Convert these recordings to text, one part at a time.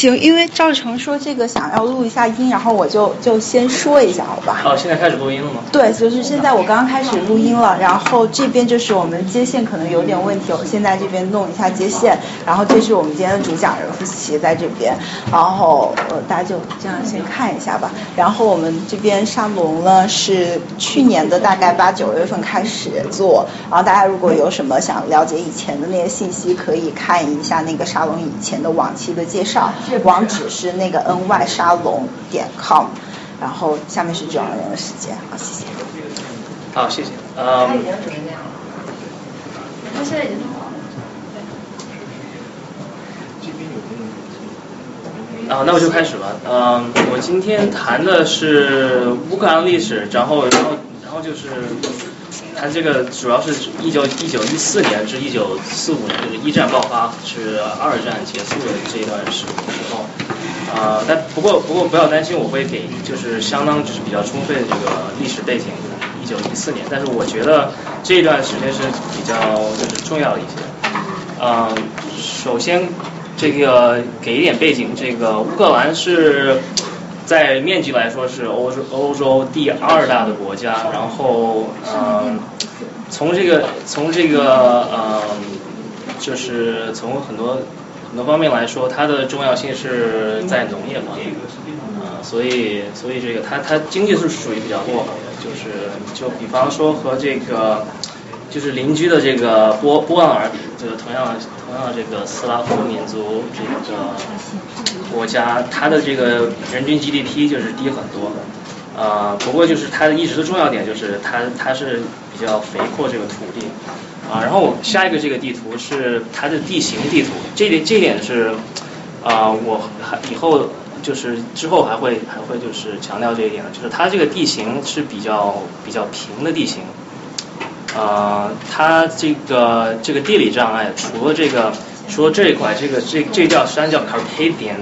行，因为赵成说这个想要录一下音，然后我就就先说一下，好吧？哦，现在开始录音了吗？对，就是现在我刚刚开始录音了，然后这边就是我们接线可能有点问题，我现在这边弄一下接线，然后这是我们今天的主讲人付琪在这边，然后呃大家就这样先看一下吧。然后我们这边沙龙呢是去年的大概八九月份开始做，然后大家如果有什么想了解以前的那些信息，可以看一下那个沙龙以前的往期的介绍，网址是那个 ny 沙龙点 com，然后下面是主讲人的时间，好，谢谢。好，谢谢。嗯。他现在已经好了。啊，那我就开始吧。嗯，我今天谈的是乌克兰历史，然后，然后，然后就是它这个主要是一九一九一四年至一九四五年这个一战爆发，是二战结束的这一段时时候。啊，但不过不过不要担心，我会给就是相当就是比较充分的这个历史背景，一九一四年。但是我觉得这一段时间是比较就是重要的一些。嗯，首先这个给一点背景，这个乌克兰是在面积来说是欧洲欧洲第二大的国家，然后嗯，从这个从这个嗯，就是从很多。很多方面来说，它的重要性是在农业方面，啊，所以所以这个它它经济是属于比较落后的，就是就比方说和这个就是邻居的这个波波兰尔，这个同样同样这个斯拉夫民族这个国家，它的这个人均 GDP 就是低很多，呃，不过就是它一直的重要点就是它它是比较肥沃这个土地。啊，然后下一个这个地图是它的地形地图，这点这点是啊，我还以后就是之后还会还会就是强调这一点的，就是它这个地形是比较比较平的地形，啊，它这个这个地理障碍除了这个除了这一块，这个这这叫山叫 Carpathian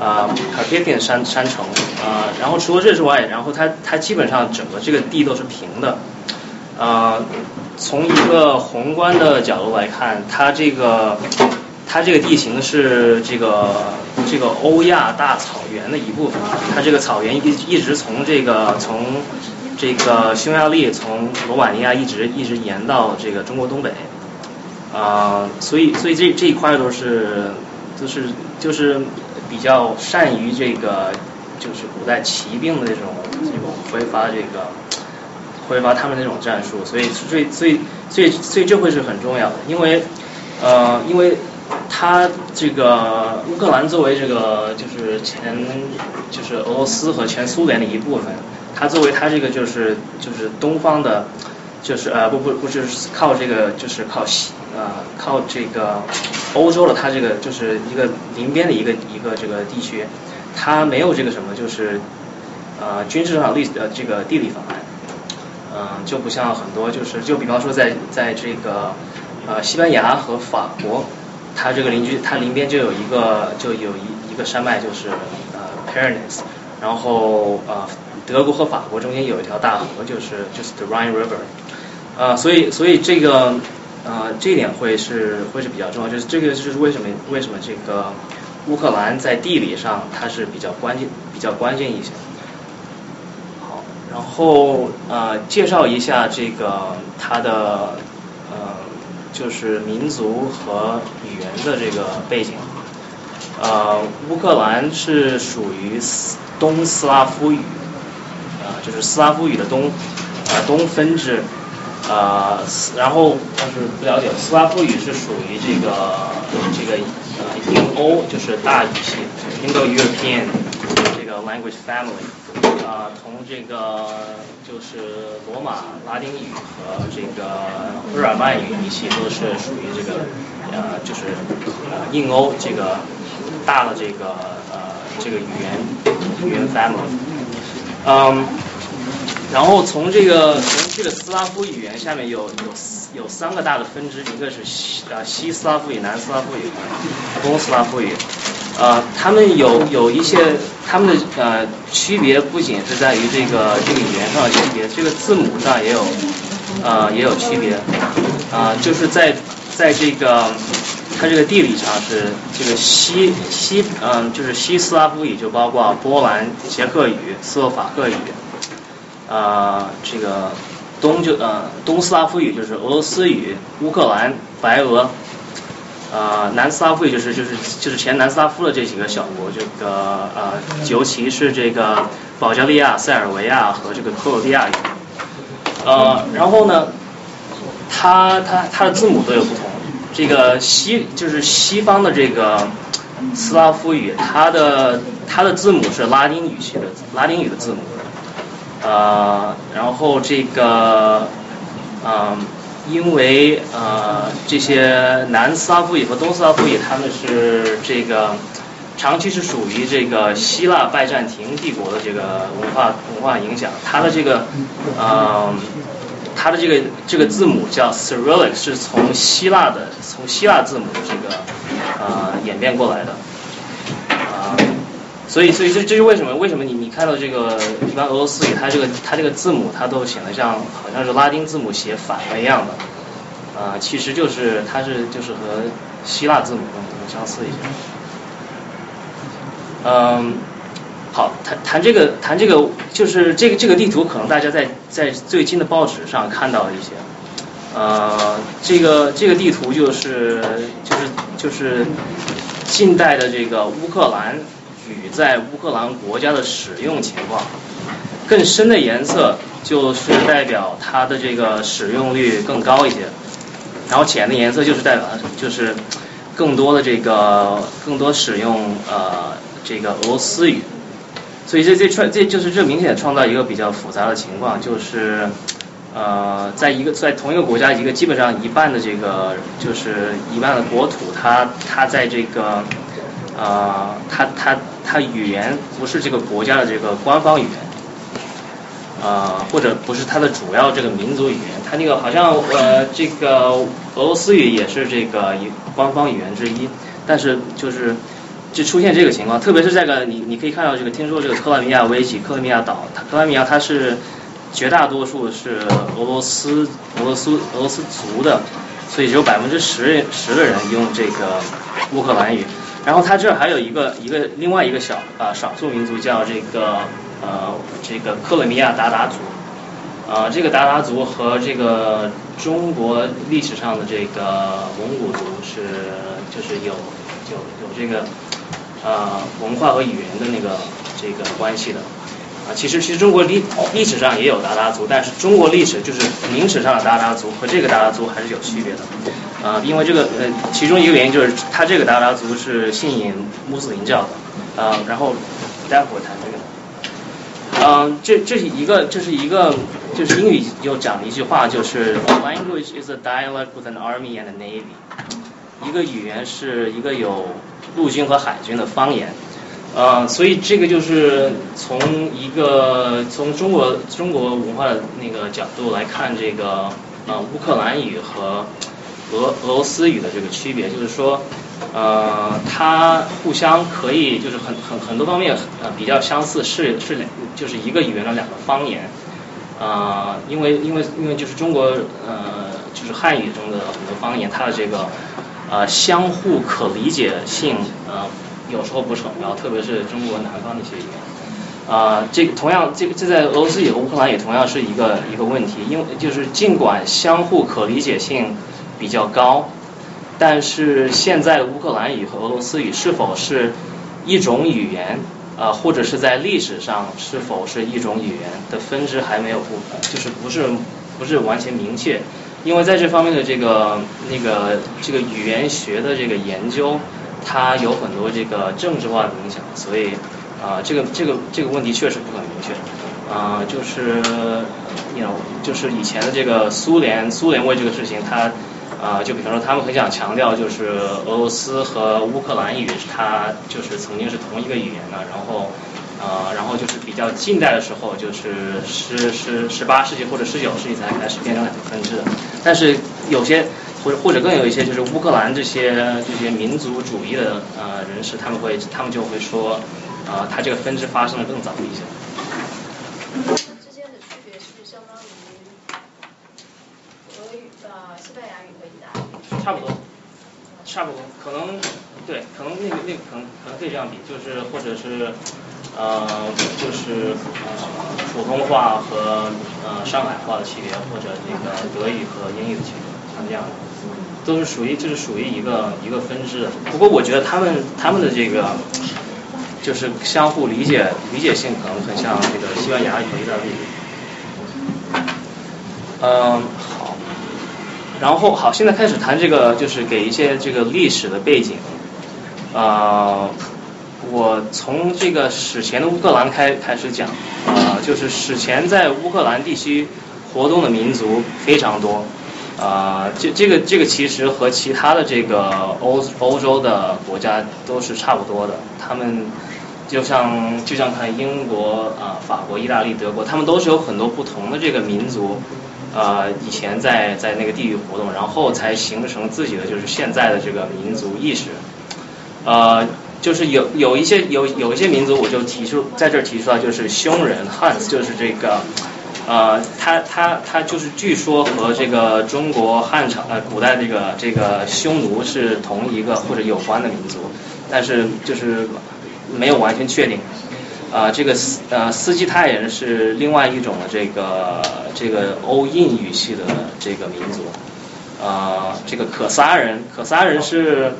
啊 Carpathian 山山城啊，然后除了这之外，然后它它基本上整个这个地都是平的，啊。从一个宏观的角度来看，它这个它这个地形是这个这个欧亚大草原的一部分。它这个草原一一直从这个从这个匈牙利从罗马尼亚一直一直延到这个中国东北，啊，所以所以这这一块都是都是就是比较善于这个就是古代骑兵的那种这种挥发这个。挥发他们那种战术，所以所以所以所以所以这会是很重要的，因为呃因为它这个乌克兰作为这个就是前就是俄罗斯和前苏联的一部分，它作为它这个就是就是东方的，就是呃不不不是靠这个就是靠西呃靠这个欧洲的它这个就是一个邻边的一个一个这个地区，它没有这个什么就是呃军事上历呃这个地理方案。嗯，就不像很多，就是就比方说在在这个呃西班牙和法国，它这个邻居，它邻边就有一个就有一一个山脉，就是呃 Pyrenees，然后呃德国和法国中间有一条大河，就是就是 the Rhine River，呃所以所以这个呃这点会是会是比较重要，就是这个就是为什么为什么这个乌克兰在地理上它是比较关键比较关键一些。好然后呃，介绍一下这个它的呃，就是民族和语言的这个背景。呃，乌克兰是属于东斯拉夫语，呃，就是斯拉夫语的东呃东分支。呃，然后但是不了解，斯拉夫语是属于这个这个呃印欧，就是大语系，Indo-European 这个 language family。啊，从这个就是罗马拉丁语和这个日耳曼语一起都是属于这个呃，就是呃印欧这个大的这个呃这个语言语言 family。嗯，然后从这个从这个斯拉夫语言下面有有有三个大的分支，一个是西啊西斯拉夫语、南斯拉夫语、东斯拉夫语。呃，他们有有一些他们的呃区别，不仅是在于这个这个语言上的区别，这个字母上也有呃也有区别，啊，就是在在这个它这个地理上是这个西西嗯，就是西斯拉夫语，就包括波兰、捷克语、斯洛伐克语，啊，这个东就呃东斯拉夫语就是俄罗斯语、乌克兰、白俄，啊，南斯拉夫语就是就是就是前南斯拉夫的这几个小国，这个呃，尤其是这个保加利亚、塞尔维亚和这个克罗地亚语，呃，然后呢，它它它的字母都有不同。这个西就是西方的这个斯拉夫语，它的它的字母是拉丁语系的拉丁语的字母，呃，然后这个，嗯，因为呃这些南斯拉夫语和东斯拉夫语，他们是这个长期是属于这个希腊拜占庭帝国的这个文化文化影响，它的这个，嗯。它的这个这个字母叫 Cyrillic，是从希腊的从希腊字母的这个呃演变过来的，啊，所以所以这这是为什么？为什么你你看到这个一般俄罗斯语，它这个它这个字母它都显得像好像是拉丁字母写反了一样的，啊，其实就是它是就是和希腊字母相似一些，嗯。好，谈谈这个，谈这个，就是这个这个地图，可能大家在在最近的报纸上看到一些，呃，这个这个地图就是就是就是近代的这个乌克兰语在乌克兰国家的使用情况，更深的颜色就是代表它的这个使用率更高一些，然后浅的颜色就是代表就是更多的这个更多使用呃这个俄罗斯语。所以这这创这就是这明显创造一个比较复杂的情况，就是呃，在一个在同一个国家，一个基本上一半的这个就是一半的国土，它它在这个呃，它它它语言不是这个国家的这个官方语言，呃，或者不是它的主要这个民族语言，它那个好像呃这个俄罗斯语也是这个一官方语言之一，但是就是。就出现这个情况，特别是这个，你你可以看到这个，听说这个克拉米亚危机，克拉米亚岛，它克拉米亚它是绝大多数是俄罗斯俄罗斯俄罗斯族的，所以只有百分之十十的人用这个乌克兰语。然后它这还有一个一个另外一个小啊少数民族叫这个呃这个克罗米亚鞑靼族，呃这个鞑靼族和这个中国历史上的这个蒙古族是就是有有有这个。呃，文化和语言的那个这个关系的。啊，其实其实中国历历史上也有鞑靼族，但是中国历史就是明史上的鞑靼族和这个鞑靼族还是有区别的。啊，因为这个呃其中一个原因就是他这个鞑靼族是信仰穆斯林教的。啊，然后待会儿谈这个，嗯，这这是一个这是一个就是英语又讲了一句话，就是 language is a dialect with an army and a navy，一个语言是一个有。陆军和海军的方言，呃，所以这个就是从一个从中国中国文化的那个角度来看，这个呃乌克兰语和俄俄罗斯语的这个区别，就是说，呃，它互相可以就是很很很多方面呃比较相似，是是两就是一个语言的两个方言，啊，因为因为因为就是中国呃就是汉语中的很多方言，它的这个。呃，相互可理解性，呃，有时候不是很高，特别是中国南方的一些语言。啊，这个同样，这个这在俄罗斯语和乌克兰也同样是一个一个问题，因为就是尽管相互可理解性比较高，但是现在乌克兰语和俄罗斯语是否是一种语言，啊，或者是在历史上是否是一种语言的分支还没有不，就是不是不是完全明确。因为在这方面的这个那个这个语言学的这个研究，它有很多这个政治化的影响，所以啊，这个这个这个问题确实不很明确。啊，就是你就是以前的这个苏联，苏联为这个事情，它啊，就比方说他们很想强调，就是俄罗斯和乌克兰语，它就是曾经是同一个语言的，然后。呃，然后就是比较近代的时候，就是十十十八世纪或者十九世纪才开始变成两个分支的。但是有些或者或者更有一些，就是乌克兰这些这些民族主义的呃人士，他们会他们就会说，呃，他这个分支发生的更早一些。之间的区别是相当于俄语、呃西班牙语和意大利。差不多。差不多，可能对，可能那个那个可能可能可以这样比，就是或者是呃就是呃普通话和呃上海话的区别，或者那个德语和英语的区别，像这样的，都是属于就是属于一个一个分支的。不过我觉得他们他们的这个就是相互理解理解性可能很像这个西班牙语和意大利语。嗯，好。然后好，现在开始谈这个，就是给一些这个历史的背景。呃，我从这个史前的乌克兰开开始讲，呃，就是史前在乌克兰地区活动的民族非常多。啊，这这个这个其实和其他的这个欧欧洲的国家都是差不多的，他们就像就像看英国啊、法国、意大利、德国，他们都是有很多不同的这个民族。呃，以前在在那个地域活动，然后才形成自己的就是现在的这个民族意识。呃，就是有有一些有有一些民族，我就提出在这儿提出来，就是匈人 Huns，就是这个呃，他他他就是据说和这个中国汉朝呃古代这个这个匈奴是同一个或者有关的民族，但是就是没有完全确定。啊，这个斯呃斯基泰人是另外一种的这个这个欧印语系的这个民族，啊，这个可萨人，可萨人是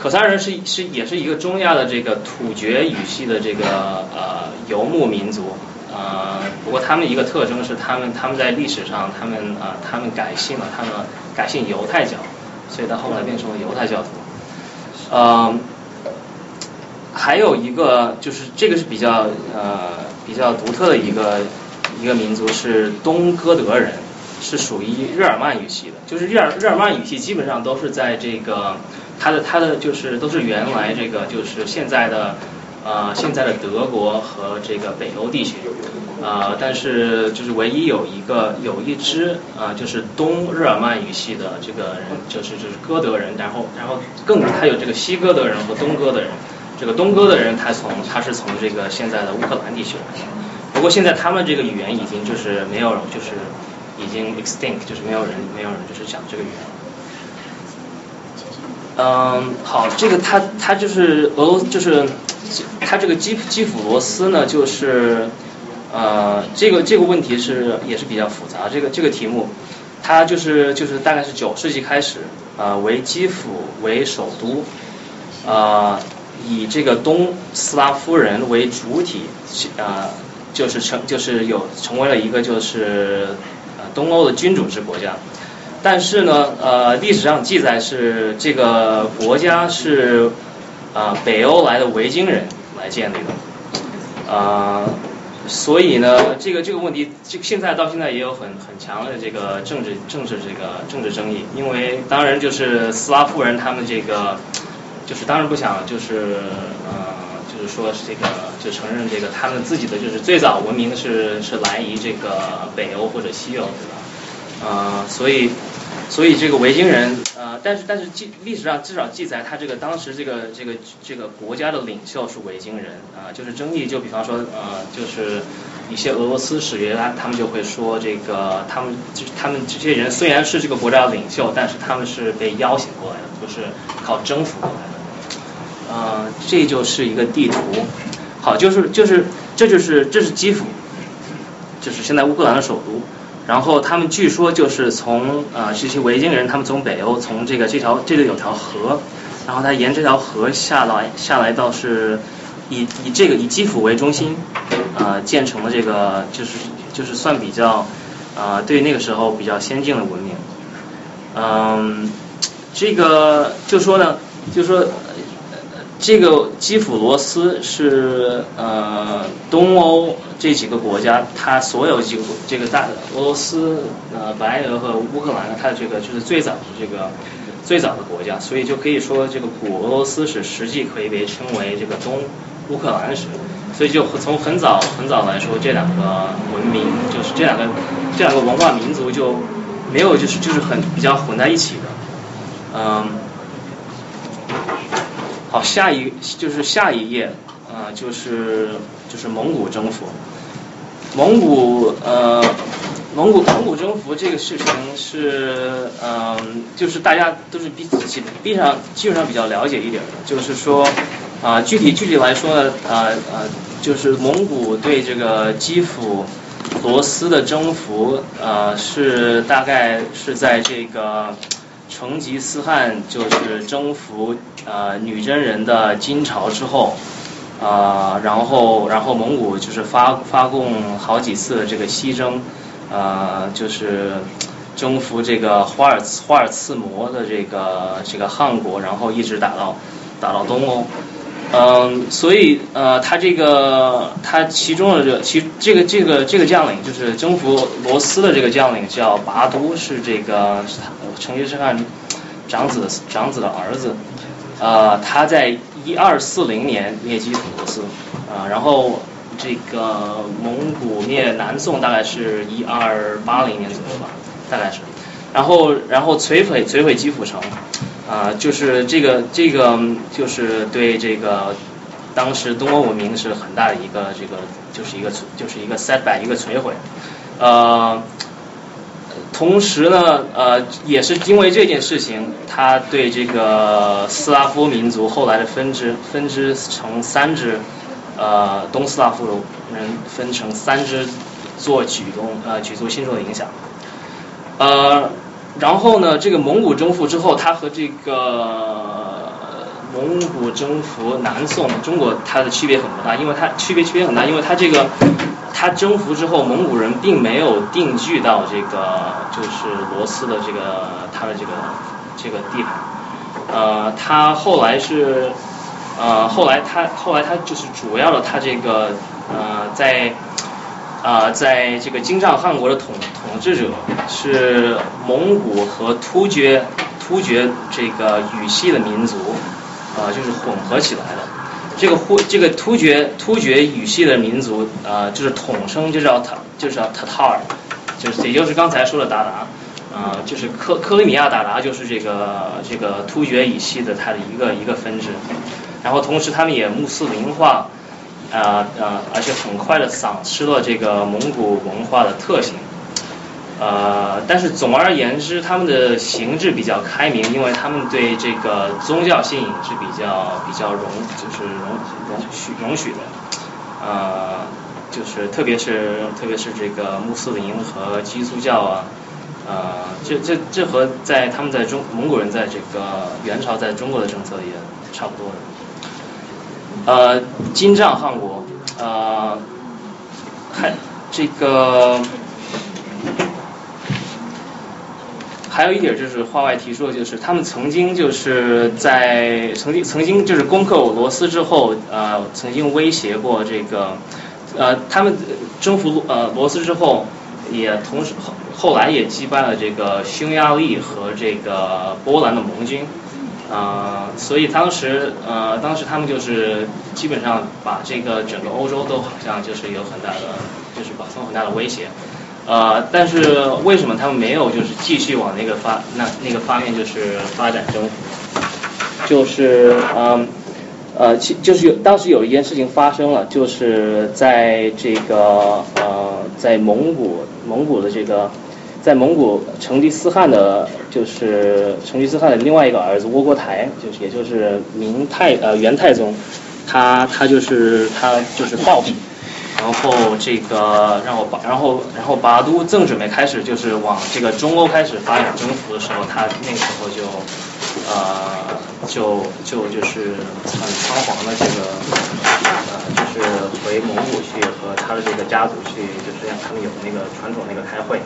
可萨人是是也是一个中亚的这个突厥语系的这个呃游牧民族，呃，不过他们一个特征是他们他们在历史上他们啊他们改信了他们改信犹太教，所以到后来变成了犹太教徒，嗯。还有一个就是这个是比较呃比较独特的一个一个民族是东哥德人，是属于日耳曼语系的。就是日耳日耳曼语系基本上都是在这个它的它的就是都是原来这个就是现在的呃现在的德国和这个北欧地区呃但是就是唯一有一个有一支啊就是东日耳曼语系的这个人就是就是哥德人，然后然后更还有这个西哥德人和东哥德人。这个东哥的人，他从他是从这个现在的乌克兰地区来的，不过现在他们这个语言已经就是没有，就是已经 extinct，就是没有人没有人就是讲这个语言。嗯，好，这个他他就是俄罗就是他这个基基辅罗斯呢，就是呃这个这个问题是也是比较复杂，这个这个题目，它就是就是大概是九世纪开始啊为基辅为首都啊。以这个东斯拉夫人为主体，呃，就是成就是有成为了一个就是呃东欧的君主制国家，但是呢，呃，历史上记载是这个国家是啊北欧来的维京人来建立的，啊，所以呢，这个这个问题，这现在到现在也有很很强的这个政治政治这个政治争议，因为当然就是斯拉夫人他们这个。就是当然不想，就是呃，就是说这个就承认这个他们自己的就是最早文明是是来于这个北欧或者西欧，对吧？呃，所以所以这个维京人呃，但是但是记历史上至少记载他这个当时这个这个这个国家的领袖是维京人啊，就是争议就比方说呃，就是一些俄罗斯史学家他们就会说这个他们就是他们这些人虽然是这个国家的领袖，但是他们是被邀请过来的，不是靠征服过来的。呃，这就是一个地图，好，就是就是这就是这是基辅，就是现在乌克兰的首都。然后他们据说就是从呃这些维京人，他们从北欧从这个这条这里有条河，然后他沿这条河下来下来到是以以这个以基辅为中心，呃建成了这个就是就是算比较呃对那个时候比较先进的文明。嗯，这个就说呢，就说。这个基辅罗斯是呃东欧这几个国家，它所有几个这个大的俄罗斯呃白俄和乌克兰，它的这个就是最早的这个最早的国家，所以就可以说这个古俄罗斯史实际可以被称为这个东乌克兰史，所以就从很早很早来说，这两个文明就是这两个这两个文化民族就没有就是就是很比较混在一起的，嗯。好，下一就是下一页，呃，就是就是蒙古征服。蒙古呃，蒙古蒙古征服这个事情是，嗯，就是大家都是比基比上基本上比较了解一点的，就是说，啊，具体具体来说呢，啊啊，就是蒙古对这个基辅罗斯的征服，呃，是大概是在这个成吉思汗就是征服呃女真人的金朝之后。啊，然后，然后蒙古就是发发动好几次这个西征，呃，就是征服这个花尔花尔刺摩的这个这个汗国，然后一直打到打到东欧，嗯，所以呃，他这个他其中的这其这个这个这个将领就是征服罗斯的这个将领叫拔都，是这个成吉思汗长子长子的儿子。呃，他在一二四零年灭基辅罗斯，啊，然后这个蒙古灭南宋大概是一二八零年左右吧，大概是，然后然后摧毁摧毁基辅城，啊，就是这个这个就是对这个当时东欧文明是很大的一个这个就是一个就是一个 setback 一个摧毁，呃。同时呢，呃，也是因为这件事情，他对这个斯拉夫民族后来的分支分支成三支，呃，东斯拉夫人分成三支做举动呃举足轻重的影响。呃，然后呢，这个蒙古征服之后，他和这个蒙古征服南宋中国，它的区别很大，因为它区别区别很大，因为它这个。他征服之后，蒙古人并没有定居到这个就是罗斯的这个他的这个这个地盘，呃，他后来是呃后来他后来他就是主要的他这个呃在啊在这个金帐汗国的统统治者是蒙古和突厥突厥这个语系的民族啊就是混合起来的。这个忽这个突厥突厥语系的民族啊，就是统称就叫塔，就叫塔塔尔，就是也就是刚才说的鞑靼，啊，就是克克里米亚鞑靼就是这个这个突厥语系的它的一个一个分支，然后同时他们也穆斯林化，啊啊，而且很快的丧失了这个蒙古文化的特性。呃，但是总而言之，他们的形制比较开明，因为他们对这个宗教信仰是比较比较容，就是容容许容许的，呃，就是特别是特别是这个穆斯林和基督教啊，呃，这这这和在他们在中蒙古人在这个元朝在中国的政策也差不多的，呃，金帐汗国，呃，还这个。还有一点就是话外提出的，就是他们曾经就是在曾经曾经就是攻克罗斯之后，呃，曾经威胁过这个，呃，他们征服呃罗斯之后，也同时后后来也击败了这个匈牙利和这个波兰的盟军，啊，所以当时呃当时他们就是基本上把这个整个欧洲都好像就是有很大的就是保存很大的威胁。呃，但是为什么他们没有就是继续往那个发那那个方面就是发展征服？就是嗯呃，其就是有当时有一件事情发生了，就是在这个呃在蒙古蒙古的这个在蒙古成吉思汗的，就是成吉思汗的另外一个儿子窝阔台，就是也就是明太呃元太宗，他他就是他就是暴毙。然后这个让我把，然后然后拔都正准备开始就是往这个中欧开始发展征服的时候，他那个时候就呃就就就是很仓皇的这个呃就是回蒙古去和他的这个家族去，就是让他们有那个传统那个开会，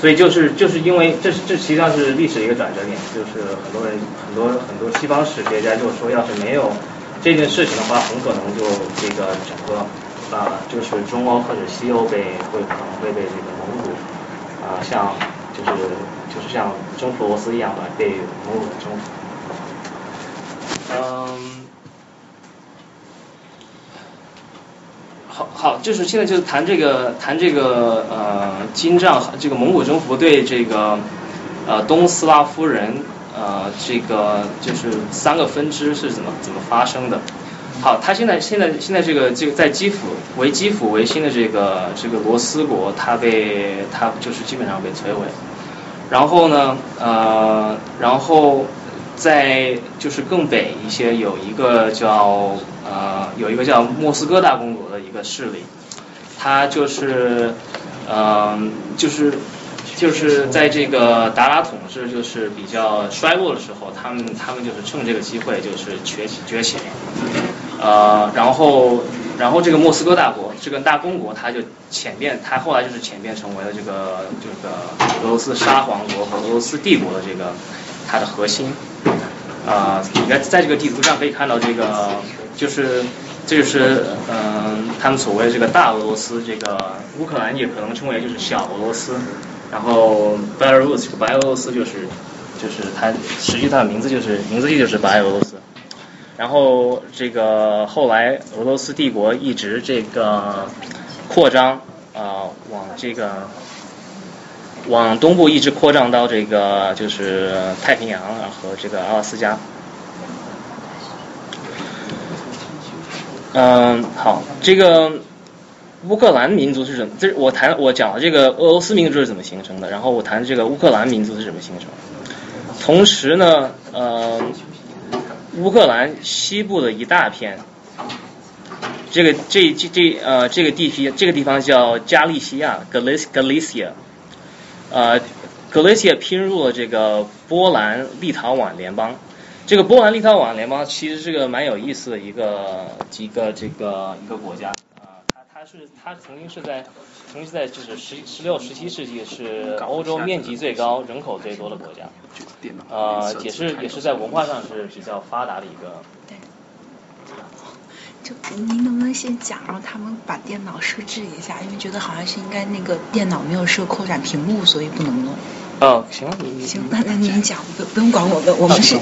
所以就是就是因为这是这实际上是历史一个转折点，就是很多人很多很多西方史学家就说，要是没有这件事情的话，很可能就这个整个。啊，就是中欧或者西欧被会可能会被这个蒙古啊，像就是就是像征服罗斯一样的被蒙古征服。嗯，好，就是现在就是谈这个谈这个呃金帐这个蒙古征服对这个呃东斯拉夫人呃这个就是三个分支是怎么怎么发生的。好，他现在现在现在这个这个在基辅为基辅为新的这个这个罗斯国，他被他就是基本上被摧毁。然后呢，呃，然后在就是更北一些有一个叫呃有一个叫莫斯科大公国的一个势力，它就是嗯就是就是在这个达拉统治就是比较衰落的时候，他们他们就是趁这个机会就是崛起崛起。呃，然后，然后这个莫斯科大国，这个大公国，它就浅变，它后来就是浅变成为了这个这个俄罗斯沙皇国和俄罗斯帝国的这个它的核心。啊，你看在这个地图上可以看到这个，就是这就是嗯，他们所谓这个大俄罗斯，这个乌克兰也可能称为就是小俄罗斯，然后 Belarus 这个白俄罗斯就是就是它实际它的名字就是名字就是白俄罗斯。然后这个后来俄罗斯帝国一直这个扩张啊，往这个往东部一直扩张到这个就是太平洋和这个阿拉斯加。嗯，好，这个乌克兰民族是怎么？这我谈我讲了这个俄罗斯民族是怎么形成的，然后我谈这个乌克兰民族是怎么形成。同时呢，呃。乌克兰西部的一大片，这个这这这呃这个地区这个地方叫加利西亚 （Galicia）。呃，Galicia 拼入了这个波兰立陶宛联邦。这个波兰立陶宛联邦其实是个蛮有意思的一个一个这个一个国家。啊它是它曾经是在曾经是在就是十十六十七世纪是欧洲面积最高人口最多的国家，呃也是也是在文化上是比较发达的一个。对。就您能不能先讲，让他们把电脑设置一下？因为觉得好像是应该那个电脑没有设扩展屏幕，所以不能弄。哦，行，行，那那您讲，不不用管我们，我们是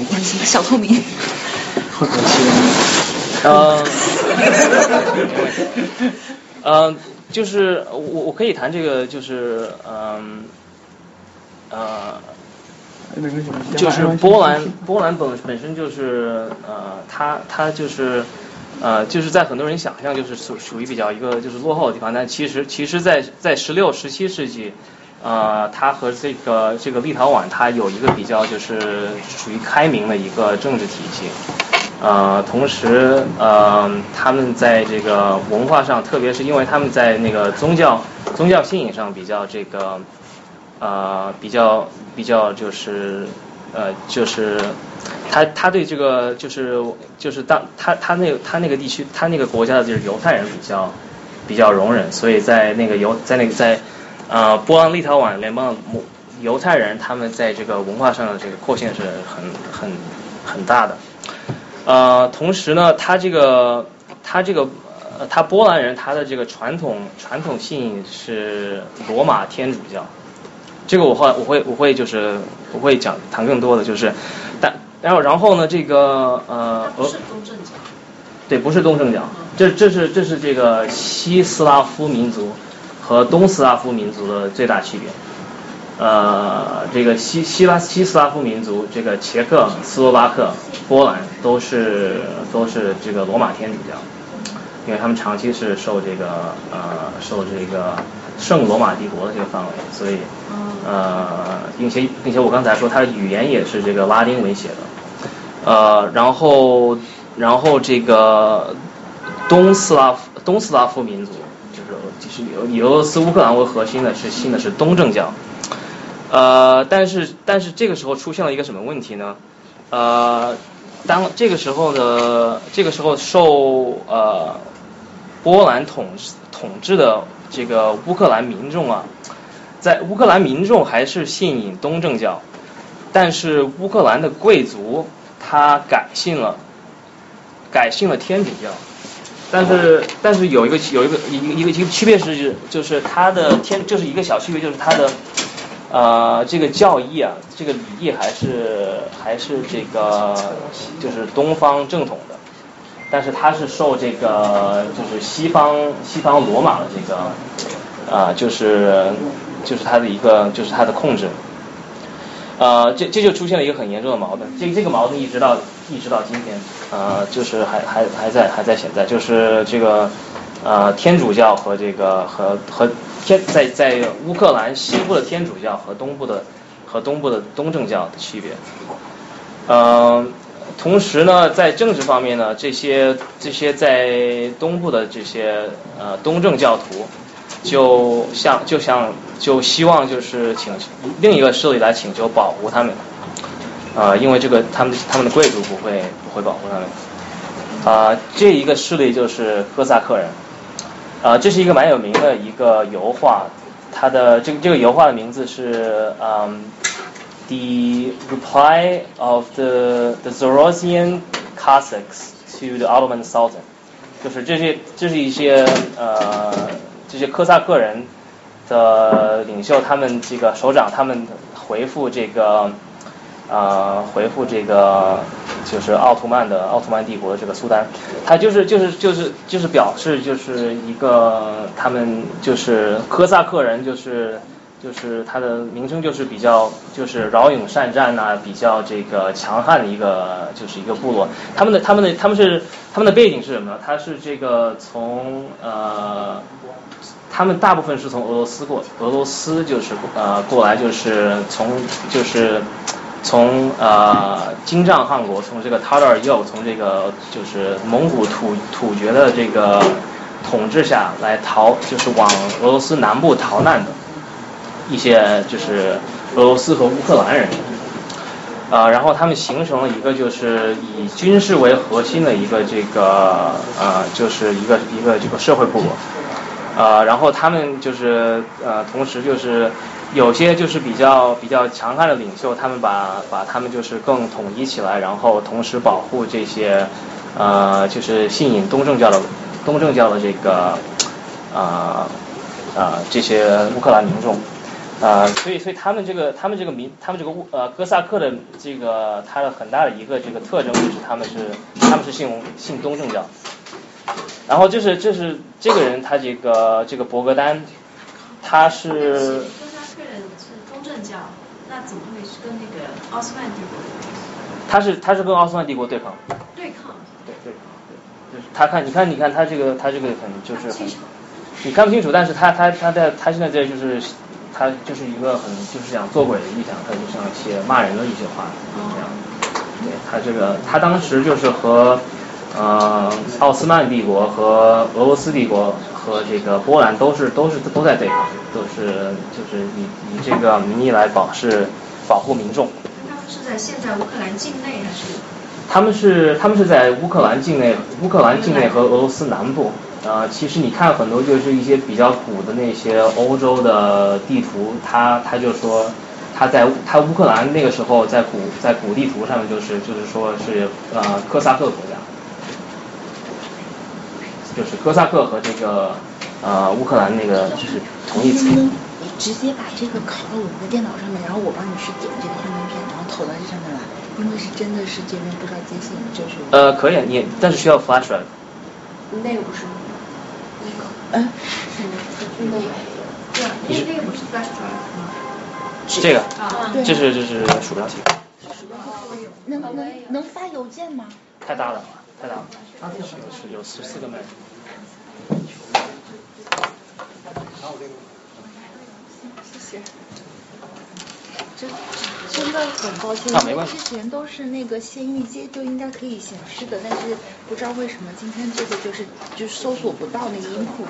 小透明。呃。嗯，就是我我可以谈这个，就是嗯呃，就是波兰波兰本本身就是呃，它它就是呃，就是在很多人想象就是属属于比较一个就是落后的地方，但其实其实，在在十六十七世纪，呃，它和这个这个立陶宛它有一个比较就是属于开明的一个政治体系。呃，同时，呃，他们在这个文化上，特别是因为他们在那个宗教宗教信仰上比较这个，呃，比较比较就是呃，就是他他对这个就是就是当他他那他那个地区他那个国家的就是犹太人比较比较容忍，所以在那个犹在那个在呃波兰立陶宛联邦犹太人他们在这个文化上的这个扩现是很很很大的。呃，同时呢，他这个，他这个，呃，他波兰人，他的这个传统传统信是罗马天主教。这个我会我会我会就是我会讲谈更多的就是，但然后然后呢，这个呃，不是东正教。对，不是东正教，这这是这是这个西斯拉夫民族和东斯拉夫民族的最大区别。呃，这个西西拉西斯拉夫民族，这个捷克斯洛伐克、波兰都是都是这个罗马天主教，因为他们长期是受这个呃受这个圣罗马帝国的这个范围，所以呃，并且并且我刚才说，它的语言也是这个拉丁文写的，呃，然后然后这个东斯拉夫东斯拉夫民族，就是就是以俄罗斯乌克兰为核心的是信的是东正教。呃，但是但是这个时候出现了一个什么问题呢？呃，当这个时候的这个时候受呃波兰统统治的这个乌克兰民众啊，在乌克兰民众还是信东正教，但是乌克兰的贵族他改信了改信了天主教，但是但是有一个有一个一个一个一个区别是就是他的天就是一个小区别就是他的。呃，这个教义啊，这个礼仪还是还是这个就是东方正统，但是它是受这个就是西方西方罗马的这个啊，就是就是它的一个就是它的控制，呃，这这就出现了一个很严重的矛盾，这这个矛盾一直到一直到今天，呃，就是还还还在还在现在，就是这个呃天主教和这个和和天在在乌克兰西部的天主教和东部的和东部的东正教的区别，嗯。同时呢，在政治方面呢，这些这些在东部的这些呃东正教徒，就像就像就希望就是请另一个势力来请求保护他们，啊，因为这个他们他们的贵族不会不会保护他们，啊，这一个势力就是哥萨克人，啊，这是一个蛮有名的一个油画，它的这个这个油画的名字是嗯。The reply of the the zoroastian Cossacks to the Ottoman Sultan，就是这些这是一些呃这些科萨克人的领袖，他们这个首长他们回复这个呃回复这个就是奥图曼的奥图曼帝国的这个苏丹，他就是就是就是就是表示就是一个他们就是科萨克人就是。就是它的名称就是比较就是骁勇善战呐，比较这个强悍的一个就是一个部落。他们的他们的他们是他们的背景是什么呢？他是这个从呃，他们大部分是从俄罗斯过，俄罗斯就是呃过来就是从就是从呃金帐汗国，从这个塔尔右，从这个就是蒙古突突厥的这个统治下来逃，就是往俄罗斯南部逃难的。一些就是俄罗斯和乌克兰人，啊，然后他们形成了一个就是以军事为核心的一个这个呃，就是一个一个这个社会部落，啊，然后他们就是呃，同时就是有些就是比较比较强悍的领袖，他们把把他们就是更统一起来，然后同时保护这些呃，就是信引东正教的东正教的这个啊啊这些乌克兰民众。啊，所以，所以他们这个，他们这个民，他们这个乌呃哥萨克的这个，它的很大的一个这个特征就是他们是，他们是信信东正教。然后就是就是这个人他这个这个博格丹，他是。哥萨克人是东正教，那怎么会是跟那个奥斯曼帝国？他是他是跟奥斯曼帝国对抗。对抗。对对对，就是他看你看你看他这个他这个很就是很，你看不清楚，但是他他他在他现在在就是。他就是一个很就是想做鬼的意向，他就想写骂人的一些话，这样。对他这个，他当时就是和呃奥斯曼帝国和俄罗斯帝国和这个波兰都是都是都在对抗，都是就是以以这个名义来保是保护民众。他们是在现在乌克兰境内还是？他们是他们是在乌克兰境内，乌克兰境内和俄罗斯南部。呃，其实你看很多就是一些比较古的那些欧洲的地图，他他就说他在他乌克兰那个时候在古在古地图上面就是就是说是呃科萨克国家，就是科萨克和这个呃乌克兰那个就是同义词。你直接把这个拷到我们的电脑上面，然后我帮你去点这个幻灯片，然后投到这上面来，因为是真的是这边不知道接线就是。呃，可以，你但是需要 flash drive。那个不是。嗯，个，对，那那个不是？这个，这是这是鼠标器。能能能发邮件吗？太大了，太大了。有有十四个 M。谢谢。真真的很抱歉，因为之前都是那个先预接就应该可以显示的，但是不知道为什么今天这个就是就搜索不到那个音库。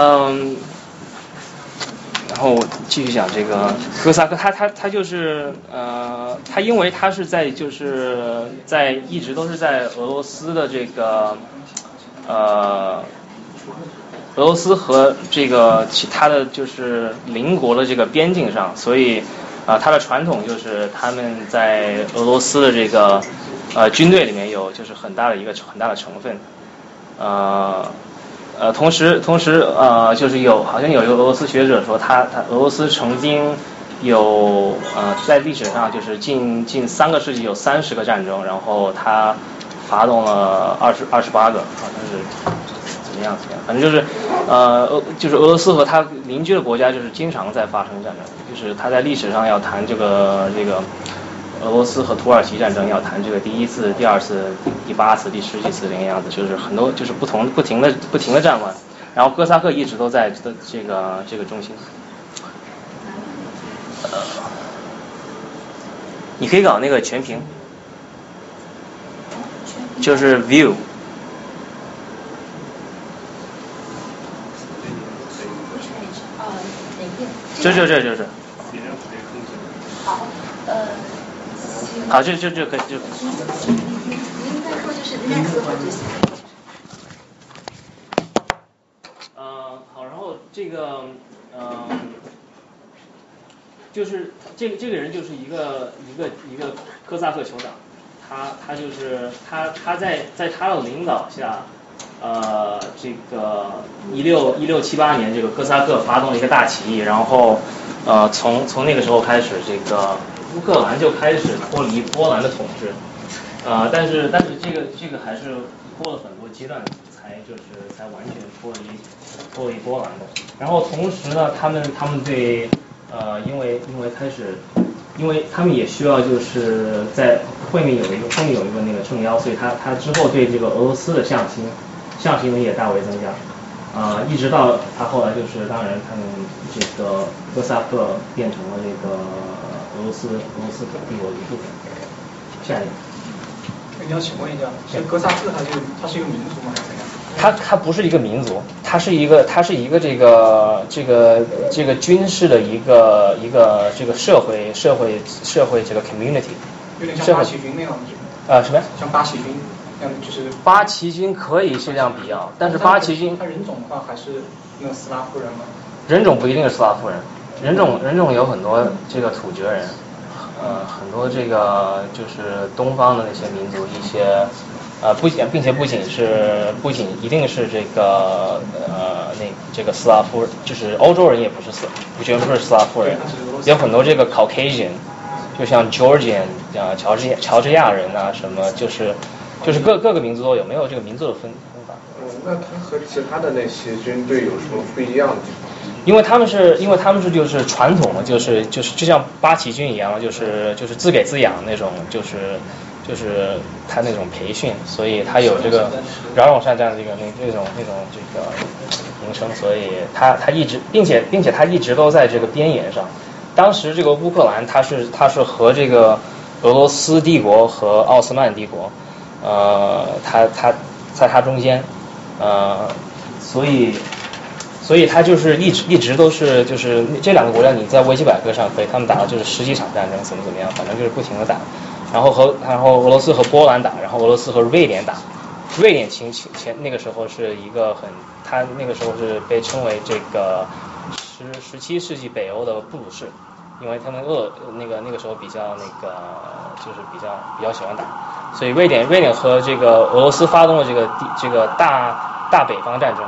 嗯，然后继续讲这个哥萨克，他他他就是呃，他因为他是在就是在一直都是在俄罗斯的这个呃俄罗斯和这个其他的就是邻国的这个边境上，所以啊，他的传统就是他们在俄罗斯的这个呃军队里面有就是很大的一个很大的成分，呃。呃，同时，同时，呃，就是有，好像有一个俄罗斯学者说，他他俄罗斯曾经有呃，在历史上就是近近三个世纪有三十个战争，然后他发动了二十二十八个，好像是怎么样怎么样，反正就是呃，俄就是俄罗斯和他邻居的国家就是经常在发生战争，就是他在历史上要谈这个这个。俄罗斯和土耳其战争要谈这个第一次、第二次、第八次、第十几次这个样子，就是很多就是不同不停的不停的战乱，然后哥萨克一直都在的这个这个中心。呃，你可以搞那个全屏，就是 view。这就这就是。好，呃。好，就就就可以就。您再说就是那个或者呃，好，然后这个，嗯，就是这个这个人就是一个一个一个科萨克酋长，他他就是他他在在他的领导下，呃，这个一六一六七八年，这个哥萨克发动了一个大起义，然后呃，从从那个时候开始，这个。乌克兰就开始脱离波兰的统治，呃，但是但是这个这个还是过了很多阶段才就是才完全脱离脱离波兰的。然后同时呢，他们他们对呃，因为因为开始，因为他们也需要就是在会面有一个后面有一个那个政要，所以他他之后对这个俄罗斯的向心向心力也大为增加，啊，一直到他后来就是当然他们这个哥萨克变成了这个。俄罗斯，俄罗斯帝国的一部分。下一个。你要请问一下，这哥萨克它是它是一个民族吗？还是怎样？它它不是一个民族，它是一个它是一个这个这个这个军事的一个一个这个社会社会社会这个 community。有点像八旗军那样子。啊什么？像八旗军那就是。八旗军可以是这样比较，但是八旗军。它人种的话还是那个斯拉夫人吗？人种不一定是斯拉夫人。人种人种有很多这个突厥人，呃，很多这个就是东方的那些民族，一些呃不仅并且不仅是不仅一定是这个呃那这个斯拉夫，就是欧洲人也不是斯，不全部是斯拉夫人，有很多这个 Caucasian，就像 Georgian 啊乔治乔治亚人啊什么，就是就是各各个民族都有，没有这个民族的分分法。嗯，那他和其他的那些军队有什么不一样的地方？因为他们是，因为他们是就是传统的，就是就是就像八旗军一样，就是就是自给自养那种，就是就是他那种培训，所以他有这个冉冉善这样的一个那那种那种这个名声，所以他他一直，并且并且他一直都在这个边沿上。当时这个乌克兰，他是他是和这个俄罗斯帝国和奥斯曼帝国，呃，他他在他中间，呃，所以。所以他就是一直一直都是就是这两个国家，你在维基百科上可以，他们打的就是十几场战争，怎么怎么样，反正就是不停的打，然后和 然后俄罗斯和波兰打，然后俄罗斯和瑞典打，瑞典前前前那个时候是一个很，他那个时候是被称为这个十十七世纪北欧的布鲁士，因为他们俄那个那个时候比较那个就是比较比较喜欢打，所以瑞典瑞典和这个俄罗斯发动了这个这个大大北方战争。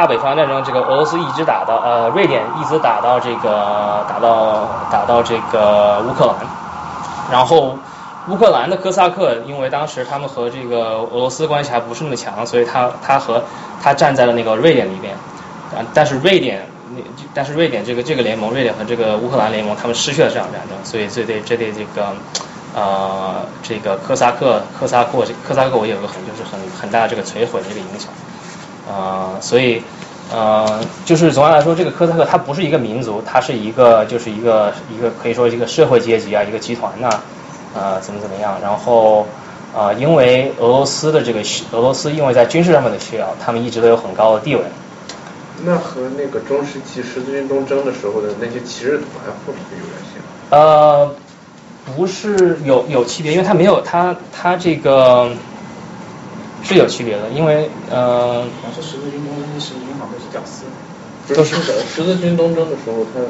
大北方战争，这个俄罗斯一直打到呃，瑞典一直打到这个打到打到这个乌克兰，然后乌克兰的哥萨克，因为当时他们和这个俄罗斯关系还不是那么强，所以他他和他站在了那个瑞典里边，但是瑞典那但是瑞典这个这个联盟，瑞典和这个乌克兰联盟，他们失去了这场战争，所以这对这对这个呃这个科萨克科萨克科萨克我有个很就是很很大的这个摧毁的这个影响。呃，所以，呃，就是总的来说，这个科萨克它不是一个民族，它是一个就是一个一个可以说一个社会阶级啊，一个集团呐，呃，怎么怎么样？然后，呃，因为俄罗斯的这个俄罗斯因为在军事上面的需要，他们一直都有很高的地位，那和那个中世纪十字军东征的时候的那些骑士团会不会有点像？呃，不是有有区别，因为它没有它它这个是有区别的，因为呃。好像说十字军东征那十字军好像都是屌丝。都是的，十字军东征的时候，他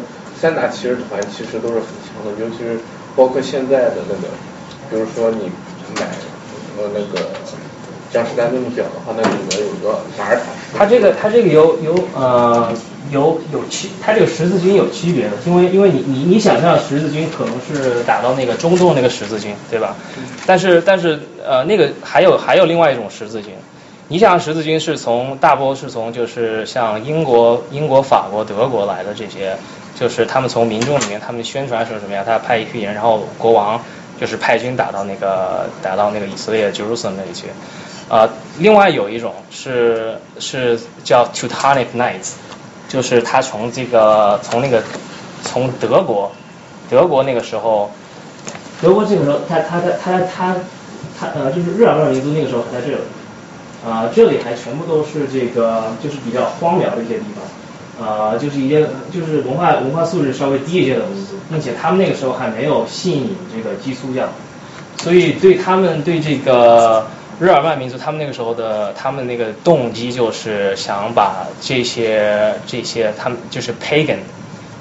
三大骑士团其实都是很强的，尤其是包括现在的那个，比如说你买呃那个江诗丹顿的表的话，那里面有个马尔塔。它这个他这个有有呃有有区，它这个十字军有区别的，因为因为你你你想象十字军可能是打到那个中东那个十字军，对吧？但是但是呃那个还有还有另外一种十字军。你想十字军是从大波是从就是像英国、英国、法国、德国来的这些，就是他们从民众里面他们宣传说什么呀？他派一批人，然后国王就是派军打到那个打到那个以色列 Jerusalem 那里去。啊，另外有一种是是叫 Teutonic Knights，就是他从这个从那个从德国德国那个时候，德国这个时候他他他他他他呃就是日耳曼民族那个时候还在这里。啊，这里还全部都是这个，就是比较荒凉的一些地方，啊，就是一些就是文化文化素质稍微低一些的民族，并且他们那个时候还没有信仰这个基督教，所以对他们对这个日耳曼民族，他们那个时候的他们那个动机就是想把这些这些他们就是 pagan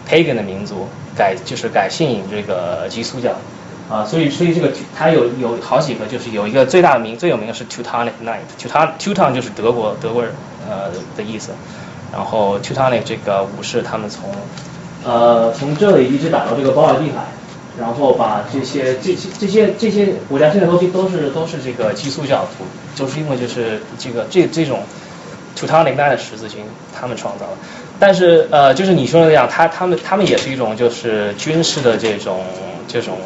pagan 的民族改就是改信这个基督教。啊，所以所以这个他有有好几个，就是有一个最大的名最有名的是 Teutonic Knight Teut Teuton 就是德国德国人呃的意思，然后 Teutonic 这个武士他们从呃从这里一直打到这个包尔的海，然后把这些这些这些这些国家现在都都是都是这个基督教徒，就是因为就是这个这这种 Teutonic Knight 的十字军他们创造的，但是呃就是你说的那样，他他们他们也是一种就是军事的这种这种。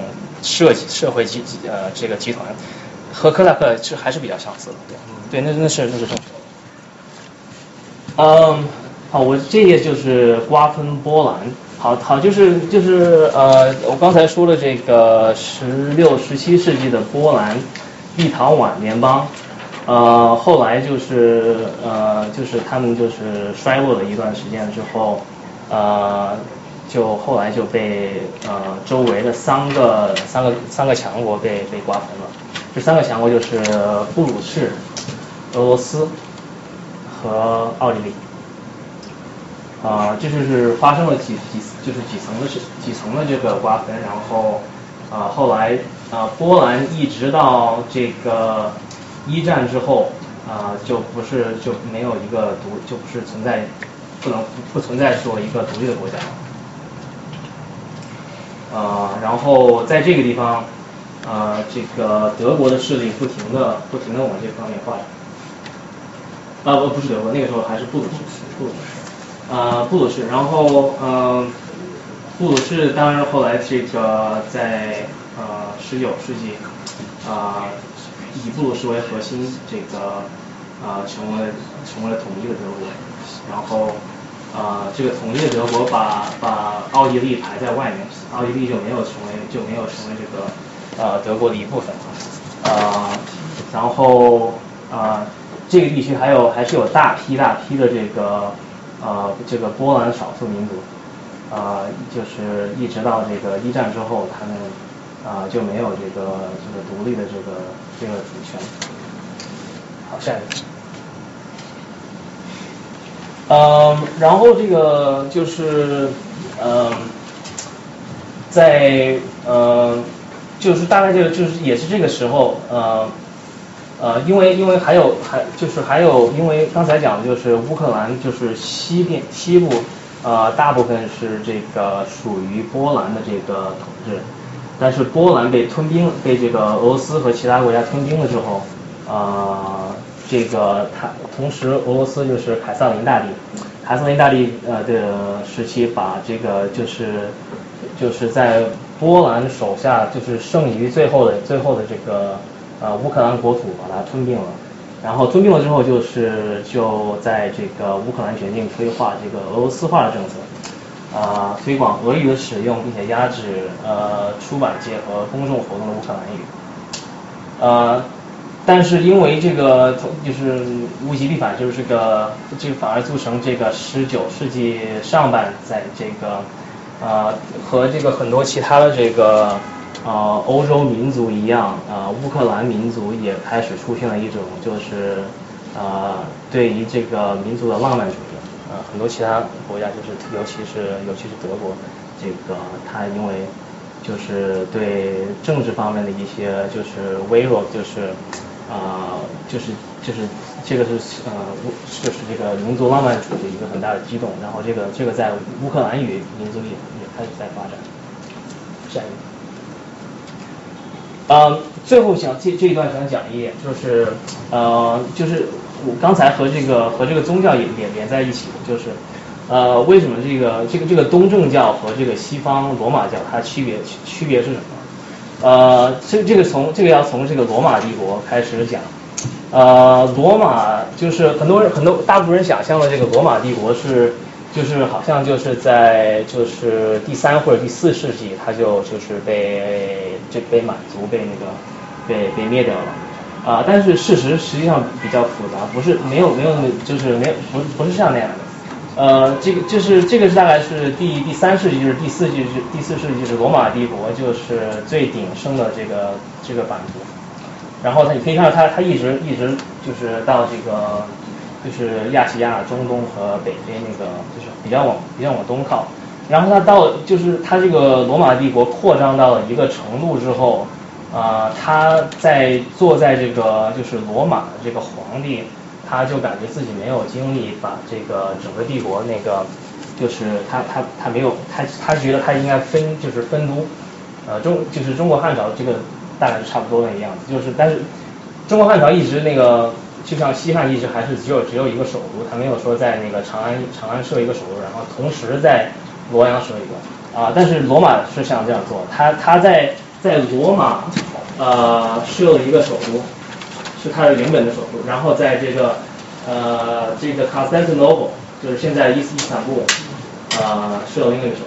社社会集呃这个集团和科萨克是还是比较相似的，对，对，那那是那是正确的。嗯，好，我这页就是瓜分波兰，好好就是就是呃我刚才说了这个十六十七世纪的波兰立陶宛联邦，呃后来就是呃就是他们就是衰落了一段时间之后，呃。就后来就被呃周围的三个三个三个强国被被瓜分了，这三个强国就是布鲁士、俄罗斯和奥地利，啊，这就是发生了几几就是几层的是几层的这个瓜分，然后啊后来啊波兰一直到这个一战之后啊就不是就没有一个独就不是存在不能不存在说一个独立的国家了。呃，然后在这个地方，呃，这个德国的势力不停的、不停的往这方面发展。啊，不，不是德国，那个时候还是布鲁士，布鲁士，呃，布鲁士。然后，呃，布鲁士当然后来这个在呃十九世纪，啊，以布鲁士为核心，这个啊成为了成为了统一的德国，然后。啊，这个统一的德国把把奥地利排在外面，奥地利就没有成为就没有成为这个呃德国的一部分啊，然后啊这个地区还有还是有大批大批的这个呃这个波兰少数民族啊，就是一直到这个一战之后，他们啊就没有这个这个独立的这个这个主权。好，下一个。嗯，然后这个就是嗯，在呃，就是大概就就是也是这个时候呃呃，因为因为还有还就是还有因为刚才讲的就是乌克兰就是西边西部呃大部分是这个属于波兰的这个统治，但是波兰被吞并被这个俄罗斯和其他国家吞并了之后啊。这个他同时，俄罗斯就是凯撒林大帝，凯撒林大帝呃的时期，把这个就是就是在波兰手下就是剩余最后的最后的这个呃乌克兰国土把它吞并了，然后吞并了之后，就是就在这个乌克兰全境推化这个俄罗斯化的政策，啊推广俄语的使用，并且压制呃出版界和公众活动的乌克兰语，呃。但是因为这个就是乌吉利反，就是这个这个反而促成这个十九世纪上半，在这个呃和这个很多其他的这个呃欧洲民族一样，呃乌克兰民族也开始出现了一种就是呃对于这个民族的浪漫主义，呃很多其他国家就是尤其是尤其是德国，这个他因为就是对政治方面的一些就是微弱就是。啊，就是就是这个是呃就是这个民族浪漫主义一个很大的激动，然后这个这个在乌克兰语民族里也开始在发展。下一个，呃，最后想这这一段想讲一点，就是呃就是我刚才和这个和这个宗教也连连在一起，就是呃为什么这个这个这个东正教和这个西方罗马教它区别区区别是什么？呃，这这个从这个要从这个罗马帝国开始讲，呃，罗马就是很多人很多大部分人想象的这个罗马帝国是，就是好像就是在就是第三或者第四世纪，它就就是被这被满族被那个被被灭掉了，啊，但是事实实际上比较复杂，不是没有没有就是没有不不是像那样的。呃，这个就是这个是大概是第第三世纪，就是第四世纪是第四世纪，就是罗马帝国就是最鼎盛的这个这个版图。然后它你可以看到它它一直一直就是到这个就是亚细亚、中东和北非那个就是比较往比较往东靠。然后它到就是它这个罗马帝国扩张到了一个程度之后，啊，他在坐在这个就是罗马这个皇帝。他就感觉自己没有精力把这个整个帝国那个，就是他他他没有他他觉得他应该分就是分都，呃中就是中国汉朝这个大概是差不多那个样子，就是但是中国汉朝一直那个就像西汉一直还是只有只有一个首都，他没有说在那个长安长安设一个首都，然后同时在洛阳设一个啊，但是罗马是想这样做，他他在在罗马呃设了一个首都。是它的原本的首都，然后在这个呃这个 Constantinople，就是现在伊斯坦布尔，呃设了另一个首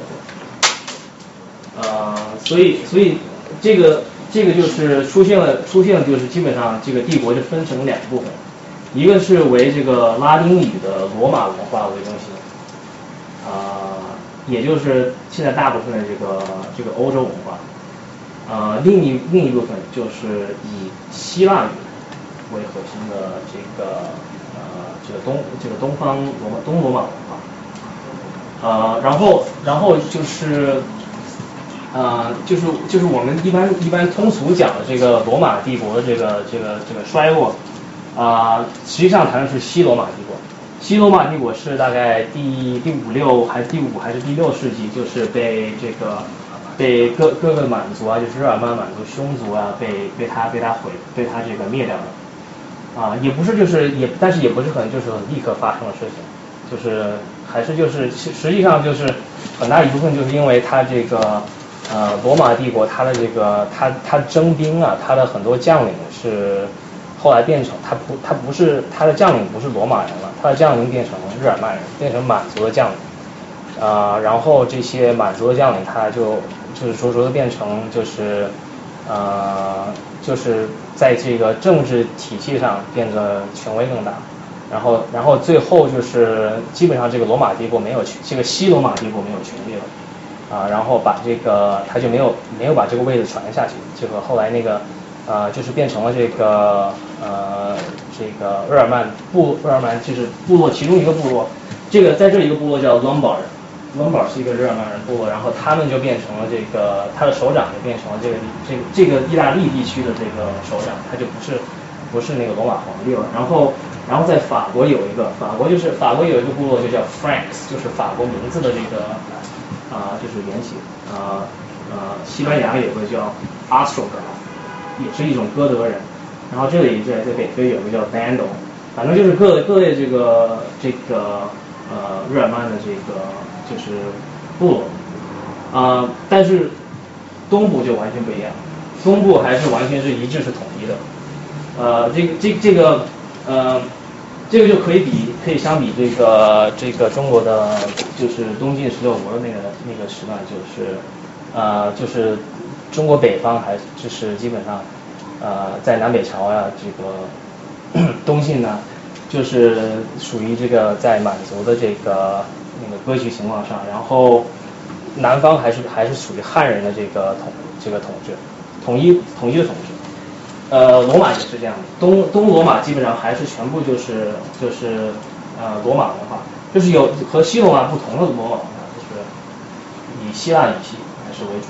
都，呃所以所以这个这个就是出现了出现就是基本上这个帝国就分成两部分，一个是为这个拉丁语的罗马文化为中心，啊也就是现在大部分的这个这个欧洲文化，呃另一另一部分就是以希腊语。为核心的这个呃这个东这个东方罗马东罗马文化，呃然后然后就是呃就是就是我们一般一般通俗讲的这个罗马帝国的这个这个这个衰落啊实际上谈的是西罗马帝国，西罗马帝国是大概第第五六还是第五还是第六世纪就是被这个被各各个满族啊就是日耳曼满族匈族啊被被他被他毁被他这个灭掉了。啊，也不是，就是也，但是也不是很，就是立刻发生的事情，就是还是就是，实际上就是很大一部分就是因为他这个呃罗马帝国他的这个他他征兵啊，他的很多将领是后来变成他不他不是他的将领不是罗马人了，他的将领变成日耳曼人，变成满族的将领，啊，然后这些满族的将领他就就是逐逐的变成就是呃就是。在这个政治体系上变得权威更大，然后，然后最后就是基本上这个罗马帝国没有权这个西罗马帝国没有权力了，啊，然后把这个他就没有没有把这个位置传下去，这个后来那个呃就是变成了这个呃这个日耳曼部日耳曼就是部落其中一个部落，这个在这一个部落叫 Lombard。温堡是一个日耳曼人部落，然后他们就变成了这个他的首长就变成了这个这个这个意大利地区的这个首长，他就不是不是那个罗马皇帝了。然后然后在法国有一个法国就是法国有一个部落就叫 Franks，就是法国名字的这个啊就是原型啊呃西班牙有个叫 a s t r o g a 也是一种哥德人。然后这里在在北非有个叫 Vandal，反正就是各各类这个这个呃日耳曼的这个。就是部落，啊，但是东部就完全不一样，东部还是完全是一致是统一的，呃，这个这这个呃，这个就可以比可以相比这个这个中国的就是东晋十六国的那个那个时代，就是呃就是中国北方还就是基本上呃在南北朝呀这个 东晋呢，就是属于这个在满族的这个那个割据情况上，然后南方还是还是属于汉人的这个统这个统治，统一统一的统治。呃，罗马也是这样的，东东罗马基本上还是全部就是就是呃罗马文化，就是有和西罗马不同的罗马文化，就是以希腊语系还是为主。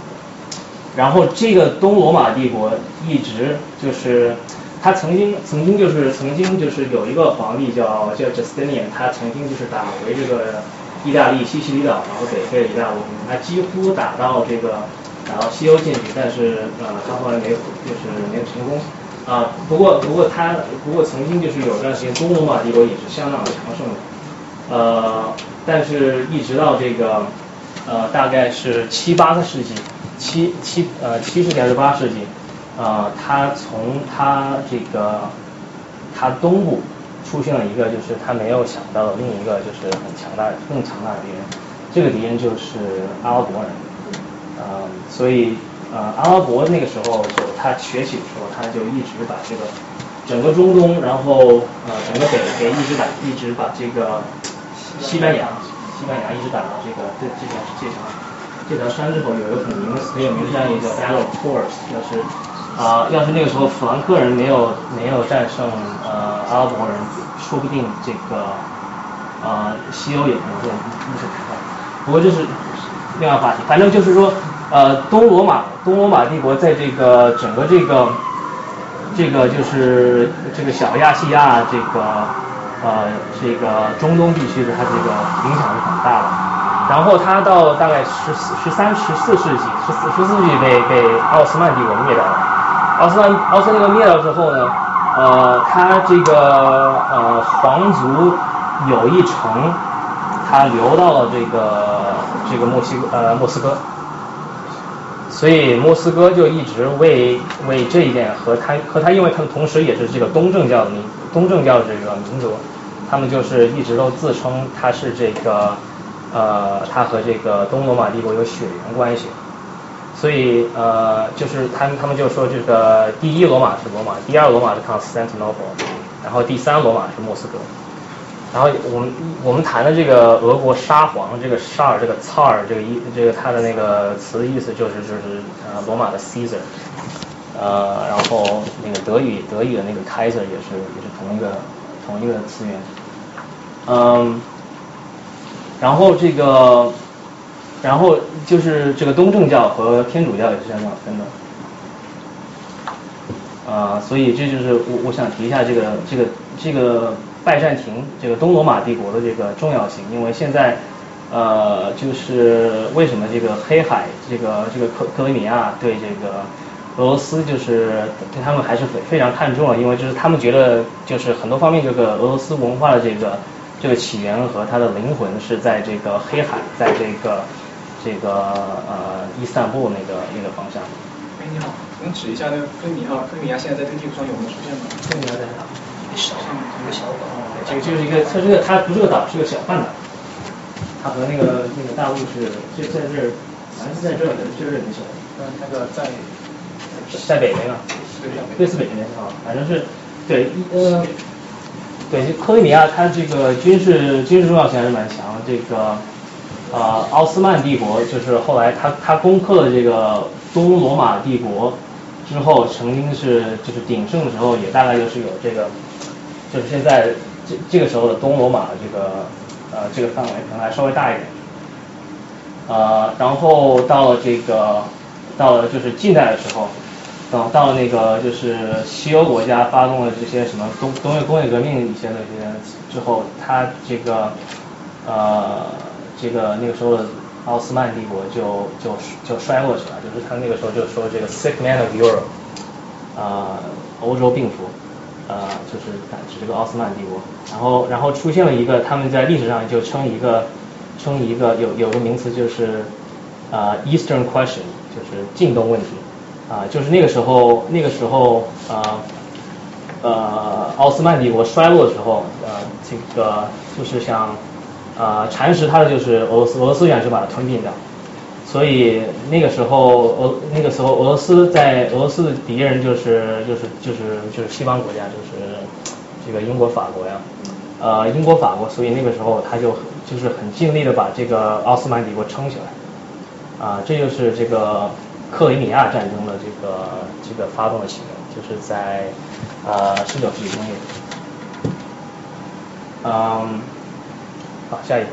然后这个东罗马帝国一直就是，他曾经曾经就是曾经就是有一个皇帝叫叫 Justinian，他曾经就是打回这个意大利西西里岛，然后北非的一大部分，他几乎打到这个打到西欧进去，但是呃他后来没有就是没有成功。啊，不过不过他不过曾经就是有段时间东罗马帝国也是相当的强盛的，呃，但是一直到这个呃大概是七八个世纪，七七呃七世纪还是八世纪，啊、他从他这个他东部出现了一个就是他没有想到的另一个就是很强大更强大的敌人，这个敌人就是阿拉伯人，呃，所以呃阿拉伯那个时候就他崛起的时候，他就一直把这个整个中东，然后呃整个北北一直打一直把这个西班牙西班牙一直打到这个这这条这条这条山之后，有一个很名很有名的战役叫 Battle of Tours，要是啊、要是那个时候弗兰克人没有没有战胜呃阿拉伯人，说不定这个呃、西欧也可能会一直开放。不过这是另外话题，反正就是说，呃，东罗马东罗马帝国在这个整个这个这个就是这个小亚细亚这个呃这个中东地区的它这个影响是很大的。然后他到大概十四十三十四世纪，十四十四世纪被被奥斯曼帝国灭掉了。奥斯曼奥斯曼帝国灭掉之后呢，呃，他这个呃皇族有一城，他流到了这个这个墨西哥呃莫斯科，所以莫斯科就一直为为这一点和他和他，因为他们同时也是这个东正教的民东正教的这个民族，他们就是一直都自称他是这个呃他和这个东罗马帝国有血缘关系。所以呃，就是他们他们就说这个第一罗马是罗马，第二罗马是 Constantinople，然后第三罗马是莫斯科。然后我们我们谈的这个俄国沙皇，这个沙尔这个 Tsar 这个意这个他的那个词的意思就是就是呃罗马的 Caesar，呃，然后那个德语德语的那个 Kaiser 也是也是同一个同一个词源，嗯，然后这个。然后就是这个东正教和天主教也是这样分的，啊、所以这就是我我想提一下这个这个这个拜占庭这个东罗马帝国的这个重要性，因为现在呃就是为什么这个黑海这个这个克克里米亚对这个俄罗斯就是对他们还是非非常看重了，因为就是他们觉得就是很多方面这个俄罗斯文化的这个这个起源和它的灵魂是在这个黑海，在这个这个呃伊斯坦布那个那个方向。哎，你好，能指一下那个克里米亚？克里米亚现在在这个地图上有没有出现吗？克里米亚在哪？上一个小岛。这个就是一个，它这个它不是个岛，是个小半岛。它和那个那个大陆是就在这儿，反正是在这儿的，就是你说嗯，那个在在北边啊，对两对斯北这边啊，反正是对一呃，对，就克里米亚它这个军事军事重要性还是蛮强。这个呃奥斯曼帝国就是后来他他攻克了这个东罗马帝国之后，曾经是就是鼎盛的时候，也大概就是有这个，就是现在这这个时候的东罗马的这个呃这个范围可能还稍微大一点。呃，然后到了这个，到了就是近代的时候，到到那个就是西欧国家发动了这些什么工工业工业革命一些的这些之后，它这个呃这个那个时候的奥斯曼帝国就就就衰落起来，就是他那个时候就说这个 sick man of Europe，呃、欧洲病夫，呃就是指这个奥斯曼帝国，然后然后出现了一个他们在历史上就称一个称一个有有个名词就是呃、Eastern question，就是近东问题，啊、就是那个时候那个时候啊。呃，奥斯曼帝国衰落的时候，呃，这个就是想，呃，蚕食它的就是俄罗斯，俄罗斯想去把它吞并掉，所以那个时候俄那个时候俄罗斯在俄罗斯的敌人就是就是就是就是西方国家就是这个英国法国呀，呃英国法国，所以那个时候他就就是很尽力的把这个奥斯曼帝国撑起来，啊这就是这个克里米亚战争的这个这个发动的起源，就是在呃十九世纪中叶，嗯，好下一个。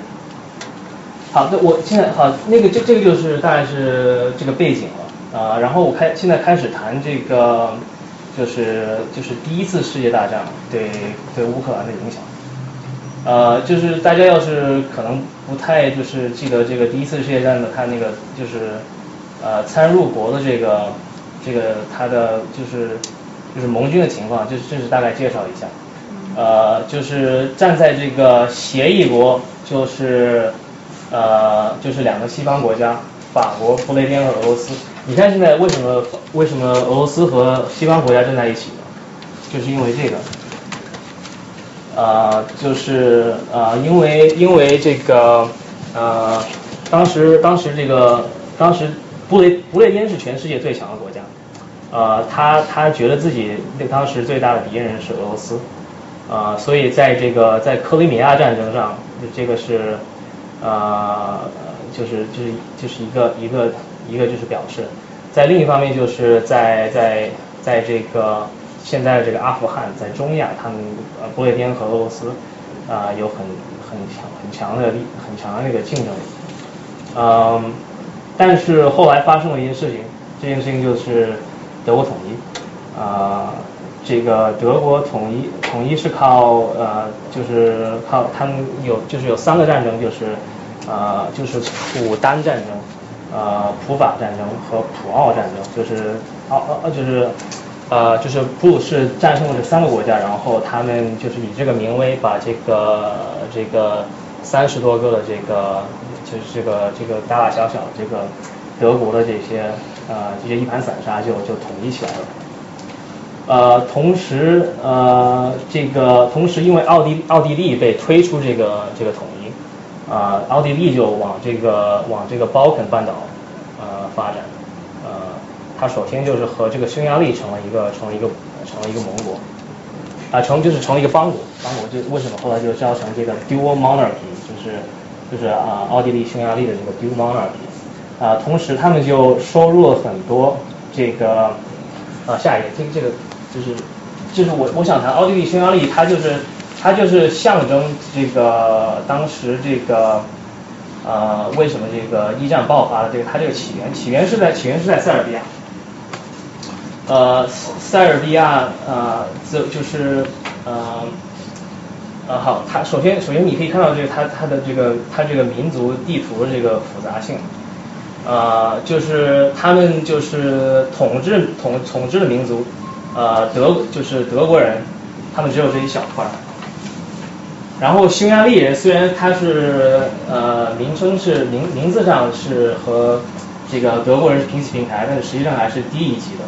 好，那我现在好，那个这这个就是大概是这个背景了。啊，然后我开现在开始谈这个，就是就是第一次世界大战对对乌克兰的影响，呃，就是大家要是可能不太就是记得这个第一次世界大战的他那个就是呃参入国的这个这个他的就是就是盟军的情况，就是这是大概介绍一下，呃，就是站在这个协议国就是。呃，就是两个西方国家，法国、不列颠和俄罗斯。你看现在为什么为什么俄罗斯和西方国家站在一起呢？就是因为这个，呃，就是呃，因为因为这个呃，当时当时这个当时不列不列颠是全世界最强的国家，呃，他他觉得自己那当时最大的敌人是俄罗斯，呃，所以在这个在克里米亚战争上，这个是。呃，就是就是就是一个一个一个就是表示，在另一方面就是在在在这个现在的这个阿富汗，在中亚，他们呃不列颠和俄罗斯啊有很很强很强的力很强的那个竞争力，嗯，但是后来发生了一件事情，这件事情就是德国统一啊，这个德国统一统一是靠呃就是靠他们有就是有三个战争就是。呃，就是普丹战争，呃，普法战争和普奥战争，就是奥奥呃就是呃就是普鲁士战胜了这三个国家，然后他们就是以这个名威把这个这个三十多个的这个就是这个这个大大小小这个德国的这些呃这些一盘散沙就就统一起来了。呃，同时呃这个同时因为奥地奥地利被推出这个这个统一。啊，奥地利就往这个往这个包肯半岛呃发展，呃，它首先就是和这个匈牙利成了一个成了一个成了一个盟国，啊，成就是成了一个邦国，邦国就为什么后来就叫成这个 dual monarchy，就是就是啊奥地利匈牙利的这个 dual monarchy，啊，同时他们就收入了很多这个啊下一个这个这个就是就是我我想谈奥地利匈牙利，它就是。它就是象征这个当时这个呃为什么这个一战爆发的这个它这个起源起源是在起源是在塞尔维亚，呃塞尔维亚呃就就是呃呃好它首先首先你可以看到这个它它的这个它这个民族地图这个复杂性，呃就是他们就是统治统统治的民族呃德就是德国人他们只有这一小块。然后匈牙利人虽然他是呃名称是名名字上是和这个德国人是平起平台，但是实际上还是低一级的。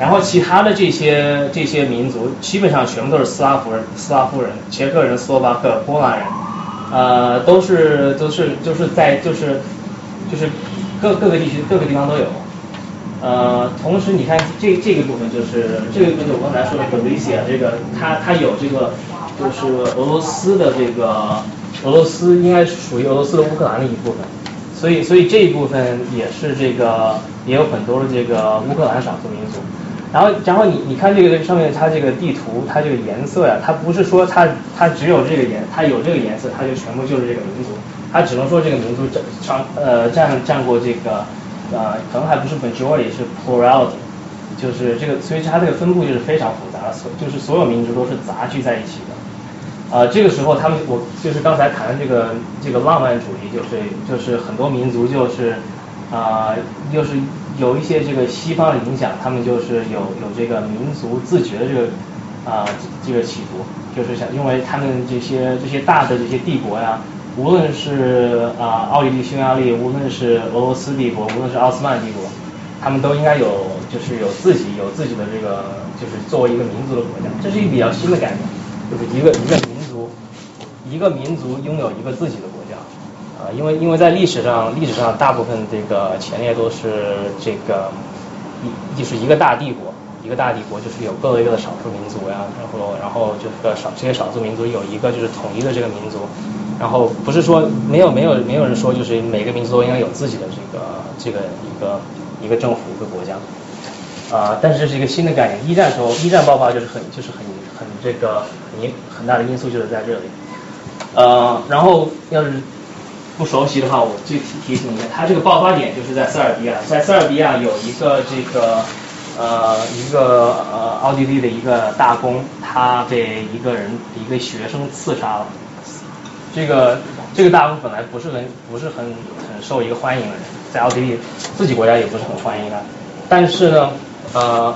然后其他的这些这些民族基本上全部都是斯拉夫人、斯拉夫人、捷克人、斯洛伐克、波兰人，呃，都是都是就是在就是就是各各个地区各个地方都有。呃，同时你看这这个部分就是这个部分我刚才说的 Galicia 这个它它有这个。就是俄罗斯的这个，俄罗斯应该是属于俄罗斯的乌克兰的一部分，所以所以这一部分也是这个也有很多的这个乌克兰少数民族。然后然后你你看这个上面它这个地图，它这个颜色呀，它不是说它它只有这个颜，它有这个颜色，它就全部就是这个民族，它只能说这个民族占呃占占过这个呃可能还不是 majority 是 plurality，就是这个所以它这个分布就是非常复杂的，所就是所有民族都是杂聚在一起的。呃，这个时候他们，我就是刚才谈的这个这个浪漫主义，就是就是很多民族就是，啊，又是有一些这个西方的影响，他们就是有有这个民族自觉的这个啊这个企图，就是想，因为他们这些这些大的这些帝国呀，无论是啊奥地利、匈牙利，无论是俄罗斯帝国，无论是奥斯曼帝国，他们都应该有就是有自己有自己的这个就是作为一个民族的国家，这是一个比较新的概念，就是一个一个民族。一个民族拥有一个自己的啊，因为因为在历史上历史上大部分这个前列都是这个一就是一个大帝国，一个大帝国就是有各个各的少数民族呀，然后然后就是个少这些少数民族有一个就是统一的这个民族，然后不是说没有没有没有人说就是每个民族都应该有自己的这个这个一个一个政府一个国家，啊，但是这是一个新的概念，一战时候一战爆发就是很就是很很这个很很大的因素就是在这里，呃，然后要是。不熟悉的话，我具体提醒一下，它这个爆发点就是在塞尔比亚，在塞尔比亚有一个这个呃一个呃奥地利的一个大公，他被一个人一个学生刺杀了。这个这个大公本来不是很不是很很受一个欢迎的人，在奥地利自己国家也不是很欢迎他，但是呢呃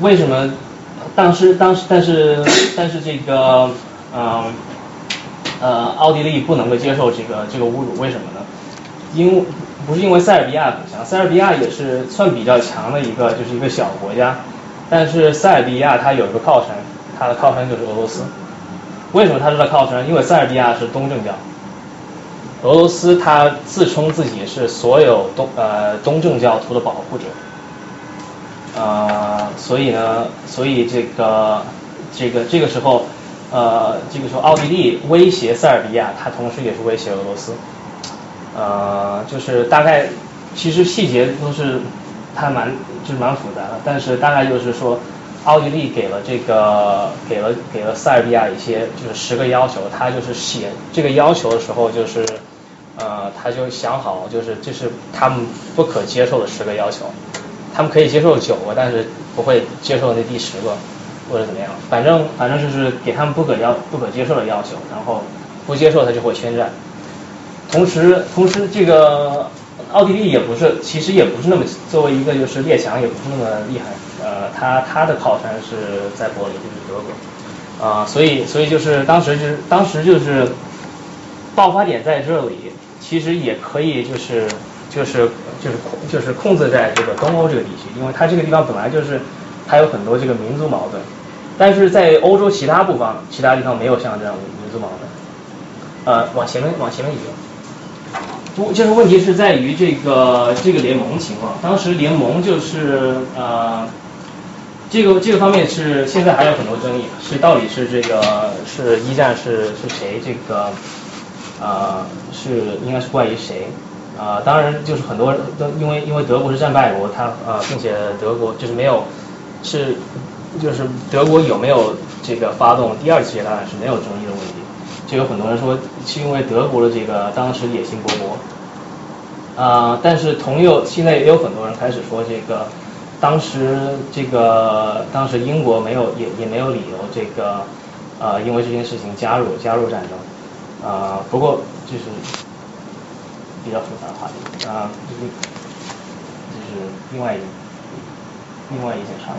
为什么当时当时但是但是这个嗯。呃奥地利不能够接受这个这个侮辱，为什么呢？因不是因为塞尔比亚很强，塞尔比亚也是算比较强的一个，就是一个小国家。但是塞尔比亚它有一个靠山，它的靠山就是俄罗斯。为什么它是它靠山？因为塞尔比亚是东正教，俄罗斯它自称自己是所有东呃东正教徒的保护者。呃，所以呢，所以这个这个这个时候。呃，这个时候奥地利威胁塞尔比亚，它同时也是威胁俄罗斯。呃，就是大概，其实细节都是它蛮就是蛮复杂的，但是大概就是说，奥地利给了这个给了给了塞尔比亚一些就是十个要求，他就是写这个要求的时候，就是呃他就想好，就是这是他们不可接受的十个要求，他们可以接受九个，但是不会接受那第十个。或者怎么样，反正反正就是给他们不可要不可接受的要求，然后不接受他就会宣战。同时同时这个奥地利也不是，其实也不是那么作为一个就是列强也不是那么厉害，呃，他他的靠山是在柏林，就是德国，啊，所以所以就是当时就是当时就是爆发点在这里，其实也可以就是就是就是控就是控制在这个东欧这个地区，因为它这个地方本来就是它有很多这个民族矛盾。但是在欧洲其他部分，其他地方没有像这样民族矛盾。呃，往前面往前面移。不，就是问题是在于这个这个联盟情况。当时联盟就是呃，这个这个方面是现在还有很多争议，是到底是这个是一战是是谁这个呃是应该是怪于谁？啊，当然就是很多都因为因为德国是战败国，他呃并且德国就是没有是。就是德国有没有这个发动第二次世界大战是没有争议的问题，就有很多人说是因为德国的这个当时野心勃勃，啊，但是同有现在也有很多人开始说这个当时这个当时英国没有也也没有理由这个呃因为这件事情加入加入战争，啊，不过就是比较复杂的话题啊，就是就是另外一另外一件事儿。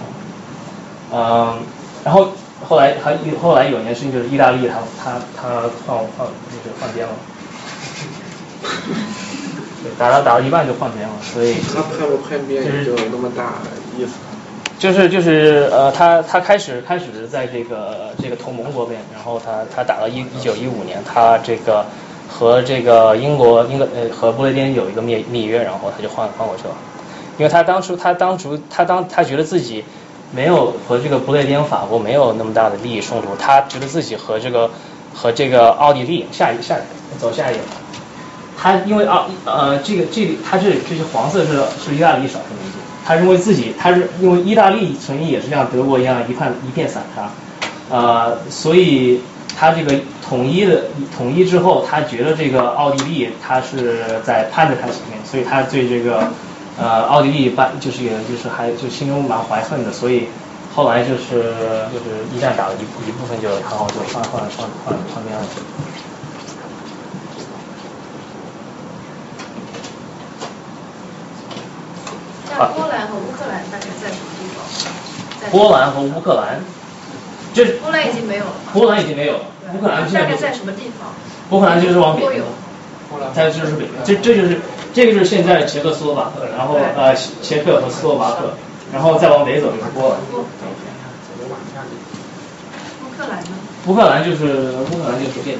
嗯，然后后来还后来有一件事情就是意大利他他他换换那个换边了，打到打到一半就换边了，所以他派不派边就那么大意思。就是就是呃他他开始开始在这个这个同盟国边，然后他他打到一一九一五年，他这个和这个英国英格呃和不列颠有一个密密约，然后他就换换过去了，因为他当初他当初他当他觉得自己。没有和这个不列颠法国没有那么大的利益冲突，他觉得自己和这个和这个奥地利下一下走下一页，他因为奥呃这个这里他这这些黄色是是意大利少数民族，他认为自己他是因为意大利曾经也是像德国一样一片一片散沙，呃所以他这个统一的统一之后，他觉得这个奥地利他是在攀着他前面，所以他对这个。呃，奥地利办就是也就是还就心中蛮怀恨的，所以后来就是就是一战打了一一部分就然后就换换换换换边了。在波兰和乌克兰大概在什么地方？波兰和乌克兰，这波兰已经没有了。波兰已经没有了，乌克兰大概在什么地方？乌克兰就是往北边，在就是北边，这这就是。这个就是现在捷克斯洛伐克，然后呃捷克和斯洛伐克，然后再往北走就是波兰。乌克兰呢？乌克兰就是乌克兰就是这边。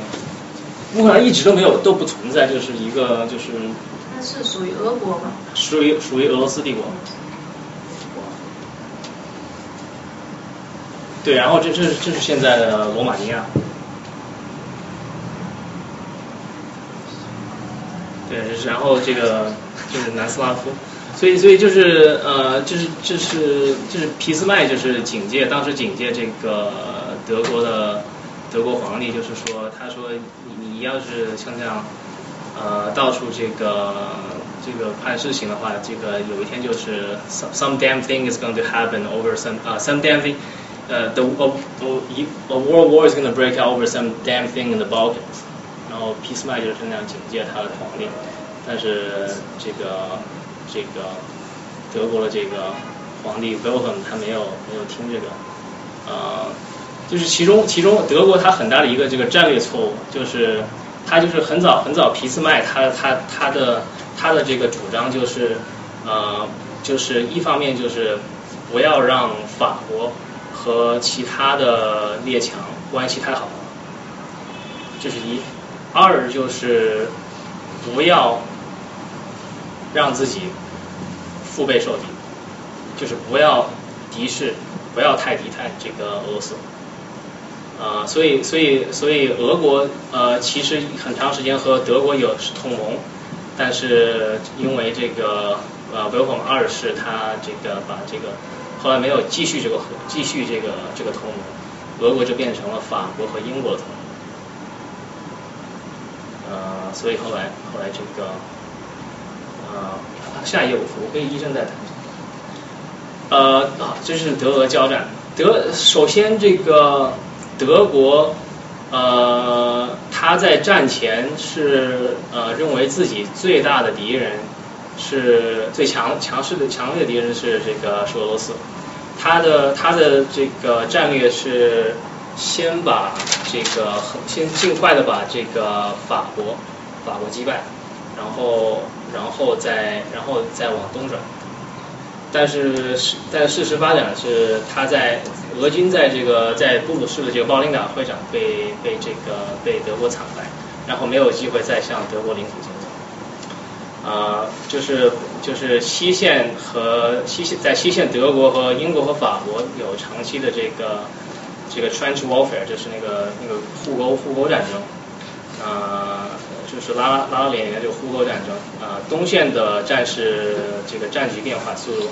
乌克兰一直都没有都不存在，就是一个就是它是属于俄国吗？属于属于俄罗斯帝国。对，然后这这这是现在的罗马尼亚。对，就是然后这个就是南斯拉夫，所以所以就是呃就是就是就是俾斯麦就是警戒，当时警戒这个德国的德国皇帝，就是说他说你你要是像这样呃到处这个这个办事情的话，这个有一天就是 some some damn thing is going to happen over some 啊、some damn thing 呃 the a, a, a world war is going to break out over some damn thing in the Balkans。然后俾斯麦就是那样警戒他的皇帝，但是这个这个德国的这个皇帝 Wilhelm 他没有没有听这个，呃，就是其中其中德国它很大的一个这个战略错误，就是他就是很早很早俾斯麦他他他的他的这个主张就是呃就是一方面就是不要让法国和其他的列强关系太好，这是一。二就是不要让自己腹背受敌，就是不要敌视，不要太敌太这个俄罗斯。啊、所以所以所以俄国呃其实很长时间和德国有是同盟，但是因为这个呃维尔二世他这个把这个后来没有继续这个继续这个这个同盟，俄国就变成了法国和英国的同盟。呃，所以后来后来这个呃下一页我我跟医生再谈。呃啊，这是德俄交战。德首先这个德国呃他在战前是呃认为自己最大的敌人是最强强势的强烈的敌人是这个是俄罗斯。他的他的这个战略是先把这个先尽快的把这个法国法国击败，然后然后再然后再往东转。但是事但事实发展是，他在俄军在这个在布鲁士的这个鲍林岛会战被被这个被德国惨败，然后没有机会再向德国领土进攻。啊、就是就是西线和西线在西线德国和英国和法国有长期的这个这个 trench warfare，就是那个那个互沟互沟战争，呃，就是拉拉拉拉连这个护沟战争，呃，东线的战士这个战局变化速度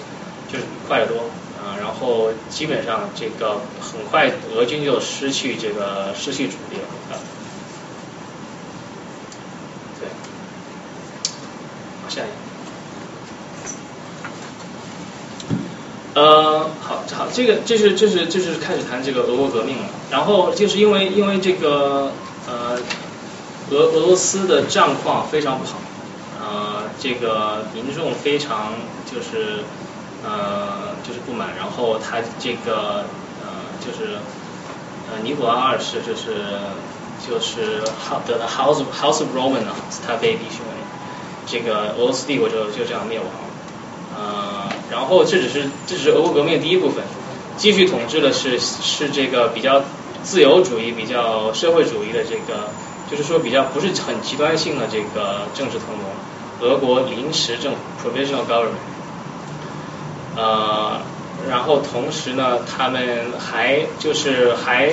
就是快得多，啊、然后基本上这个很快俄军就失去这个失去主力了，啊、对，好，下一个。呃，好，好，这个这是这是这是开始谈这个俄国革命了。然后就是因为因为这个呃俄俄罗斯的战况非常不好，呃，这个民众非常就是呃就是不满，然后他这个呃就是呃尼古拉二世就是就是 Ho- the House of House of Roman 啊，他被逼凶为这个俄罗斯帝国就就这样灭亡了。呃，然后这只是这只是俄国革命第一部分，继续统治的是是这个比较自由主义、比较社会主义的这个，就是说比较不是很极端性的这个政治同盟，俄国临时政府 （provisional government）。呃，然后同时呢，他们还就是还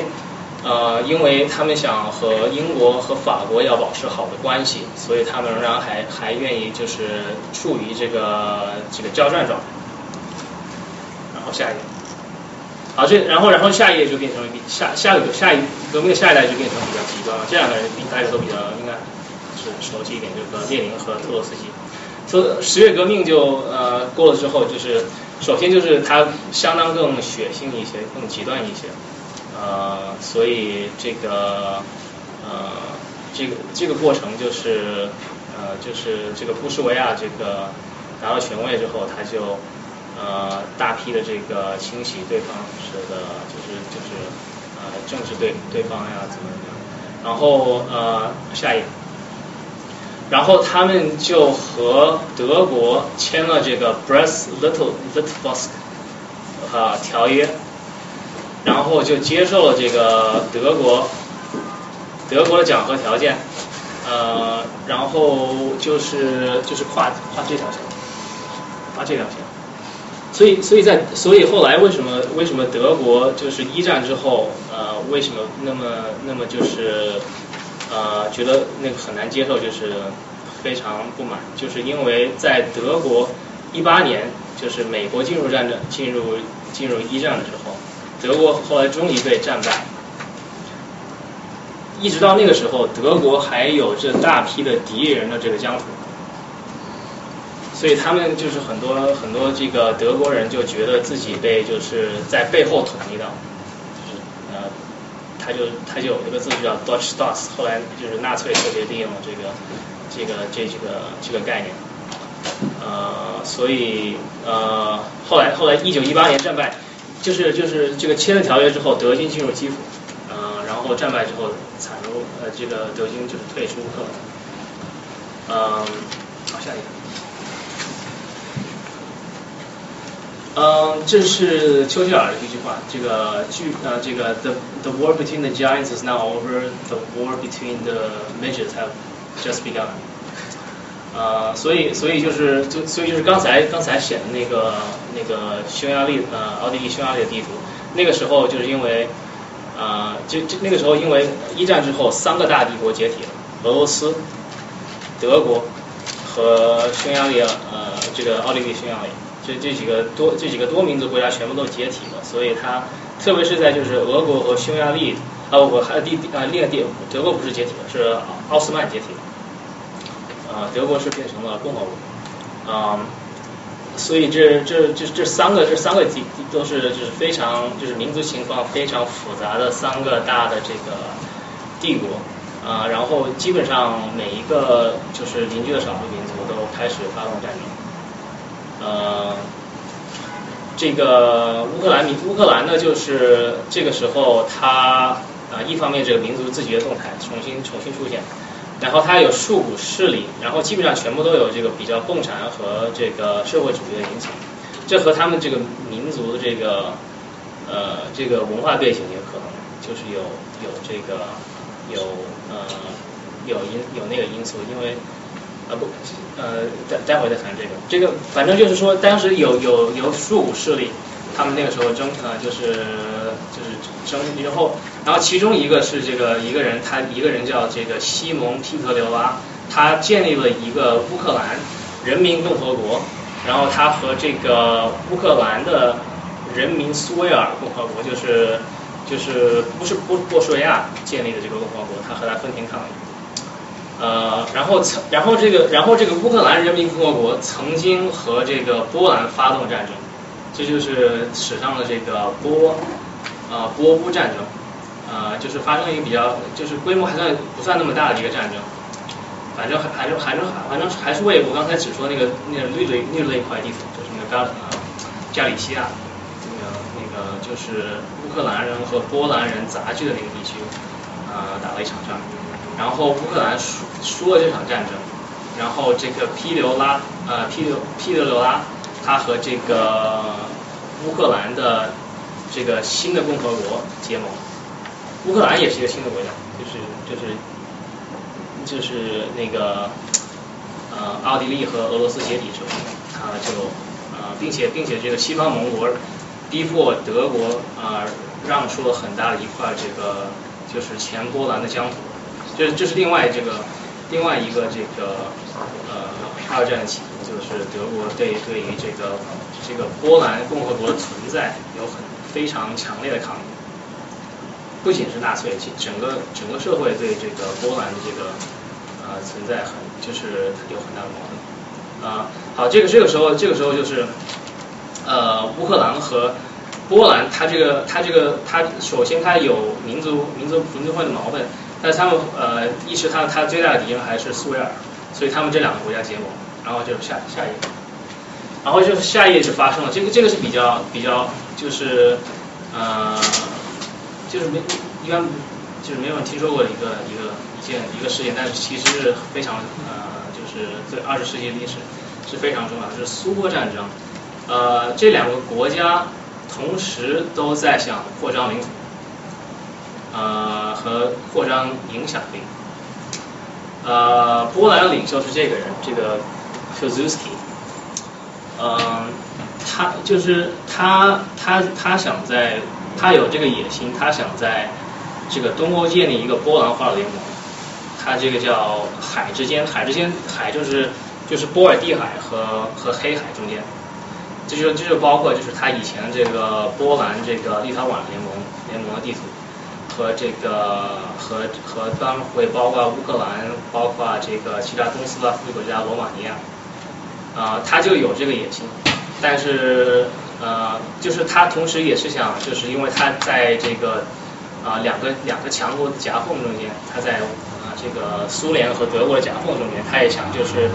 呃，因为他们想和英国和法国要保持好的关系，所以他们仍然还还愿意就是处于这个这个交战状态。好下一页，好，这然后然后下一页就变成比下下一个下一革命的下一代就变成比较极端了。这两个人大家都比较应该是熟悉一点，就是列宁和特洛斯基。说十月革命就呃过了之后，就是首先就是它相当更血腥一些，更极端一些。呃，所以这个呃，这个这个过程就是呃，就是这个布什维亚这个拿到权位之后，他就呃大批的这个清洗对方是的，就是就是呃政治对对方呀怎么怎么样，然后呃下一页。然后他们就和德国签了这个 Brest-Litovsk 啊条约，然后就接受了这个德国德国的讲和条件，呃，然后就是就是画画这条线，画这条线。所以所以在所以后来为什么为什么德国就是一战之后呃为什么那么那么就是呃觉得那个很难接受就是非常不满，就是因为在德国一八年就是美国进入战争进入进入一战的时候，德国后来终于被战败。一直到那个时候，德国还有这大批的敌人的这个疆土，所以他们就是很多很多这个德国人就觉得自己被就是在背后统一刀，就是呃，他就他就有一个字叫 Deutsch Das，后来就是纳粹特别利用了这个这个这这个这个概念，呃，所以呃后来后来一九一八年战败，就是就是这个签了条约之后，德军进入基辅。然后战败之后，惨如呃，这个德军就是退出乌克兰。嗯，好，下一个。嗯，这是丘吉尔的一句话，这个剧呃，这个 the the war between the giants is now over, the war between the midgets have just begun。呃，所以所以就是就所以就是刚才刚才写的那个那个匈牙利呃奥地利匈牙利的地图，那个时候就是因为。啊，就就那个时候，因为一战之后三个大帝国解体了，俄罗斯、德国和匈牙利，呃，这个奥地利、匈牙利，这这几个多这几个多民族国家全部都解体了，所以它特别是在就是俄国和匈牙利，啊，我还有第啊另一个地德国不是解体了，是奥斯曼解体了，啊，德国是变成了共和国，啊。所以这这这这三个这三个地都是就是非常就是民族情况非常复杂的三个大的这个帝国啊，然后基本上每一个就是邻居的少数民族都开始发动战争，呃，这个乌克兰民乌克兰呢就是这个时候它啊一方面这个民族自觉动态重新重新出现。然后它有数股势力，然后基本上全部都有这个比较共产和这个社会主义的影响，这和他们这个民族的这个呃这个文化背景也可能就是有有这个有呃有因有那个因素，因为啊不呃待待会再谈这个，这个反正就是说当时有有有数股势力。他们那个时候争呃就是就是争之后，然后其中一个是这个一个人，他一个人叫这个西蒙皮特留拉，他建立了一个乌克兰人民共和国，然后他和这个乌克兰的人民苏维尔共和国，就是就是不是波波斯维亚建立的这个共和国，他和他分庭抗礼，呃，然后曾然后这个然后这个乌克兰人民共和国曾经和这个波兰发动战争。这就是史上的这个波，呃波乌战争，呃就是发生一个比较就是规模还算不算那么大的一个战争，反正还还是还是反正还是为我刚才只说那个那个绿的绿的那块地图，就是那个加呃加里西亚，那个那个就是乌克兰人和波兰人杂居的那个地区，呃打了一场仗，然后乌克兰输输了这场战争，然后这个皮留拉呃皮留皮留留拉。他和这个乌克兰的这个新的共和国结盟，乌克兰也是一个新的国家，就是就是就是那个呃奥地利和俄罗斯解体之后，他就呃并且并且这个西方盟国逼迫德国啊让出了很大的一块这个就是前波兰的疆土，这这是另外这个另外一个这个呃二战的起。就是德国对对于这个这个波兰共和国的存在有很非常强烈的抗议，不仅是纳粹，其整个整个社会对这个波兰的这个呃存在很就是有很大的矛盾啊。好，这个这个时候这个时候就是呃乌克兰和波兰，它这个它这个它首先它有民族民族民族会的矛盾，但他们呃一是它它最大的敌人还是苏维尔，所以他们这两个国家结盟。然后就下下一页，然后就下一页就发生了，这个这个是比较比较就是呃就是没一般就是没有人听说过一个一个一件一个事件，但是其实是非常呃就是在二十世纪历史是非常重要的，是苏波战争，呃这两个国家同时都在想扩张领土，呃和扩张影响力。呃，波兰的领袖是这个人，这个 p i l s u s k i 嗯，他就是他他他想在，他有这个野心，他想在这个东欧建立一个波兰化的联盟。他这个叫海之间，海之间，海就是就是波尔蒂海和和黑海中间，这就这就包括就是他以前这个波兰这个立陶宛联盟联盟的地图，和这个和和当会包括乌克兰，包括这个其他东斯拉夫国家罗马尼亚，啊，他就有这个野心，但是呃，就是他同时也是想，就是因为他在这个啊两个两个强国的夹缝中间，他在啊。这个苏联和德国的夹缝中间，他也想就是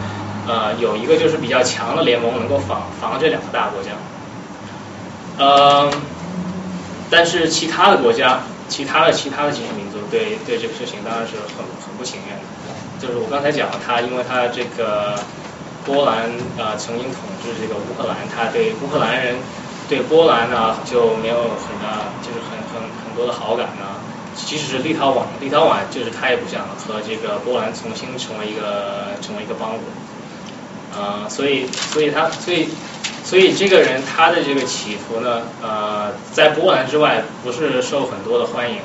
呃有一个就是比较强的联盟能够防防这两个大国家，呃，但是其他的国家，其他的其他的几个民族对对这个事情当然是很很不情愿的，就是我刚才讲了，他因为他这个波兰呃曾经统治这个乌克兰，他对乌克兰人对波兰呢就没有很大就是很很很多的好感呢。即使是立陶宛，立陶宛就是他也不想和这个波兰重新成为一个成为一个邦国，呃，所以所以他所以所以这个人他的这个企图呢，呃，在波兰之外不是受很多的欢迎，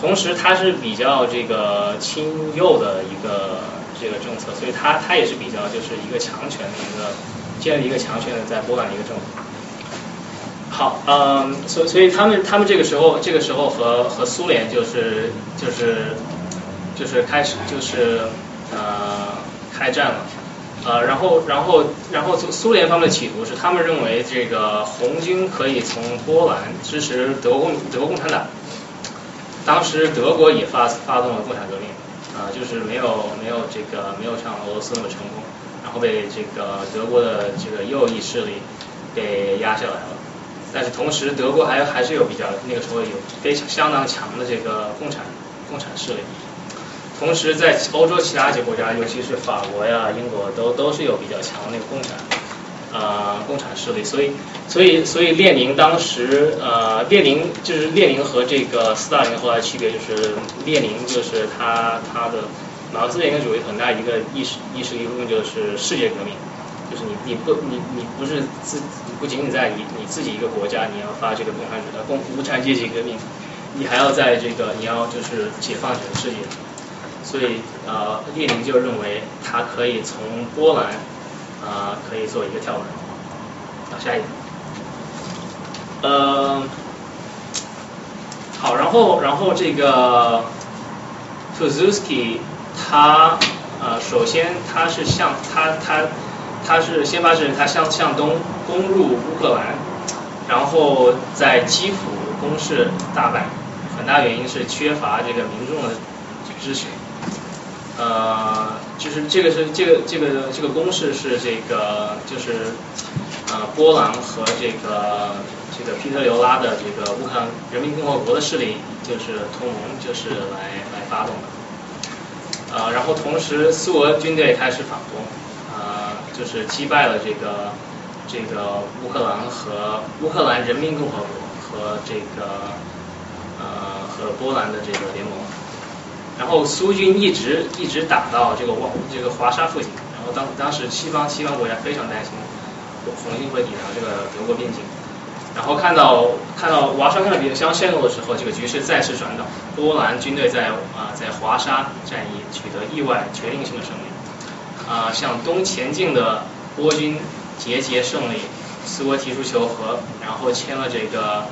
同时他是比较这个亲右的一个这个政策，所以他他也是比较就是一个强权的一个建立一个强权的在波兰的一个政府。好，嗯，所所以他们他们这个时候这个时候和和苏联就是就是就是开始就是呃开战了，呃，然后然后然后苏苏联方面的企图是他们认为这个红军可以从波兰支持德国共德国共产党，当时德国也发发动了共产革命，啊，就是没有没有这个没有像俄罗斯那么成功，然后被这个德国的这个右翼势力给压下来了。但是同时，德国还还是有比较那个时候有非常相当强的这个共产共产势力。同时，在欧洲其他几个国家，尤其是法国呀、英国，都都是有比较强的那个共产啊共产势力。所以，所以，所以列宁当时呃，列宁就是列宁和这个斯大林后来区别就是，列宁就是他他的马克思列宁主义很大一个意识意识一部分就是世界革命。就是你你不你你不是自不仅仅在你你自己一个国家，你要发这个共产主义共无产阶级革命，你还要在这个你要就是解放全世界。所以呃，列宁就认为他可以从波兰啊可以做一个跳板。好，下一个。呃，好，然后然后这个 t u z u s k i 他呃首先他是向他他。他是先发制人，他向向东攻入乌克兰，然后在基辅攻势大败，很大原因是缺乏这个民众的支持。呃，就是这个是这个这个这个公式是这个就是呃波兰和这个这个皮特留拉的这个乌克兰人民共和国的势力就是同盟就是来来发动的。呃，然后同时苏俄军队开始反攻。呃就是击败了这个这个乌克兰和乌克兰人民共和国和这个呃和波兰的这个联盟，然后苏军一直一直打到这个瓦这个华沙附近，然后当当时西方西方国家非常担心红军会抵达这个德国边境，然后看到看到华沙看到比较相陷落的时候，这个局势再次转倒，波兰军队在啊在华沙战役取得意外决定性的胜利。啊，向东前进的波军节节胜利，苏俄提出求和，然后签了这个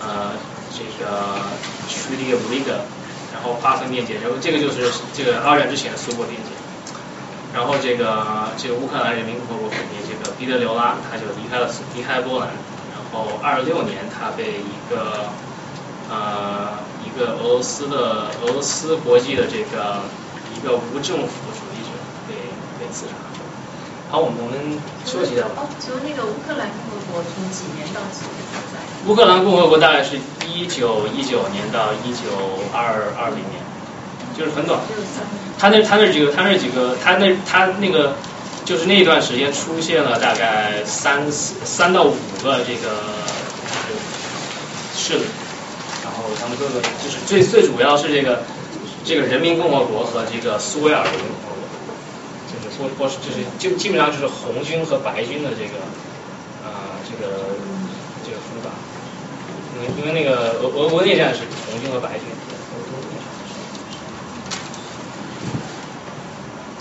呃这个 Treaty of Riga，然后划分边界，然后这个就是这个二战之前的苏波边界，然后这个这个乌克兰人民共和国总理这个彼得留拉他就离开了离开波兰，然后二六年他被一个呃一个俄罗斯的俄罗斯国际的这个一个无政府。主义者给被刺杀。好，我们我们休息一下吧。哦，从那个乌克兰共和国从几年到几年？乌克兰共和国大概是一九一九年到一九二二零年，就是很短。他那他那几个他那几个他那他那个就是那段时间出现了大概三四三到五个这个势力，然后他们各个就是最最主要是这个。这个人民共和国和这个苏维尔人民共和国，就是波波是就是就基本上就是红军和白军的这个啊、这个因为那个俄俄国内战是红军和白军。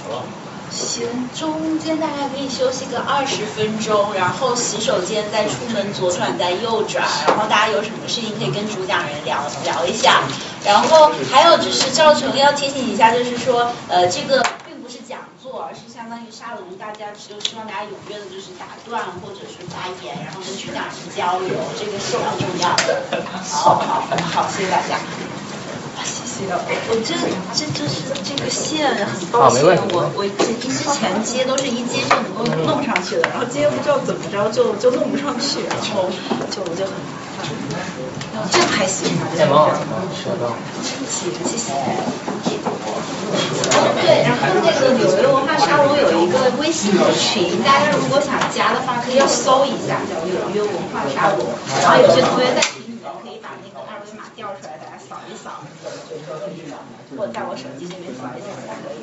好了。行，中间大概可以休息个二十分钟，然后洗手间再出门左转再右转，然后大家有什么事情可以跟主讲人聊聊一下。然后还有就是赵成要提醒一下，就是说呃这个并不是讲座，而是相当于沙龙，大家就希望大家踊跃的就是打断或者是发言，然后跟主讲人交流，这个是比较重要的。好好好，谢谢大家。谢谢，我这这就是这个线很抱歉，我我之前接都是一接就能够弄上去的，然后接不知道怎么着就就弄不上去，然后就就很麻烦。这样还行吧？这样学到。行，谢谢。对，然后那个纽约文化沙龙有一个微信的群，大家如果想加的话，可以要搜一下，叫纽约文化沙龙。然后有些同学在群里面可以把那个二维码调出来，大家扫一扫，或者在我手机这边扫一扫也可以。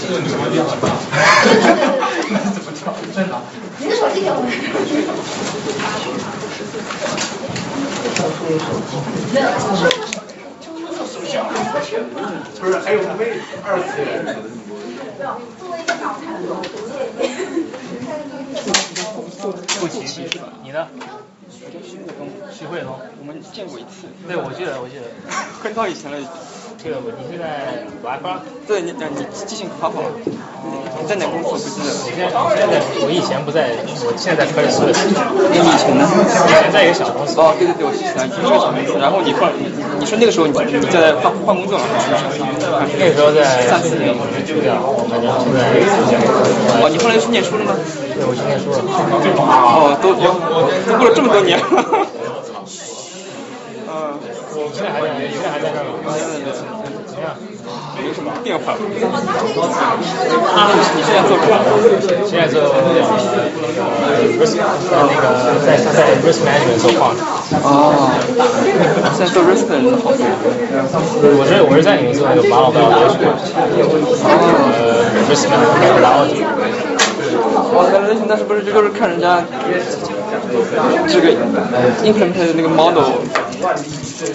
这个纽约很大。怎么调？在哪？您的手机给我。没有，不是还有微二次元。作为一个脑残粉，不齐是吧？你呢？徐汇东，我们见过一次。对，我记得，我记得。很早以前了。这个你现在玩吧？对，你你记性好好了。你在哪公司？不记得了。我现在现在我以前不在，我现在在科斯。那你以前呢？以前在一个小公司。哦，对对对，我记起来，你是个小公司。然后你换，你说那个时候你你在换换工作了？那个时候在三四年，我就这样，我们现在。哦，你后来去念书了吗？对，我去念书了。哦，都都过了这么多年。嗯。现在还在？现在还在这儿吗？怎么样？没什么变化。你现在做什么？现在做呃 risk 那个在在 risk management 做 quant。哦。现在做 risk 的好多。我是我是在你们做那个 model validation。呃 risk methodology。哦，那那那是不是就是看人家这个 implement 的那个 model，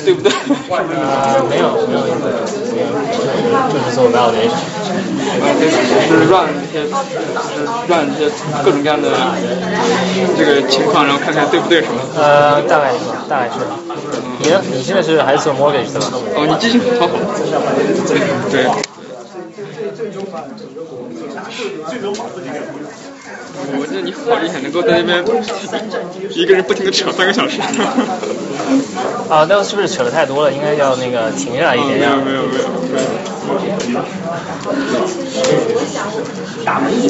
对不对？呃，没有没有没有，就是做 validation。就是 run 这些，就是 run 这些各种各样的这个情况，然后看看对不对什么。呃，大概是吧，大概是。你呢？你现在是还是做 mortgage 的吧？哦，你记性很好。对对。最终把整个国民最终把自己给我觉得你好厉害，能够在那边一个人不停的扯三个小时。啊，那是不是扯的太多了？应该要那个停下来一点。没有没有没有。你你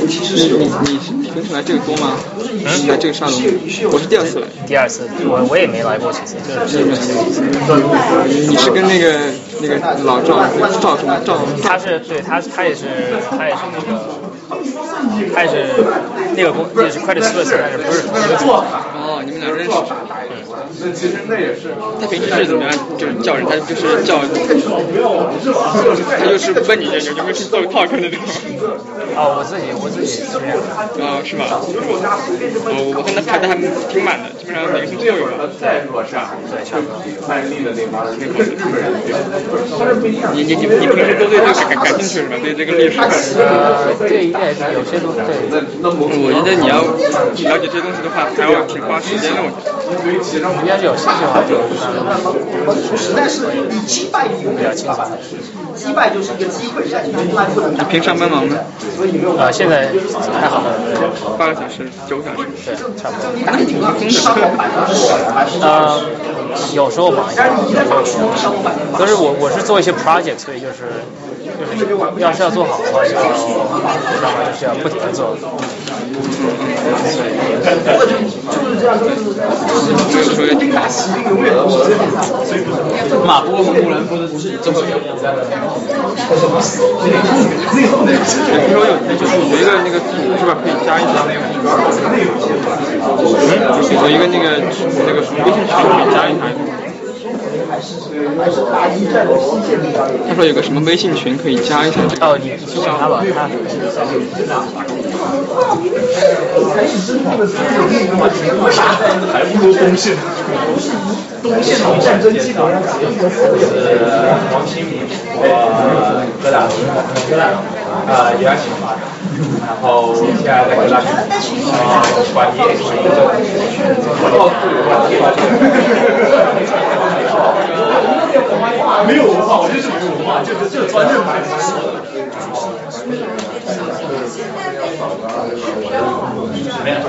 你平时来这个多吗？嗯。来这个沙龙，我是第二次来。第二次，我我也没来过几次，就是你是跟那个那个老赵赵什么赵？他是对他他也是他也是那个。他也是那个公，那是 credit suisse，但是不是一个组。哦，你们俩认识。那其实那也是。他平时是怎么样？就是叫人，他就是叫。他就是问你有有没有去做 talk 那种。哦，我自己我自己是这样。哦，是吗？我我跟他排的还挺满的，基本上每个星期都有吧。在洛杉矶，对，差不多。曼利的那帮那个日本人，你你你你平时都对这个感感兴趣是吧？对这个历史。呃，对，也是有些东西。对。我觉得你要了解这些东西的话，还要挺花你要是有兴趣的话，就实在是你击败比较轻松。击败就是一个机会，但你从来不能。你平上班忙吗？呃，现在还好。八个小时，九个小时。对，差不多。打你挺忙，呃，有时候忙一点。可是我我是做一些 project，所以就是就是 要是要做好的话，就要要么就是要不停的做。就是这样，就是就是说定打实力永远都是这样，所以不是。马不过蒙古人不是这么有。什么死？最后那个。听说有就是有一个那个是吧？可以加一张那个。有一个那个那个什么微信群可以加一下。他说有个什么微信群可以加一下。哦，你去加他吧，他。还不如东线。东线的战争基本上结束了。王新民，我哥大，哥大，啊，也要请发展，然后现在在哥大，啊，管业，没有文化，我就是没有文化，就是这专任白没有，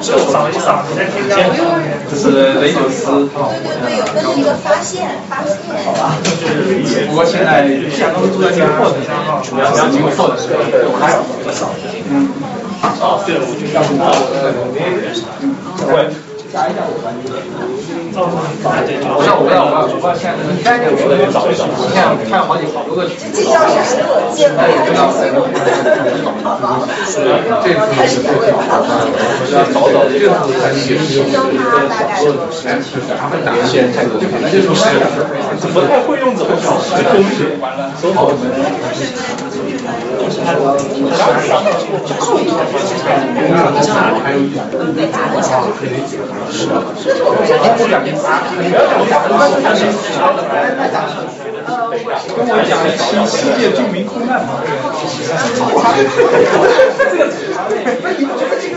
这扫一扫，你在听见？这是雷九斯。对对对，有跟那个发现发现。好吧，不过现在现在都住在这个破的上，主要要经过破的时候，还有扫一下。嗯。哦，对，我就要不我会。加一下我专业。哦，像我不知道，我不知道现在你现在我得找一找，现在看好几好多个。这教室还是我见过。是，这次是不会吧？我要找找这个才行。他大概。他们哪些太多？就反正就是不太会用怎么找？这东西完了，搜好门。还有一点。是的，这两年啊，你不要讲讲，跟我讲一期世界著名空难嘛。这个那你不觉得这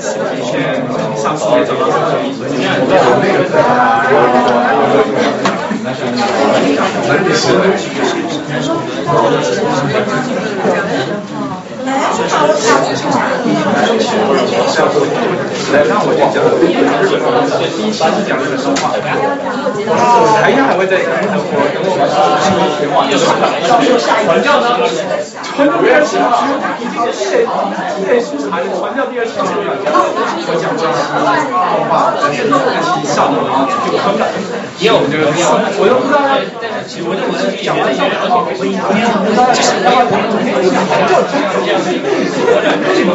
个我是这样的，是这样的。以前上次也找到来，让我讲讲日本第一期讲这个神话，还应该还会再讲。我等我们话，传教呢？传教第二期，已经列列书查传教第二期我讲过动画，上的啊，就很感也有这个，我都不知道他，我就我讲完之后，我一听，就是他妈传教这样子，这个非常会讲。要建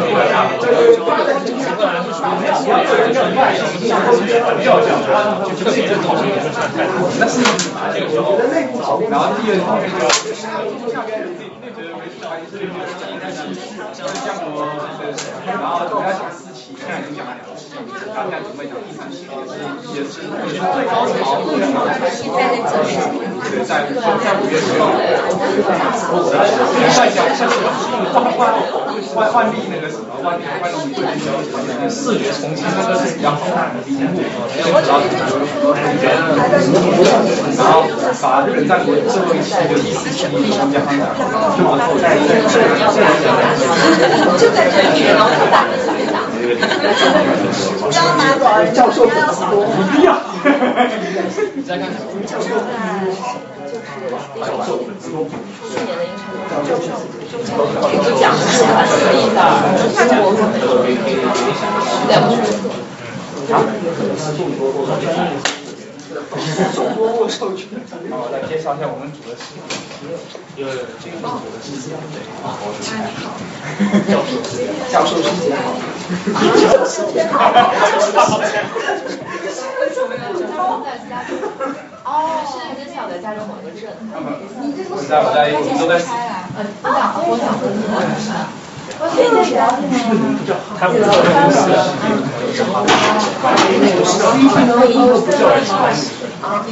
立啊。那是这个时候，然后第二套就是。然后主要讲四期，现在已经讲了两，大概准备讲第三期，也是也是最高潮，对，在在五月十六号，再讲下是万万万万历那个什么万万历对视觉冲击，那个是比较好看的题目，然后把日本战国最后一期就第四期讲讲，就往后再。就在这里，然后特教授怎么多？不要。你再看看。教授就是教授。去年的英超教授，就讲是很得意的，看我可能了不起。啊？众多握手拳。好，来介绍一下我们组的是。有这个组的是这样的。教授，教授师姐好。教授师姐好。哦，是很小的加州某个镇。你这个是在都在开啊？嗯，我想，我想和你聊一下。我可以聊天吗？他不叫公司，是好的。可以不叫。啊，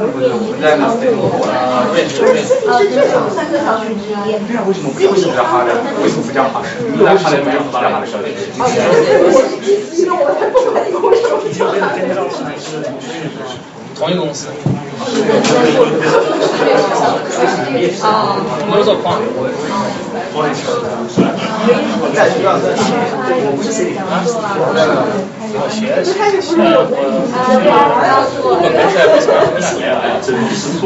我在那边啊，认识认识。啊，这种三个小群之一。对啊，为什么为什么叫哈的？为什么不叫哈的？不叫哈的，没有不叫哈的小姐姐。啊，我是第一个，我才不管你为什么。同一公司。啊。我们都做矿。在学校的。我不是谁啊？我学的是。呃，我。我没在不错，我两年哎，真是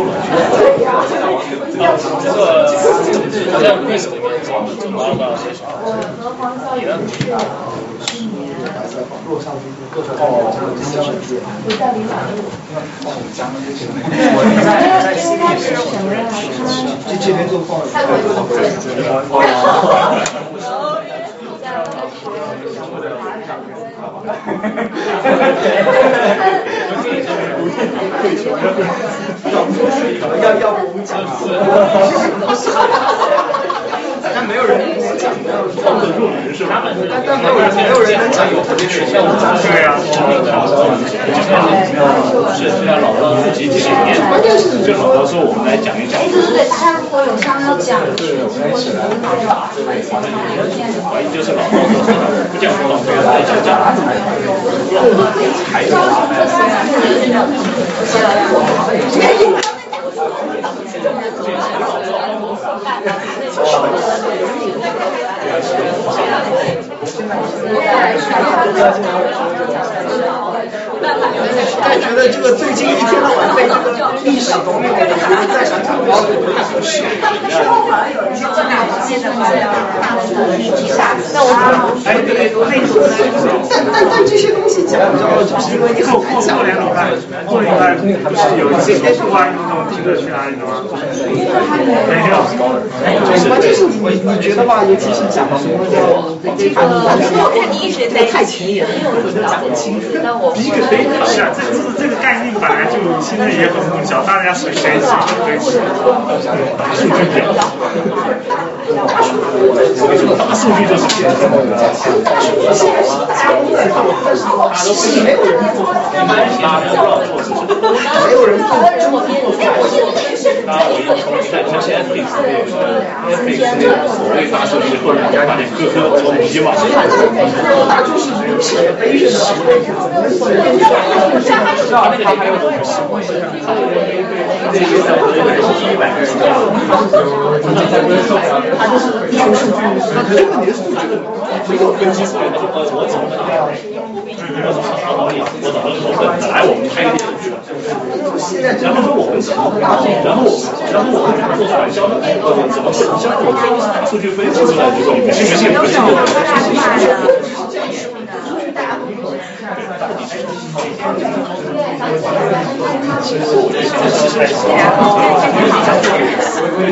错了。这个好像历史里面怎么怎么到这啥？你呢？哦，我在领导。就这边做矿。要要不我们讲但没有人讲放得入迷是吧？但但没有人没有人讲有特别取向的。对呀。是是要老到自己体验。关键是就老到说我们来讲一讲。对对对，大家如果有商要讲，对，我们一起来。怀疑就是老到说不讲老对来讲讲。还有但觉得这个最近一天到晚被这个历史方面的人在想讲的是不太合适。但但但这些东西讲就是因为你很难讲。过年礼拜，过礼拜就是有一些户外运动，记得去哪里吗？没有。关键是你你觉得吧，尤其是讲什么叫这个，这个太前沿了，我觉得讲不清楚。是啊，这这这个概念本来就现在也很混淆，大家谁谁谁都可以说。大数据表，大数据就是现在的。没有人做，没有人做。那我要从在之前 Netflix 那个 Netflix 那个所谓大数据或者人我怎么好好理，我怎么怎么本来我们开一个数据，然后说我们怎么，然后。然后我们做传销的，怎么传销？我说大数据分析出来，的你信不信？不信。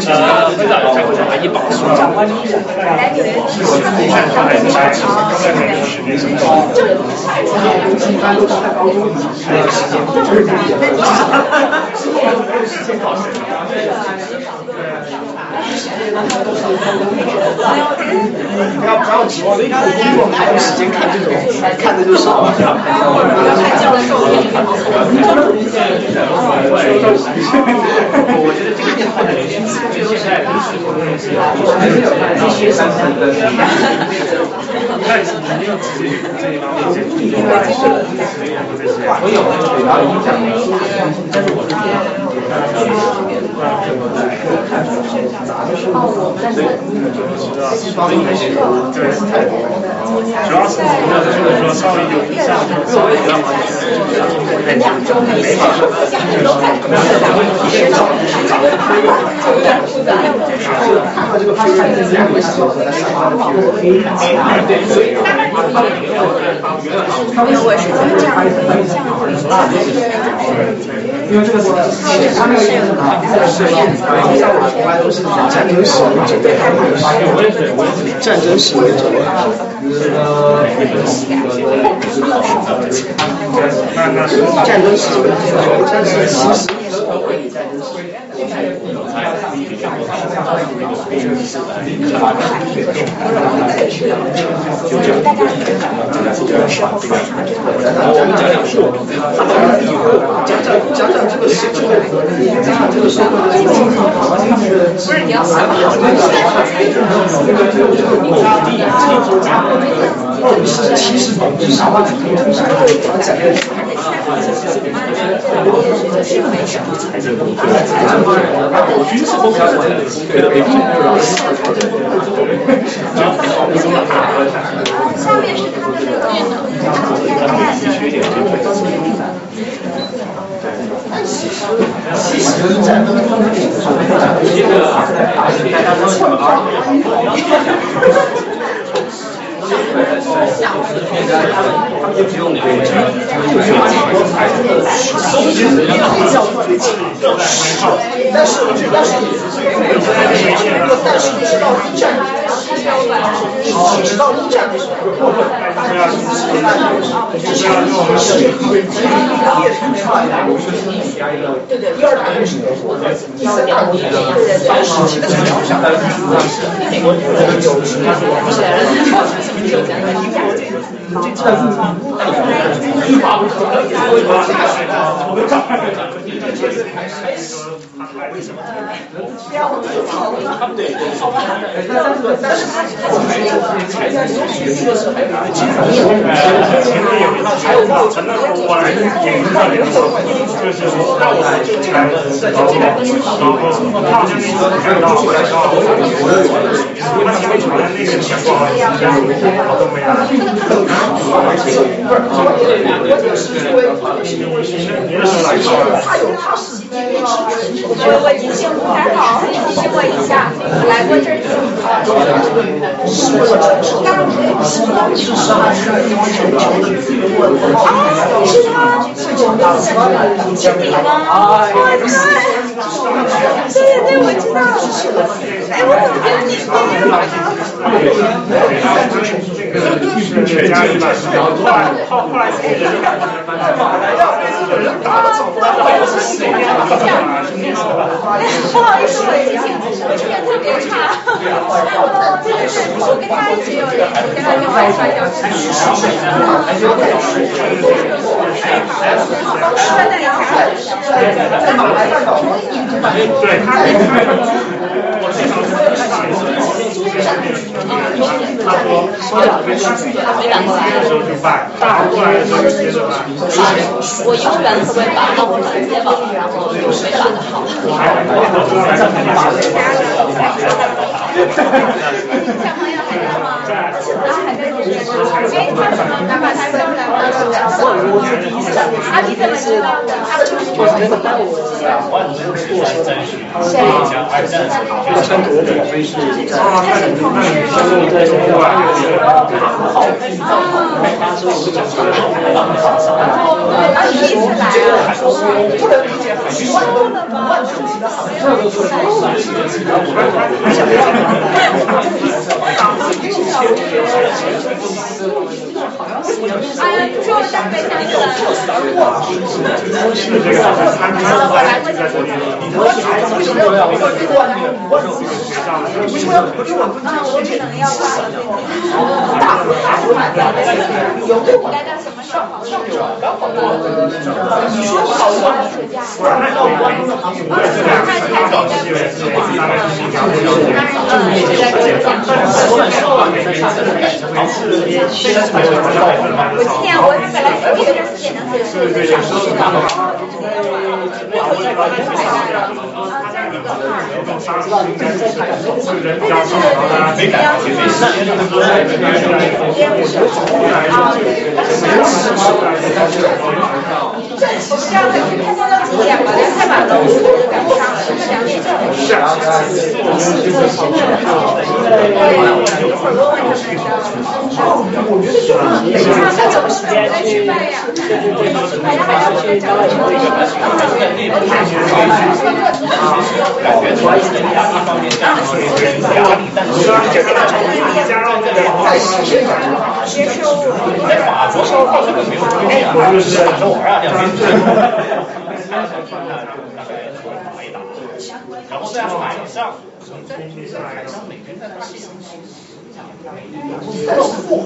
呃，知道才会拿一把书。不要不要指望，因为我们还有时间看这种，看的就少。我觉得这个电话的连接词，就现在历史的东西，这些三层的，但是你要直接这一方面接触，因为这些我有那个然后影响的，但是我是。主要是我们就是说稍微有像稍微比较好一点，两周没法说，家人都在可能两个学长长得他有有点复杂，看到这个配置，自然会想到和他上班的网络非常强，对，所以因为我是这样，因为这个是他们是啊。是，像我从来都是战争史，战争史研究。那那战争史，战争史。我们讲讲是我们讲讲讲讲这个社会，讲讲这个社会的情况。不是你要想好这个其实你啥话都没啥，军事风格下面是他们的电脑。其实战争中一个大家都想啊。他们就只有两个人，但是但是但是直到一战，直到一战的时候，大家就是是列出出来的，对对，第二大国是德国，第三大国是当时其实主要上来美国有是。这这一发不可为什么？对，但是但是他还有还在学习的时候还有一个基础，还有那个那个我来演一下那个，就是那我就来在这边，然后他就是说看到我来说，我有他前面传的那个情况，好都没来。我就是因为因为是您是来说，他有他是第一支。我我记性不太好，提醒我一下，来过这儿是我这是当时是当时是还是因为全球的舆论啊，是他是讲到什么经理吗？我太，对对，我知道，哎，我怎么觉得你你是全家一百然后后来后后来是在马来亚被日本人打的走，我是谁呀？不好意思，我记性记性特别差。哦，对对对，我跟他一起有联系，跟他另外传消息。他在两海，在马来半岛。对，他我经常是看他说，说两边去的时候就办，大。我幼儿园特别晚，那我直接吧，然后就没得办的好。在吗？然后还在这边。哎，他什么？哪怕他叫来了。啊，你怎么知道的？他就是说什么？谁？穿格子的飞是。他是同事吗？啊，第一次来！不能理解，万万重庆的航这都是哎呀，你说我上北上的。我来过这里，你为什么为什么要我这个外面我是这个学校的？为什么要我这个？啊，我可能要挂了。大河大河马的有来到什么时候？上周刚好过。你说好的，不然那到关中的航母，我也是两次刚到机位，是吧？大概是新疆的要求。我今天我本来是六点四点能结束，上午去的。没感觉，没事。我不知道他去开到几点吧，但太晚了，我就赶不上了，是两点整。是啊。对，一会儿问问他们一下。等一下，那怎么时间再去办呀？大家还要去找找。感觉主要是两方面加上压力，但是在实现上，在法国烧烤这个没有这么远啊，就是首尔啊两边最后，大概打一打，然后在海上，在海上每天在那戏。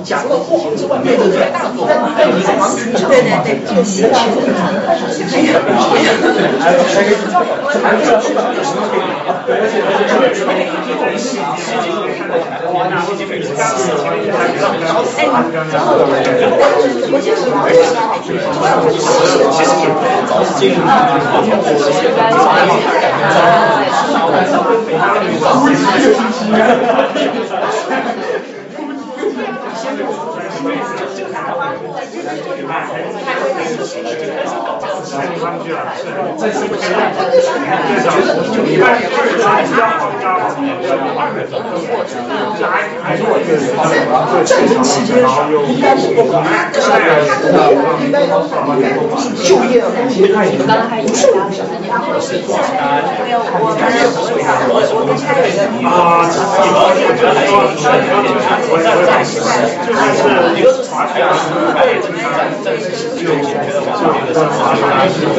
假如不好之外，面对大的还有一个盲区。对对对，这个 Goed. 战争期间应该是不管，就是应该要就业的方面不受影响。一个是滑雪，还有就是在在就就就滑雪，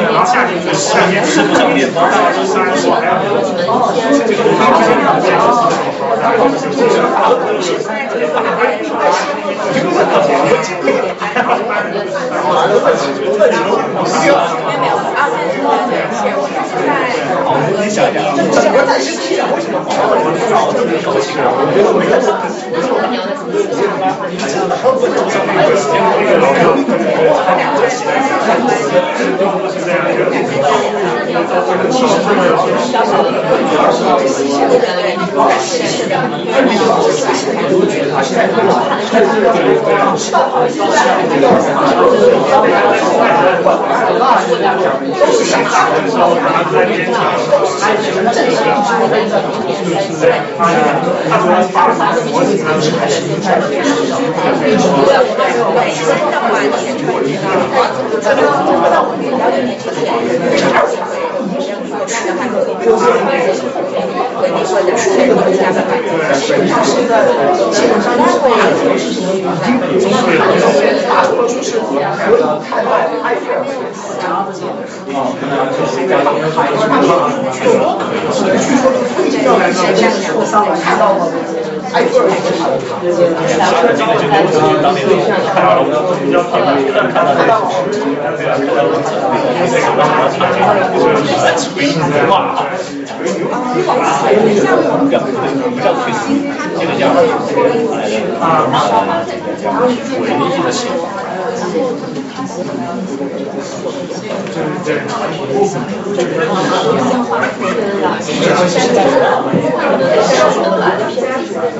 然后夏天就夏天吃不上面包，就山我还要这个他们现在我在生气啊！为什么？我这么高兴啊！我觉得都是想上位，都是想挣钱，还有就是挣钱之后再从里面去，他主要发发的福利才是还是最重要的。每个历史历史报。呃，南史来对历史，很多是自己这个你说。我现在 就是在，就是现在，不管是在校园还是在学校，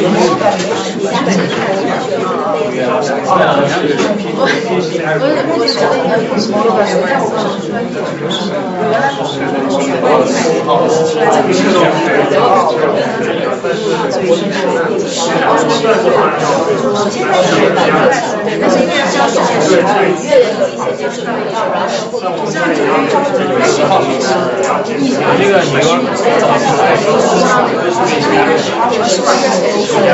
我我我学了一个，我原来我原来我原来讲的是，我现在是讲的是，对，但是因为要上的是，越有一些就是不一样，然后上课不同，但是讲的是。贝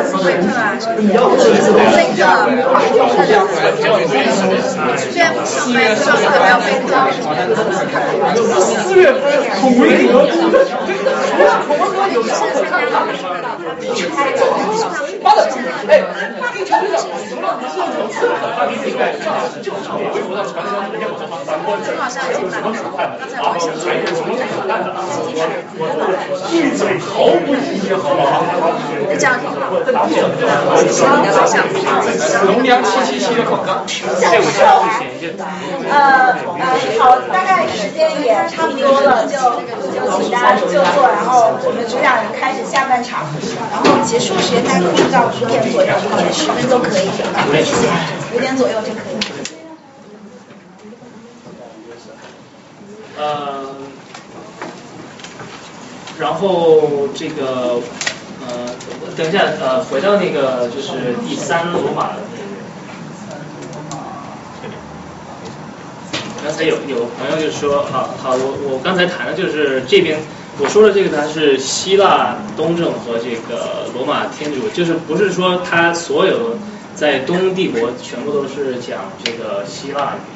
克。四月份孔威德，妈的，哎，地球队长，流浪不是有刺客，他比比赛就上我微博上传的那天我说反观，这是什么手段？啊，还有什么手段的？闭嘴，毫不理解，好不好？就这样挺好。龙阳七七七的广告，这我先不写，呃呃，好，大概时间也差不多了，就就请大家就坐然后我们主讲人开始下半场，然后结束时间大概控制到五点左右，五点十分都可以，谢谢，五点左右就可以。呃，然后这个呃，等一下呃，回到那个就是第三罗马的。刚才有有朋友就说，好好，我我刚才谈的就是这边我说的这个，它是希腊东正和这个罗马天主，就是不是说它所有在东帝国全部都是讲这个希腊语。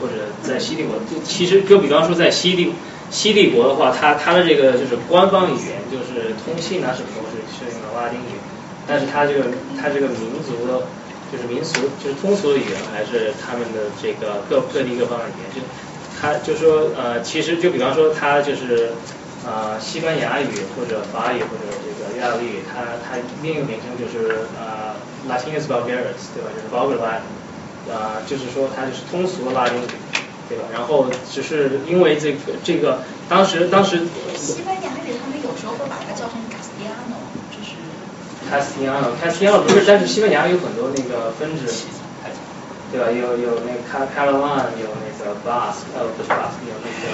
或者在西帝国，就其实就比方说在西帝西帝国的话，它它的这个就是官方语言就是通信啊什么都是是用的拉丁语，但是它这个它这个民族的，就是民俗就是通俗的语言还是他们的这个各各地各方的语言，就它就说呃其实就比方说它就是呃西班牙语或者法语或者这个意大利语，它它另一个名称就是呃 Latinus Vulgaris 对吧？就是 Vulgar。啊，就是说它就是通俗的拉丁语，对吧？然后只是因为这个这个，当时当时。西班牙语他们有时候会把它叫成 Castellano，就是。Castellano，Castellano 不是，但是西班牙有很多那个分支，对吧？有有那个 Catalan，有那个 Basque，呃不是 Basque，有那个。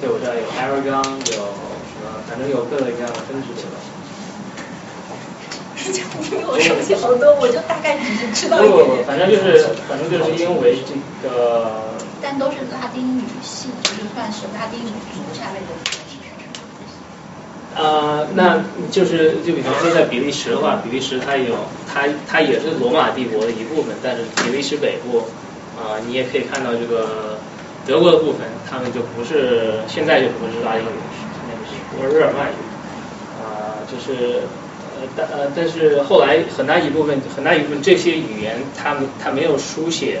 对，我知道有 Aragon，有什么，反正有各种各样的分支，对吧？我熟悉好多，我就大概只知道。一点不，反正就是，反正就是因为这个。但都是拉丁语系，就是算是拉丁语族下面的。呃，那就是就比方说在比利时的话，比利时它有它它也是罗马帝国的一部分，但是比利时北部啊，你也可以看到这个德国的部分，他们就不是现在就不是拉丁语，那个是波日耳曼语啊，就是。但呃，但是后来很大一部分很大一部分这些语言，它它没有书写，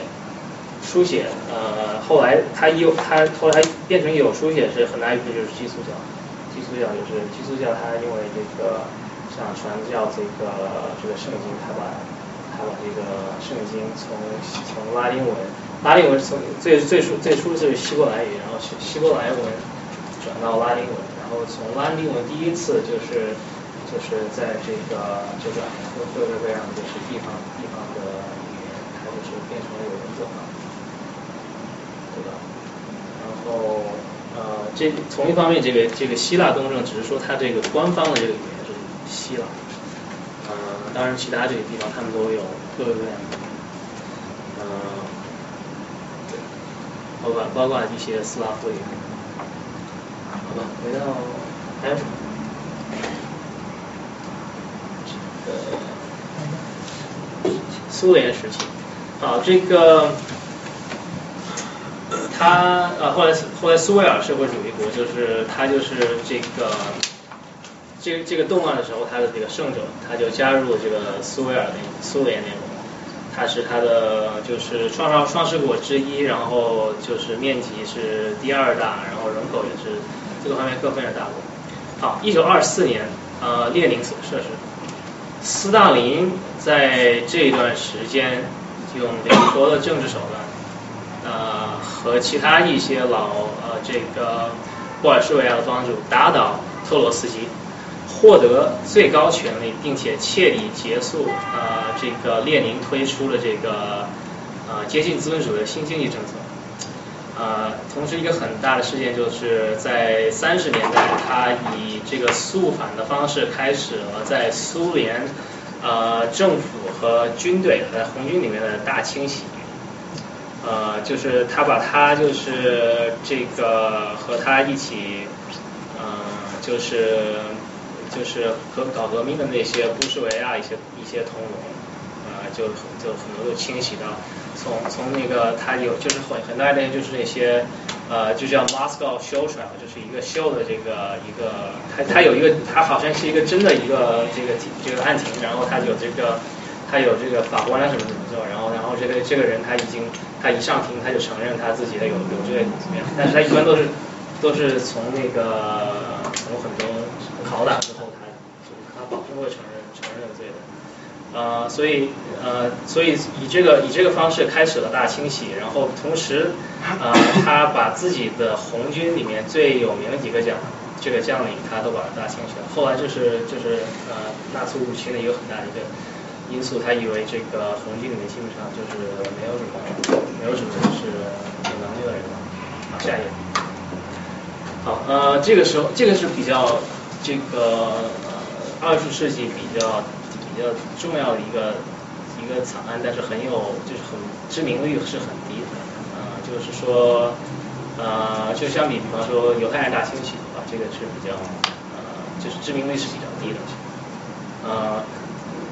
书写呃，后来它有它后来变成有书写是很大一部分就是寄宿教，寄宿教就是寄宿教，它因为这个想传教这个这个圣经，他把他把这个圣经从从拉丁文拉丁文从最最初最初是希伯来语，然后希希伯来文转到拉丁文，然后从拉丁文第一次就是。就是在这个这个各各个各样的就是地方地方的语言，它就是变成了有文字化，对吧？然后呃，这从一方面，这个这个希腊东正只是说它这个官方的这个语言是希腊，呃，当然其他这个地方他们都有各个各样的，呃，对，包括包括一些斯拉夫语，好吧，回到还有什么？苏联时期，好，这个他呃后来后来苏维尔社会主义国，就是他就是这个这个这个动乱的时候，他的这个胜者，他就加入这个苏维尔联苏联联盟，他是他的就是创创创始国之一，然后就是面积是第二大，然后人口也是这个方面各方面大国。好，一九二四年，呃，列宁所设置。斯大林在这段时间用美国的政治手段，呃，和其他一些老呃这个布尔什维亚的帮助，打倒特洛斯基，获得最高权力，并且彻底结束呃这个列宁推出的这个呃接近资本主义的新经济政策。呃，同时一个很大的事件就是在三十年代，他以这个肃反的方式开始了在苏联呃政府和军队和红军里面的大清洗。呃，就是他把他就是这个和他一起，呃，就是就是和搞革命的那些布什维亚一些一些同盟，呃，就就很多都清洗到。从从那个他有就是很很大一点就是那些呃就叫 Moscow Show 出来就是一个秀的这个一个他他有一个他好像是一个真的一个这个这个案情，然后他有这个他有这个法官啊什么什么做，然后然后这个这个人他已经他一上庭他就承认他自己的有有罪怎么样，但是他一般都是都是从那个从很多拷打之后他他保证会承认。呃，所以呃，所以以这个以这个方式开始了大清洗，然后同时，呃，他把自己的红军里面最有名的几个将，这个将领他都把大清洗了。后来就是就是呃纳粹入侵的一个很大的一个因素，他以为这个红军里面基本上就是没有什么没有什么就是有能力的人了。好，下一页。好，呃，这个时候这个是比较这个呃二十世纪比较比较重要的一个一个惨案，但是很有就是很知名率是很低的，呃，就是说。呃，就相比，比方说犹太人大清洗的话，这个是比较呃，就是知名率是比较低的。呃，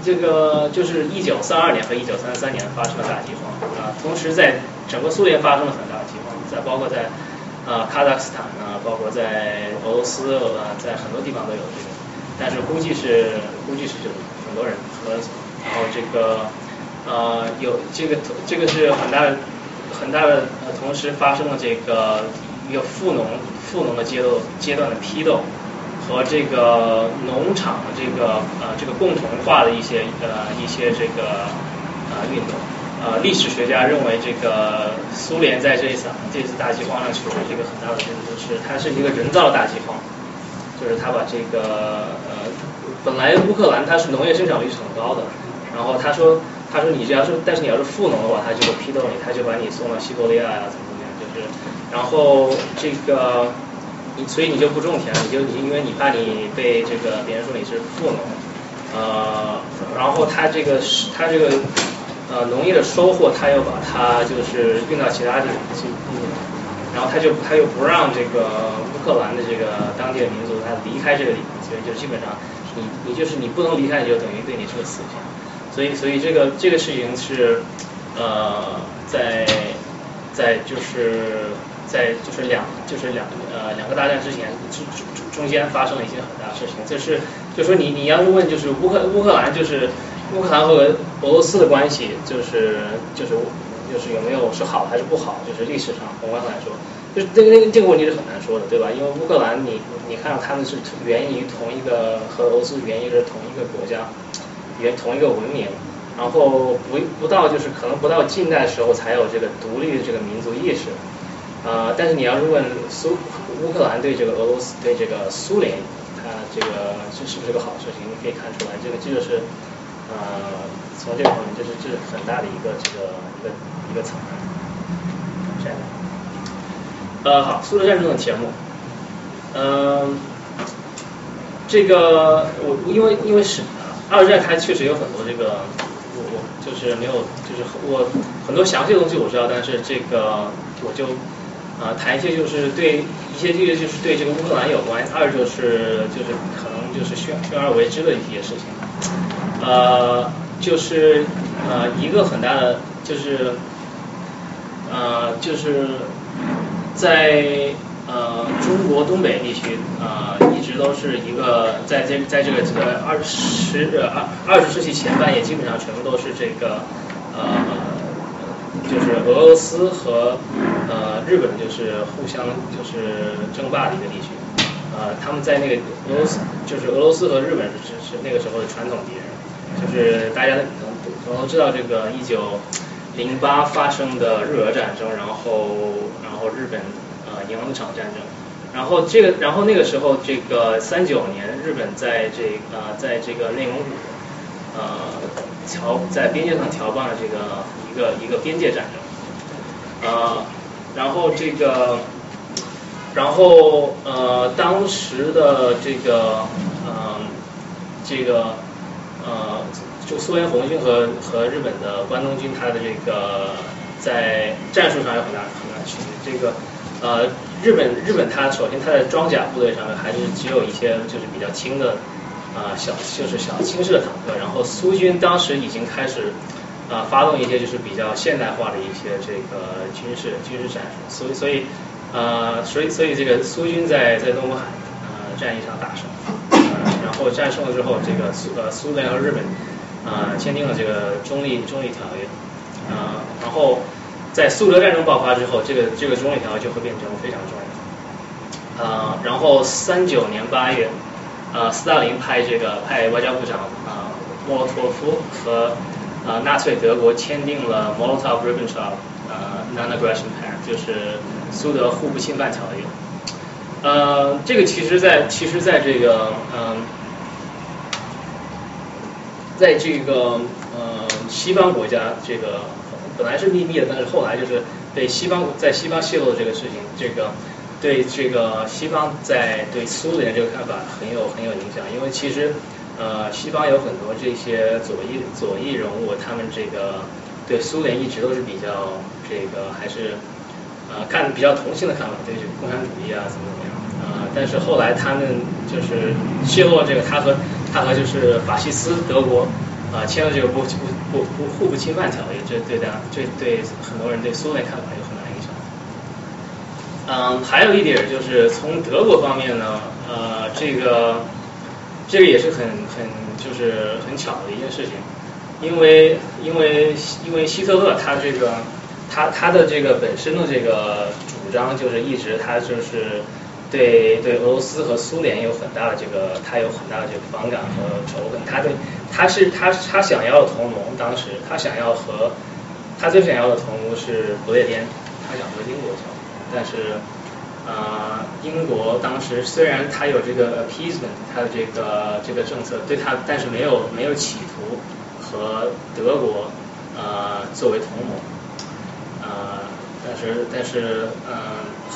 这个就是一九三二年和一九三三年发生了大饥荒啊，同时在整个苏联发生了很大的饥荒，在包括在呃哈萨克斯坦啊，包括在俄罗斯啊，在很多地方都有这个，但是估计是估计是就很多人和然后这个呃有这个这个是很大的。很大的呃，同时发生了这个一个富农富农的阶段阶段的批斗，和这个农场的这个呃这个共同化的一些呃一些这个呃运动，呃历史学家认为这个苏联在这一次这次大饥荒上取得这个很大的进步，是它是一个人造大饥荒，就是他把这个呃本来乌克兰它是农业生产率是很高的，然后他说。他说你只要是，但是你要是富农的话，他就会批斗你，他就把你送到西伯利亚呀，怎么怎么样，就是，然后这个，你所以你就不种田，你就因为你怕你被这个别人说你是富农，呃，然后他这个是他这个呃农业的收获，他又把它就是运到其他地方去，然后他就他又不让这个乌克兰的这个当地的民族他离开这个地方，所以就基本上你你就是你不能离开，你就等于对你是个死刑。所以，所以这个这个事情是，呃，在在就是在就是两就是两呃两个大战之前中中中间发生了一些很大的事情，就是就说你你要是问就是乌克乌克兰就是乌克兰和俄罗斯的关系就是就是就是有没有是好还是不好，就是历史上宏观来说，就是这个那个这个问题是很难说的，对吧？因为乌克兰你你看到他们是源于同一个和俄罗斯源于是同一个国家。源同一个文明，然后不不到就是可能不到近代时候才有这个独立的这个民族意识，呃，但是你要是问苏乌克兰对这个俄罗斯对这个苏联，它这个这是不是个好事情？你可以看出来，这个这个是呃从这个方面，这是这是很大的一个这个一个一个层面。这样，呃好，苏德战争的节目，嗯，这个我因为因为是。二战它确实有很多这个，我我就是没有，就是我很多详细的东西我知道，但是这个我就啊谈一些就是对一些这个就是对这个乌克兰有关，二就是就是可能就是宣宣而为之的一些事情，呃就是呃一个很大的就是呃就是在。呃，中国东北地区呃一直都是一个在这在这个这个二十二二十世纪前半叶，基本上全部都是这个呃就是俄罗斯和呃日本就是互相就是争霸的一个地区，呃他们在那个俄罗斯就是俄罗斯和日本是是那个时候的传统敌人，就是大家可能可能都知道这个一九零八发生的日俄战争，然后然后日本。呃，赢了一场战争，然后这个，然后那个时候，这个三九年，日本在这呃，在这个内蒙古，呃，调在边界上调办了这个一个一个边界战争，呃，然后这个，然后呃，当时的这个，嗯，这个，呃，就苏联红军和和日本的关东军，他的这个在战术上有很大很大区别，这个。呃，日本日本它首先它的装甲部队上面还是只有一些就是比较轻的啊小就是小轻式的坦克，然后苏军当时已经开始啊发动一些就是比较现代化的一些这个军事军事战术，所以所以呃所以所以这个苏军在在东海呃战役上大胜，呃然后战胜了之后，这个苏呃苏联和日本啊签订了这个中立中立条约，呃然后。在苏德战争爆发之后，这个这个中立条约就会变成非常重要。呃，然后三九年八月，呃，斯大林派这个派外交部长啊莫洛托夫和呃纳粹德国签订了 Molotov-Ribbentrop 呃 Non-Aggression Pact，就是苏德互不侵犯条约。呃，这个其实，在其实，在这个嗯，在这个呃西方国家，这个本来是秘密的，但是后来就是被西方在西方泄露的这个事情，这个对这个西方在对苏联这个看法很有很有影响，因为其实呃西方有很多这些左翼左翼人物，他们这个对苏联一直都是比较这个还是呃看比较同情的看法，对这个共产主义啊怎么怎么样。呃，但是后来他们就是泄露这个，他和他和就是法西斯德国啊、签了这个不不不不互不侵犯条约，这对大这对很多人对苏联看法有很大影响。嗯，还有一点就是从德国方面呢，呃，这个这个也是很很就是很巧的一件事情，因为因为因为希特勒他这个他他的这个本身的这个主张就是一直他就是。对对，俄罗斯和苏联有很大的这个，他有很大的这个反感和仇恨。他对他是他他想要同盟，当时他想要和他最想要的同盟是不列颠，他想和英国交，但是呃，英国当时虽然他有这个 appeasement，他的这个这个政策对他，但是没有没有企图和德国呃作为同盟，呃，但是但是嗯、呃，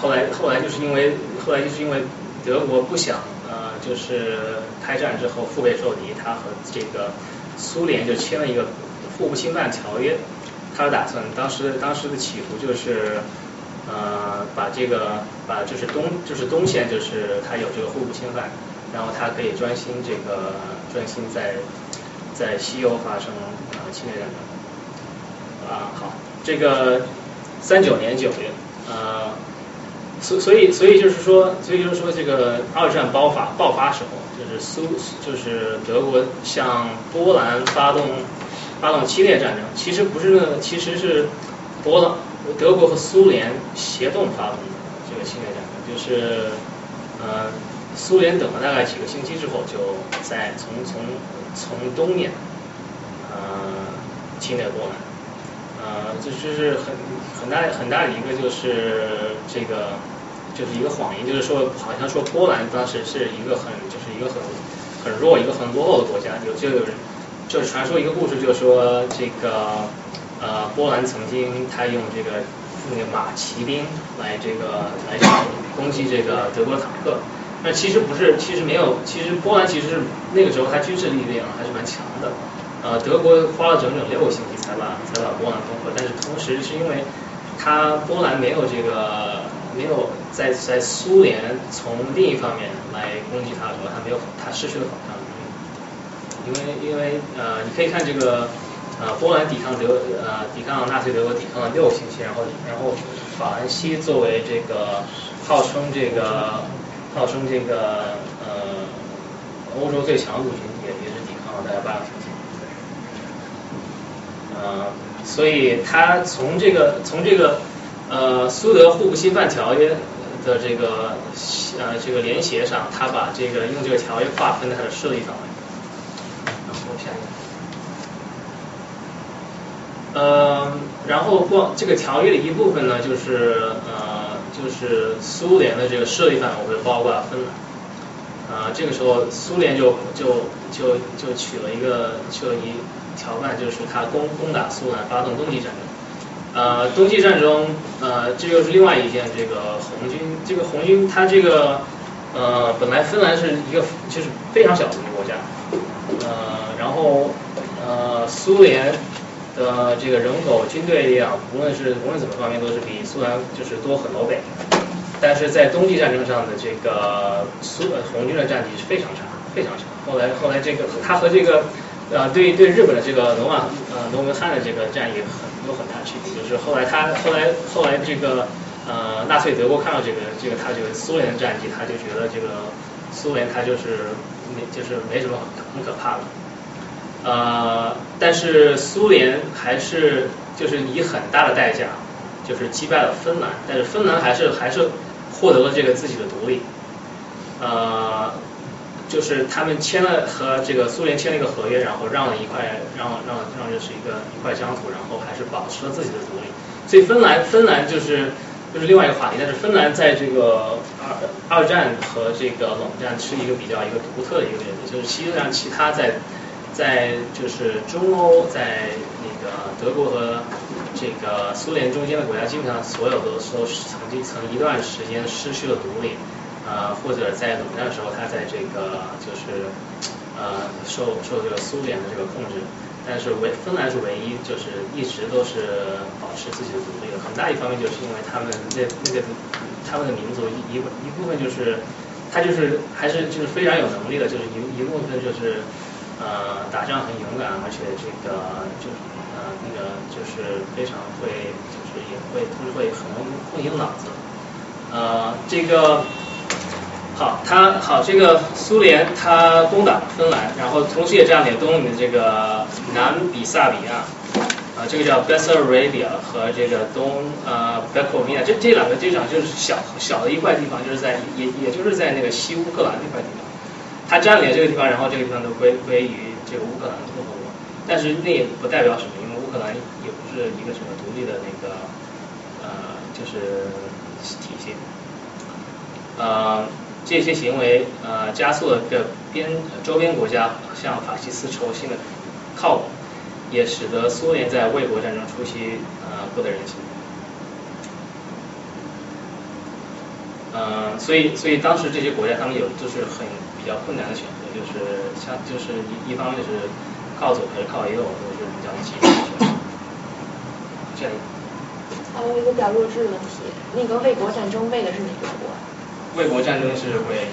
后来后来就是因为后来就是因为德国不想呃就是开战之后腹背受敌，他和这个苏联就签了一个互不侵犯条约，他的打算当时当时的企图就是呃把这个把就是东就是东线就是他有这个互不侵犯，然后他可以专心这个专心在在西欧发生呃侵略战争啊好这个三九年九月呃。所所以所以就是说，所以就是说，这个二战爆发爆发时候，就是苏就是德国向波兰发动发动侵略战争，其实不是呢，其实是波兰德国和苏联协同发动的这个侵略战争，就是呃苏联等了大概几个星期之后，就在从从从东面呃侵略波兰。呃，这就是很很大很大的一个就是这个就是一个谎言，就是说好像说波兰当时是一个很就是一个很很弱一个很落后的国家，有就有人就是传说一个故事，就是说这个呃波兰曾经他用这个那个马骑兵来这个来攻击这个德国坦克，那其实不是，其实没有，其实波兰其实那个时候它军事力量还是蛮强的。呃，德国花了整整六个星期才把才把波兰攻克，但是同时是因为它波兰没有这个没有在在苏联从另一方面来攻击他的时候，它没有他失去了反抗能力，因为因为呃你可以看这个呃波兰抵抗德呃抵抗纳粹德国抵抗了六个星期，然后然后法兰西作为这个号称这个号称这个呃欧洲最强陆军也也是抵抗了大概八个星期。呃，所以他从这个从这个呃苏德互不侵犯条约的这个呃这个联协上，他把这个用这个条约划分了他的势力范围。然后下一个，呃，然后光这个条约的一部分呢，就是呃就是苏联的这个势力范围会包括分了。啊、这个时候苏联就就就就取了一个就一条办，就是他攻攻打苏兰，发动冬季战争。呃，冬季战争，呃，这又是另外一件这个红军，这个红军它这个呃本来芬兰是一个就是非常小的一个国家，呃，然后呃苏联的这个人口军队力量，无论是无论怎么方面都是比苏兰就是多很多倍。但是在冬季战争上的这个苏呃红军的战绩是非常差，非常差。后来后来这个他和这个呃对对日本的这个罗马呃罗文汉的这个战役很有很大区别，就是后来他后来后来这个呃纳粹德国看到这个这个他这个苏联的战绩，他就觉得这个苏联他就是没就是没什么很可怕的。呃，但是苏联还是就是以很大的代价，就是击败了芬兰，但是芬兰还是还是获得了这个自己的独立，呃，就是他们签了和这个苏联签了一个合约，然后让了一块让让让这是一个一块疆土，然后还是保持了自己的独立。所以芬兰芬兰就是就是另外一个话题，但是芬兰在这个二二战和这个冷战是一个比较一个独特的一个原则，就是实际上其他在在就是中欧在那个德国和这个苏联中间的国家，基本上所有都都曾经曾一段时间失去了独立，呃或者在冷战的时候，它在这个就是呃受受这个苏联的这个控制。但是唯芬兰是唯一，就是一直都是保持自己的独立的。很大一方面就是因为他们那那个他们的民族一一部分就是他就是还是就是非常有能力的，就是一一部分就是呃打仗很勇敢，而且这个就是呃那个就是非常会就是也会同时会很会用脑子。呃这个。好，它好，这个苏联它攻打芬兰，然后同时也占领东面这个南比萨比亚，啊，这个叫 Bessarabia 和这个东呃 b e k o v i n a 这这两个机场就是小小的一块地方，就是在也也就是在那个西乌克兰那块地方，它占领了这个地方，然后这个地方都归归于这个乌克兰共和国，但是那也不代表什么，因为乌克兰也不是一个什么独立的那个呃就是体系，呃。这些行为呃加速了这边周边国家向法西斯轴心的靠拢，也使得苏联在卫国战争初期呃不得人心。嗯，所以所以当时这些国家他们有就是很比较困难的选择，就是像就是一一方面是靠左还是靠右，都是比较急的选择。这样。还有一个比较弱智的问题，那个卫国战争为的是哪个国？卫国战争是为，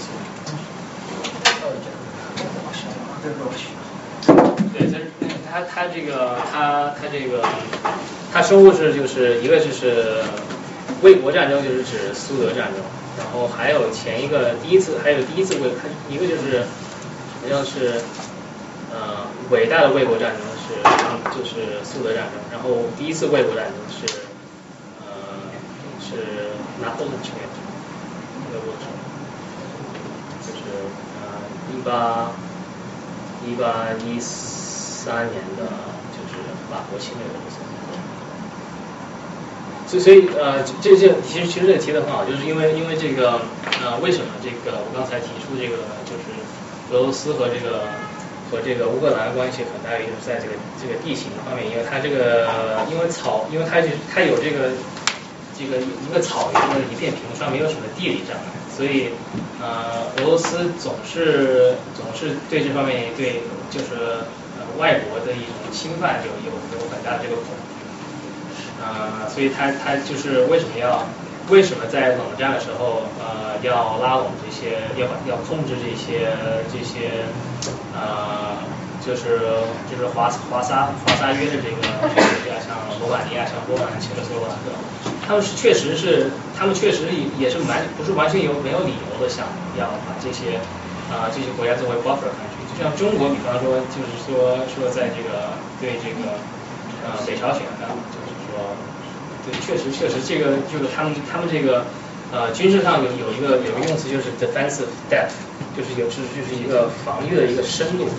对，这他他这个他他这个他收录是就是一个就是卫国战争就是指苏德战争，然后还有前一个第一次还有第一次卫，他一个就是好像是呃伟大的卫国战争是就是苏德战争，然后第一次卫国战争是呃是拿破仑侵略。的过程，就是呃一八一八一三年的，就是法国侵略的过程。所以所以呃这这其实其实这个提的很好，就是因为因为这个呃为什么这个我刚才提出这个就是俄罗斯和这个和这个乌克兰关系很大原因是在这个这个地形方面，因为它这个因为草因为它就它有这个。这个一个草原的一片平川，没有什么地理障碍，所以呃俄罗斯总是总是对这方面对就是呃外国的一种侵犯有有有很大的这个恐惧，呃所以他他就是为什么要为什么在冷战的时候呃要拉拢这些要要控制这些这些呃就是就是华华沙华沙约的这个国家，像罗马尼亚、像波兰、切克斯洛伐克。他们是确实是，他们确实也也是完不是完全有没有理由的想要把这些啊这些国家作为 buffer country，就像中国，比方说就是说说在这个对这个呃北朝鲜的，就是说对确实确实这个就是他们他们这个呃军事上有有一个有个用词就是 defensive depth，就是有就是就是一个防御的一个深度，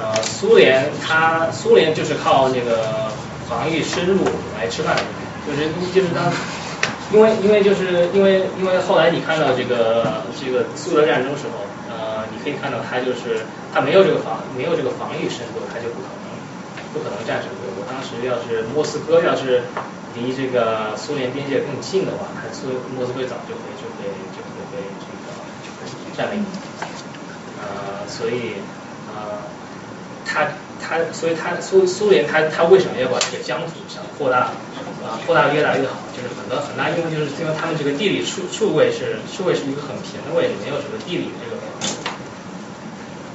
呃苏联它苏联就是靠这个防御深入来吃饭。的。就是就是当，因为因为就是因为因为后来你看到这个这个苏德战争时候，呃，你可以看到他就是他没有这个防没有这个防御深度，他就不可能不可能战胜德国。当时要是莫斯科要是离这个苏联边界更近的话，他苏莫斯科早就会就会就会被这个占领。呃，所以呃，他他所以他苏苏联他他为什么要把这个疆土想扩大？啊，扩大越来越好，就是很多很大因为就是因为他们这个地理处处位是数位是一个很平的位置，没有什么地理这个，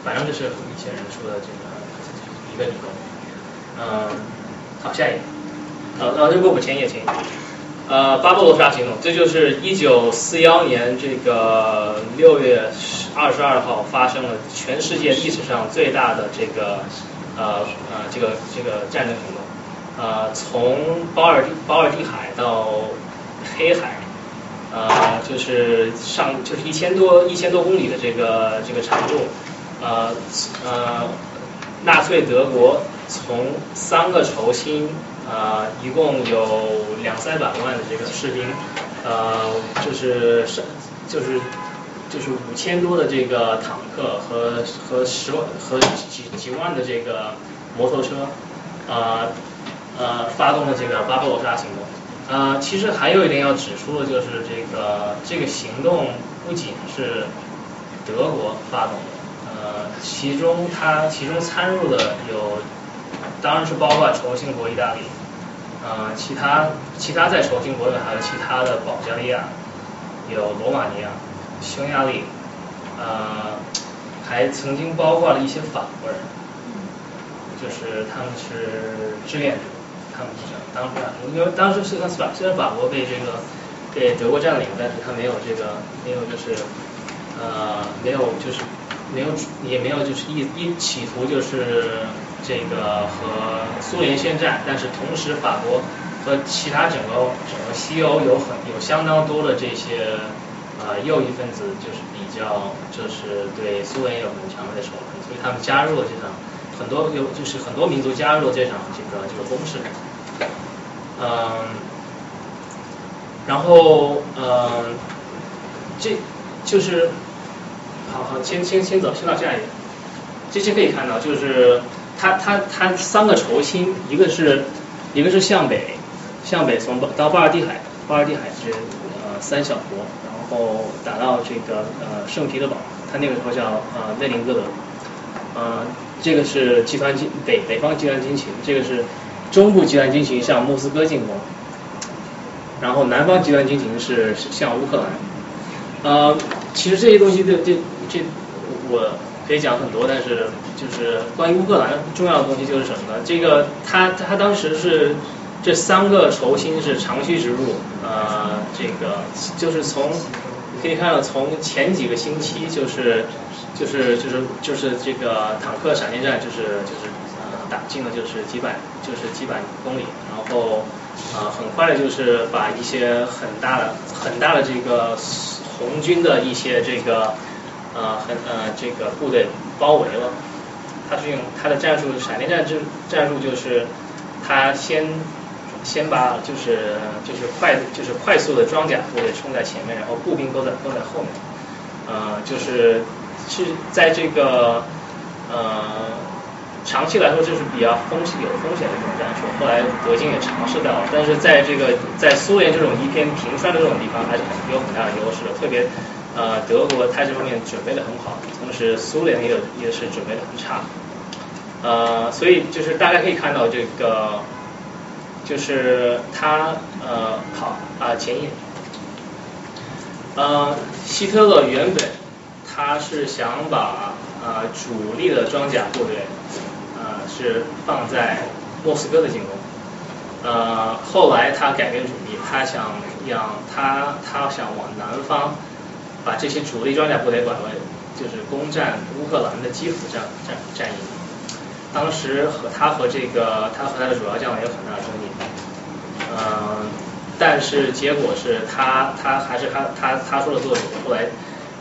反正就是一些人说的这个一个理论。嗯，好，下一个。呃，呃，这个我前页请。呃，巴布罗沙行动，这就是一九四幺年这个六月二十二号发生了全世界历史上最大的这个呃呃这个这个战争行动。呃，从保尔保尔蒂海到黑海，呃，就是上就是一千多一千多公里的这个这个长度，呃呃，纳粹德国从三个轴心，呃，一共有两三百万的这个士兵，呃，就是上就是就是五千多的这个坦克和和十万和几几万的这个摩托车，呃呃发动了这个巴巴罗萨行动。呃，其实还有一点要指出的就是这个这个行动不仅是德国发动的，呃，其中它其中参入的有，当然是包括轴心国意大利，呃，其他其他在轴心国的还有其他的保加利亚，有罗马尼亚、匈牙利，呃，还曾经包括了一些法国人，就是他们是志愿者。他们是这样，当时因为当时是他法，虽然法国被这个被德国占领，但是他没有这个没有就是呃没有就是没有也没有就是一一企图就是这个和苏联宣战，但是同时法国和其他整个整个西欧有很有相当多的这些呃右翼分子，就是比较就是对苏联有很强烈的仇恨，所以他们加入了这场。很多有就是很多民族加入了这场这个这个攻势，嗯，然后嗯，这就是好好先先先走先到下一页，这些可以看到就是它它它三个轴心，一个是一个是向北向北从到巴尔的海巴尔的海是呃三小国，然后打到这个呃圣彼得堡，它那个时候叫呃列宁格勒，呃。这个是集团军北北方集团军群，这个是中部集团军群向莫斯科进攻，然后南方集团军群是向乌克兰。呃，其实这些东西这这这我可以讲很多，但是就是关于乌克兰重要的东西就是什么呢？这个他他当时是这三个轴心是长驱直入，呃，这个就是从可以看到从前几个星期就是。就是就是就是这个坦克闪电战，就是就是呃打进了就是几百就是几百公里，然后呃很快的就是把一些很大的很大的这个红军的一些这个呃很呃这个部队包围了。他是用他的战术闪电战战战术就是他先先把就是就是快就是快速的装甲部队冲在前面，然后步兵都在都在后面，呃就是。是在这个呃长期来说，这是比较风险有风险的一种战术。后来德军也尝试到了，但是在这个在苏联这种一片平川的这种地方，还是很有很大的优势的。特别呃德国，它这方面准备的很好，同时苏联也有也是准备的很差。呃，所以就是大家可以看到这个，就是他呃好啊前页，呃希特勒原本。他是想把呃主力的装甲部队呃是放在莫斯科的进攻，呃后来他改变主意，他想让他他想往南方把这些主力装甲部队转为就是攻占乌克兰的基辅战战战役。当时和他和这个他和他的主要将领有很大的争议，嗯，但是结果是他他还是他他他说了做主，后来。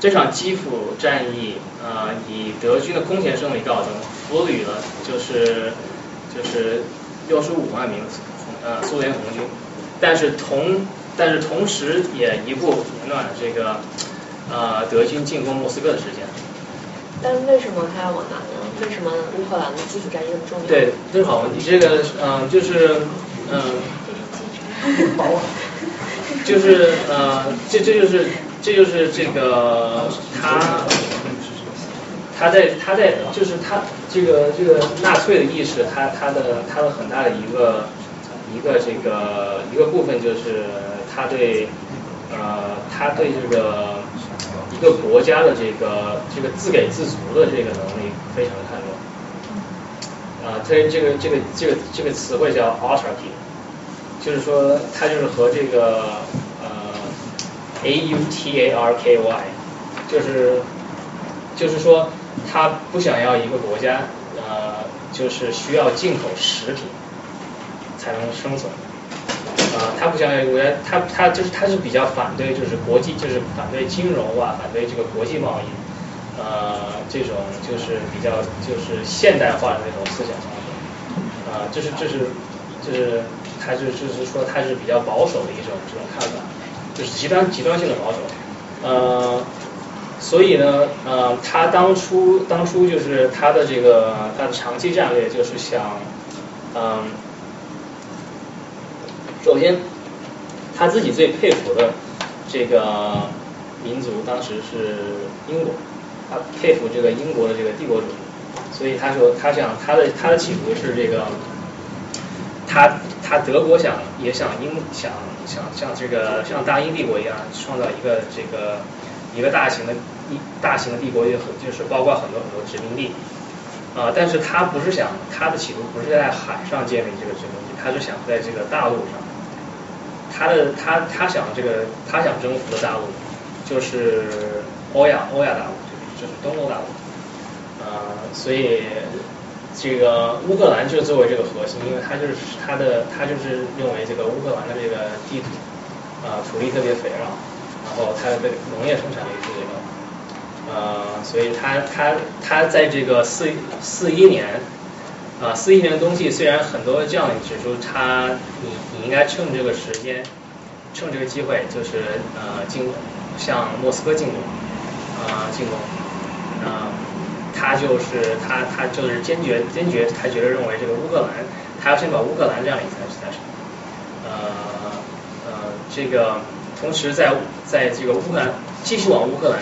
这场基辅战役，呃，以德军的空前胜利告终，俘虏了就是就是六十五万名呃苏联红军，但是同但是同时也一步延乱了这个呃德军进攻莫斯科的时间。但为什么他要往南呢？为什么乌克兰的基础战役那么重要？对，这是好问题。这个嗯，就是嗯，就是呃，这这就是。这就是这个他，他在他在就是他这个这个纳粹的意识，他他的他的很大的一个一个这个一个部分就是他对呃他对这个一个国家的这个这个自给自足的这个能力非常的看重，啊，他这个这个这个这个词汇叫 autarky，就是说他就是和这个呃。A U T A R K Y，就是就是说，他不想要一个国家，呃，就是需要进口食品才能生存，他不想要一个国家，他他就是他是比较反对，就是国际，就是反对金融啊，反对这个国际贸易，呃，这种就是比较就是现代化的那种思想方式，啊，这是这是这是他就就是说他是比较保守的一种这种看法。就是极端极端性的保守，呃，所以呢，呃，他当初当初就是他的这个他的长期战略就是想，嗯，首先他自己最佩服的这个民族当时是英国，他佩服这个英国的这个帝国主义，所以他说他想他的他的企图是这个，他他德国想也想英想。想像这个像大英帝国一样，创造一个这个一个大型的一大型的帝国，也很就是包括很多很多殖民地啊。但是他不是想他的企图不是在海上建立这个殖民地，他是想在这个大陆上。他的他他想这个他想征服的大陆就是欧亚欧亚大陆，就是东欧大陆呃。所以这个乌克兰就作为这个核心，因为他就是他的他就是认为这个乌克兰的这个地图啊土地特别肥沃，然后它的农业生产力特别高，呃，所以他他他在这个四四一年啊四一年的冬季，虽然很多这样的指出他你你应该趁这个时间趁这个机会就是呃进向莫斯科进攻啊进攻啊。他就是他，他就是坚决坚决，他觉得认为这个乌克兰，他要先把乌克兰占领才才是。呃呃，这个同时在在这个乌克兰继续往乌克兰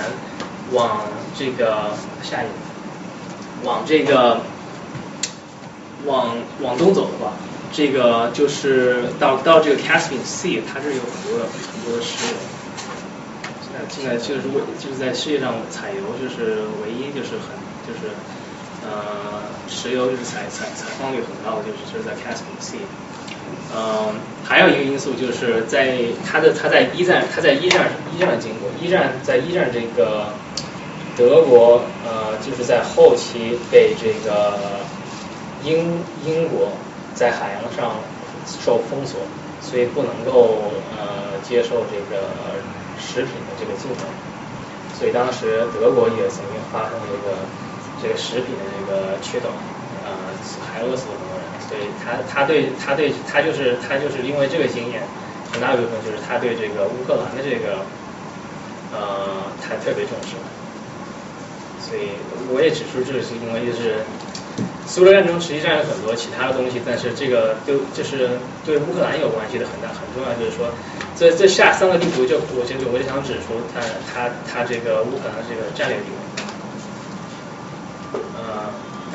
往这个下一个往这个往往东走的话，这个就是到到这个 Caspian Sea，它这有很多的很多的石油。现在现在就是为就是在世界上采油就是唯一就是很。就是呃，石油就是采采采矿率很高，就是就是在 Caspian Sea。嗯，还有一个因素就是在它的它在一战它在一战一战经过一战在一战这个德国呃就是在后期被这个英英国在海洋上受封锁，所以不能够呃接受这个食品的这个进口，所以当时德国也曾经发生这个。这个食品的这个缺斗，呃，还饿死了很多人，所以他他对他对他就是他就是因为这个经验，很大一部分就是他对这个乌克兰的这个，呃，他特别重视，所以我也指出这是因为就是苏俄战争实际上有很多其他的东西，但是这个都就是对乌克兰有关系的很大很重要，就是说这这下三个地图就我就我就想指出他他他这个乌克兰这个战略地位。嗯，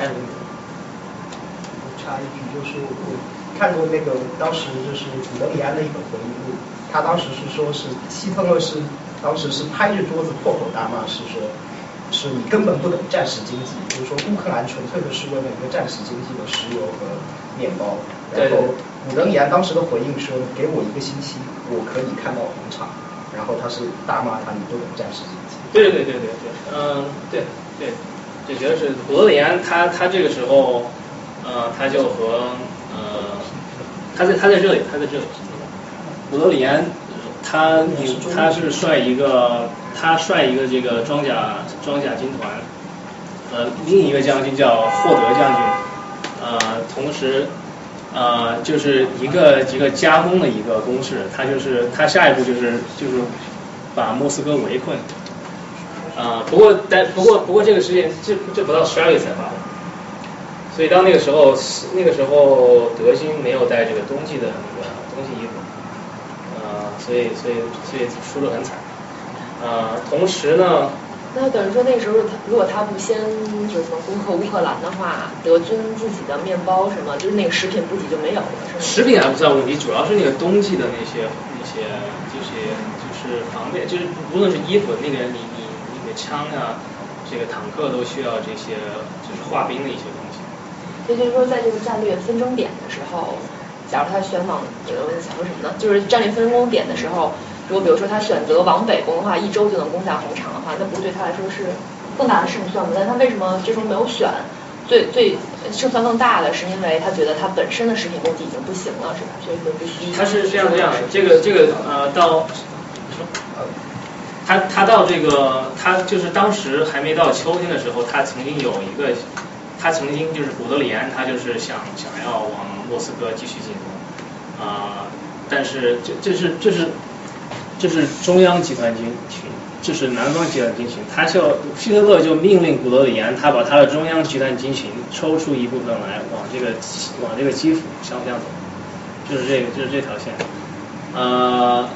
插一句，就是我看过那个当时就是古德里安的一本回忆录，他当时是说是希特勒是当时是拍着桌子破口大骂，是说是你根本不懂战时经济，就是说乌克兰纯粹的是为了一个战时经济的石油和面包。然后古德里安当时的回应说，给我一个星期，我可以看到红场。然后他是大骂他，你不懂战时经济。对对对对对，嗯，对对。就觉得是古德里安，他他这个时候，呃，他就和呃，他在他在这里，他在这里。古德里安，他他是率一个，他率一个这个装甲装甲军团，呃，另一个将军叫霍德将军，呃，同时，呃，就是一个一个加工的一个攻势，他就是他下一步就是就是把莫斯科围困。啊，不过但不过不过这个事件这这不到十二月才发生，所以到那个时候那个时候德军没有带这个冬季的那个冬季衣服，所以所以所以输得很惨，呃，同时呢，那等于说那时候他如果他不先就是说攻克乌克兰的话，德军自己的面包什么就是那个食品补给就没有了，是吗？食品还不算问题，主要是那个冬季的那些那些这些就是防备，就是无论是衣服那个你你那个。枪啊，这个坦克都需要这些，就是化冰的一些东西。也就是说，在这个战略分争点的时候，假如他选往，呃，想说什么呢？就是战略分工点的时候，如果比如说他选择往北攻的话，一周就能攻下红场的话，那不是对他来说是更大的胜算吗？但他为什么这时候没有选？最最胜算更大的是因为他觉得他本身的食品供给已经不行了，是吧？所以说必须。他是这样这样，这个这个呃到。他他到这个，他就是当时还没到秋天的时候，他曾经有一个，他曾经就是古德里安，他就是想想要往莫斯科继续进攻，啊，但是这这是这是这是中央集团军就是南方集团军群，他就希特勒就命令古德里安，他把他的中央集团军群抽出一部分来往这个往这个基辅方向走，就是这个就是这条线，呃，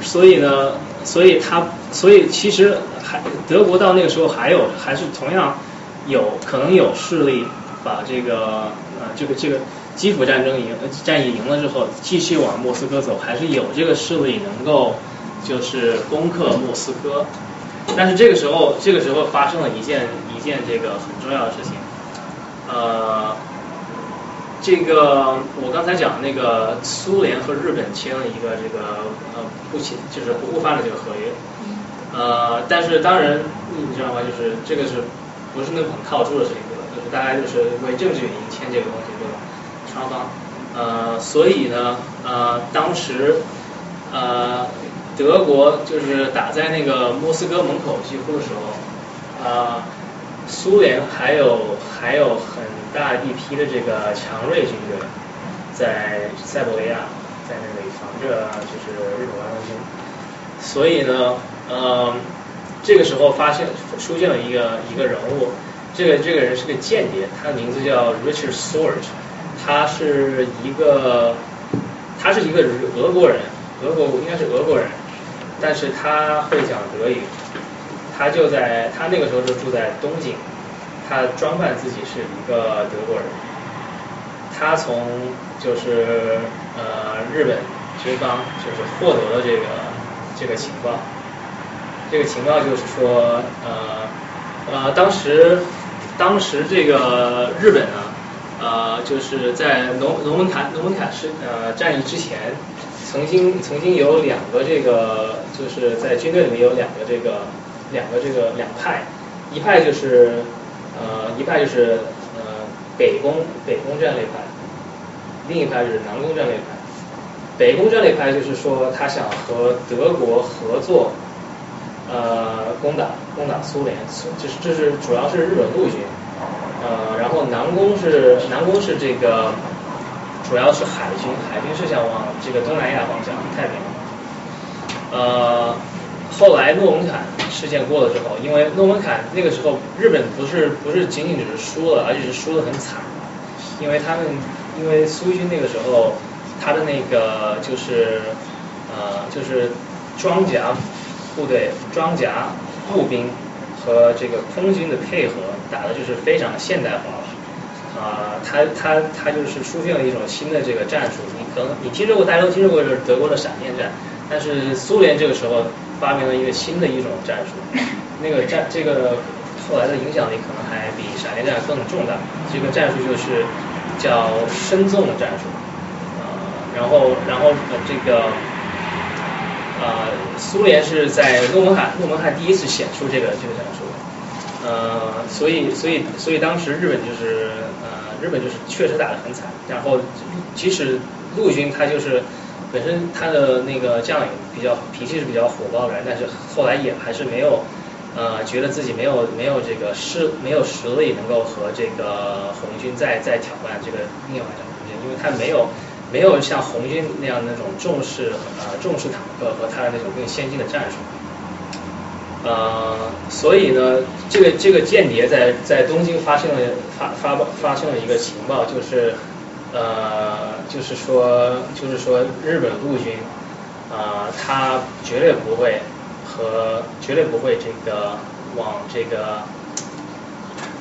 所以呢，所以他所以其实还德国到那个时候还有还是同样有可能有势力把这个呃这个这个基辅战争赢战役赢了之后，继续往莫斯科走，还是有这个势力能够。就是攻克莫斯科，但是这个时候，这个时候发生了一件一件这个很重要的事情，呃，这个我刚才讲那个苏联和日本签了一个这个呃不签就是不互发的这个合约，呃，但是当然你知道吗？就是这个是不是那种很靠住的事情对吧？就是大家就是为政治原因签这个东西对吧？双方，呃，所以呢，呃，当时，呃。德国就是打在那个莫斯科门口几乎的时候，啊，苏联还有还有很大一批的这个强锐军队在塞伯利亚，在那里防着就是日本关东军，所以呢，呃，这个时候发现出现了一个一个人物，这个这个人是个间谍，他的名字叫 Richard Sorge，他是一个他是一个俄国人，俄国应该是俄国人。但是他会讲德语，他就在他那个时候就住在东京，他装扮自己是一个德国人，他从就是呃日本军方就是获得了这个这个情报，这个情报就是说呃呃当时当时这个日本呢呃就是在龙龙门坎龙门坎是呃战役之前。曾经曾经有两个这个，就是在军队里面有两个这个两个这个两派，一派就是呃一派就是呃北攻北攻战略派，另一派就是南攻战略派。北攻战略派就是说他想和德国合作，呃攻打攻打苏联，就是这是主要是日本陆军，呃然后南攻是南攻是这个。主要是海军，海军是想往这个东南亚方向，太平洋。呃，后来诺门坎事件过了之后，因为诺门坎那个时候日本不是不是仅仅只是输了，而且是输的很惨，因为他们因为苏军那个时候他的那个就是呃就是装甲部队、装甲步兵和这个空军的配合打的就是非常现代化了。啊，他他他就是出现了一种新的这个战术，你可能你听说过，大家都听说过，就是德国的闪电战，但是苏联这个时候发明了一个新的一种战术，那个战这个后来的影响力可能还比闪电战更重大，这个战术就是叫深纵战术，呃，然后然后这个呃苏联是在诺门罕诺门罕第一次显出这个这个战术。呃，所以，所以，所以当时日本就是，呃，日本就是确实打得很惨。然后，即使陆军他就是本身他的那个将领比较脾气是比较火爆的，但是后来也还是没有，呃，觉得自己没有没有这个势没有实力能够和这个红军再再挑战这个另外一条路因为他没有没有像红军那样那种重视呃重视坦克和他的那种更先进的战术。呃，所以呢，这个这个间谍在在东京发现了发发发现了一个情报，就是呃，就是说就是说日本陆军啊，他绝对不会和绝对不会这个往这个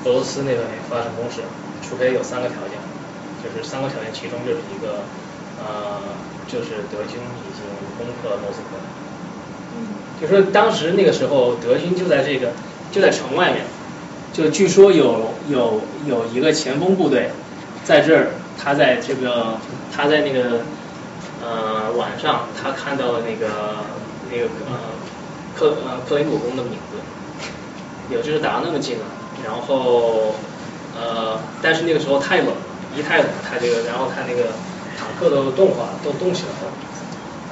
俄罗斯那边发生攻势，除非有三个条件，就是三个条件，其中就是一个呃，就是德军已经攻克莫斯科。嗯就说当时那个时候，德军就在这个就在城外面，就据说有有有一个前锋部队在这儿，他在这个他在那个呃晚上，他看到了那个那个呃克呃克林姆宫的名字，有就是打到那么近了，然后呃但是那个时候太冷了，一太冷，他这个然后他那个坦克都冻化都冻起来了，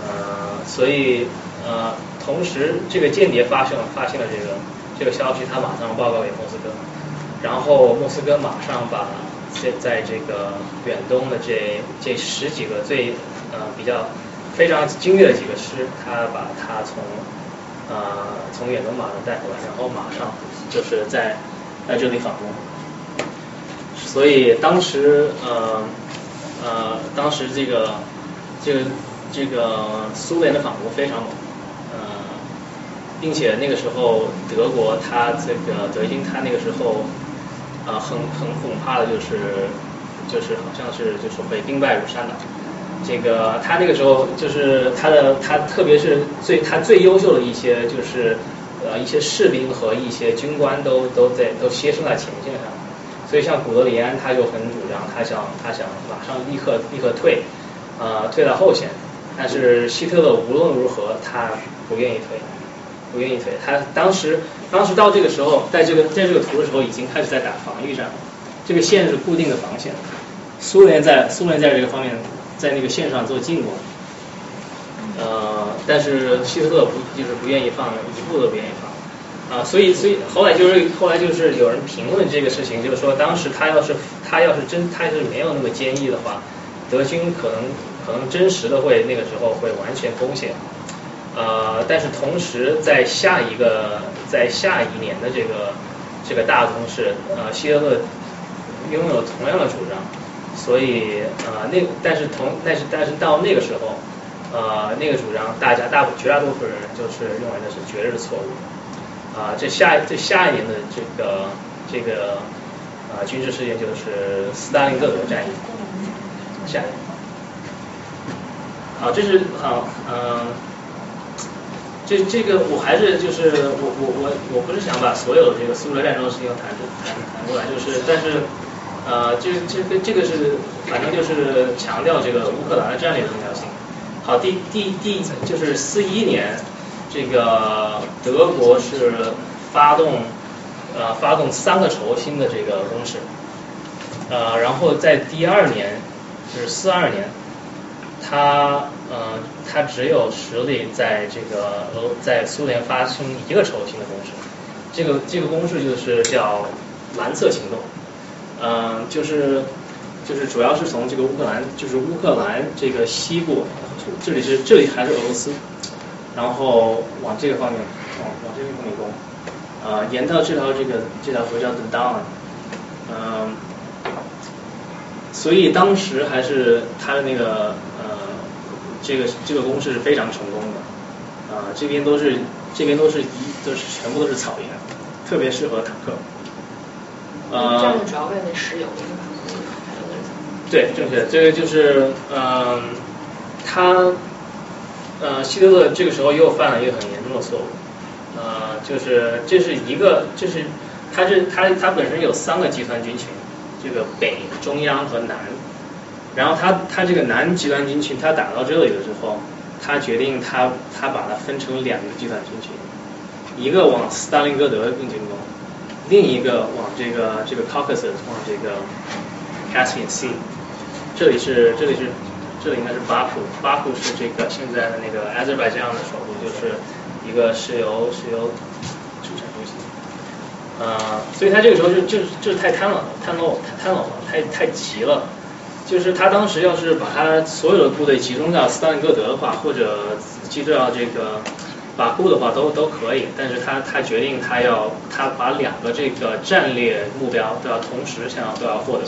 呃所以呃。同时，这个间谍发现了发现了这个这个消息，他马上报告给莫斯科，然后莫斯科马上把这在这个远东的这这十几个最呃比较非常精锐的几个师，他把他从呃从远东马上带回来，然后马上就是在在这里反攻。所以当时呃呃当时这个这个这个苏联的反攻非常猛，呃，并且那个时候德国它这个德军它那个时候啊很很恐怕的就是就是好像是就是会兵败如山倒。这个他那个时候就是他的他特别是最他最优秀的一些就是呃一些士兵和一些军官都都在都牺牲在前线上。所以像古德里安他就很主张，他想他想马上立刻立刻退，呃退到后线，但是希特勒无论如何他不愿意退，不愿意退。他当时当时到这个时候，在这个在这个图的时候已经开始在打防御战了，这个线是固定的防线，苏联在苏联在这个方面在那个线上做进攻，呃但是希特勒不就是不愿意放一步都不愿意放。啊，所以所以后来就是后来就是有人评论这个事情，就是说当时他要是他要是真他要是没有那么坚毅的话，德军可能可能真实的会那个时候会完全攻陷，呃，但是同时在下一个在下一年的这个这个大攻势，呃，希特勒拥有同样的主张，所以呃那但是同但是但是到那个时候，呃那个主张大家大绝大多数人就是认为那是绝对的错误。啊，这下这下一年的这个这个啊军事事件就是斯大林格勒战役，下一年。好，这是好，嗯，这这个我还是就是我我我我不是想把所有的这个苏俄战争的事情谈谈谈过来，就是但是呃这这个这个是反正就是强调这个乌克兰的战略重要性。好，第第第就是四一年。这个德国是发动呃发动三个轴心的这个攻势，呃然后在第二年就是四二年，他呃他只有实力在这个俄在苏联发生一个轴心的攻势，这个这个攻势就是叫蓝色行动，嗯就是就是主要是从这个乌克兰就是乌克兰这个西部，这里是这里还是俄罗斯。然后往这个方面，往往这个方面攻，呃，沿到这条这个这条河叫 The Don，嗯，所以当时还是他的那个呃，这个这个攻势是非常成功的，啊，这边都是这边都是一都是全部都是草原，特别适合坦克。呃，这样主要为了石油对，正确，这个就是嗯，他。呃，呃希特勒这个时候又犯了一个很严重的错误，呃，就是这是一个，这是他这他他本身有三个集团军群，这个北、中央和南，然后他他这个南集团军群他打到这里了之后，他决定他他把它分成两个集团军群，一个往斯大林格德进攻，另一个往这个这个 Caucasus 往这个 Caspian Sea，这里是这里是。这里应该是巴库，巴库是这个现在的那个 Azerbaijan 的首都，就是一个石油石油生产中心。呃，所以他这个时候就就就是太贪了，贪漏太贪了，太太急了。就是他当时要是把他所有的部队集中到斯大林格德的话，或者集中到这个巴库的话，都都可以。但是他他决定他要他把两个这个战略目标都要同时想要都要获得。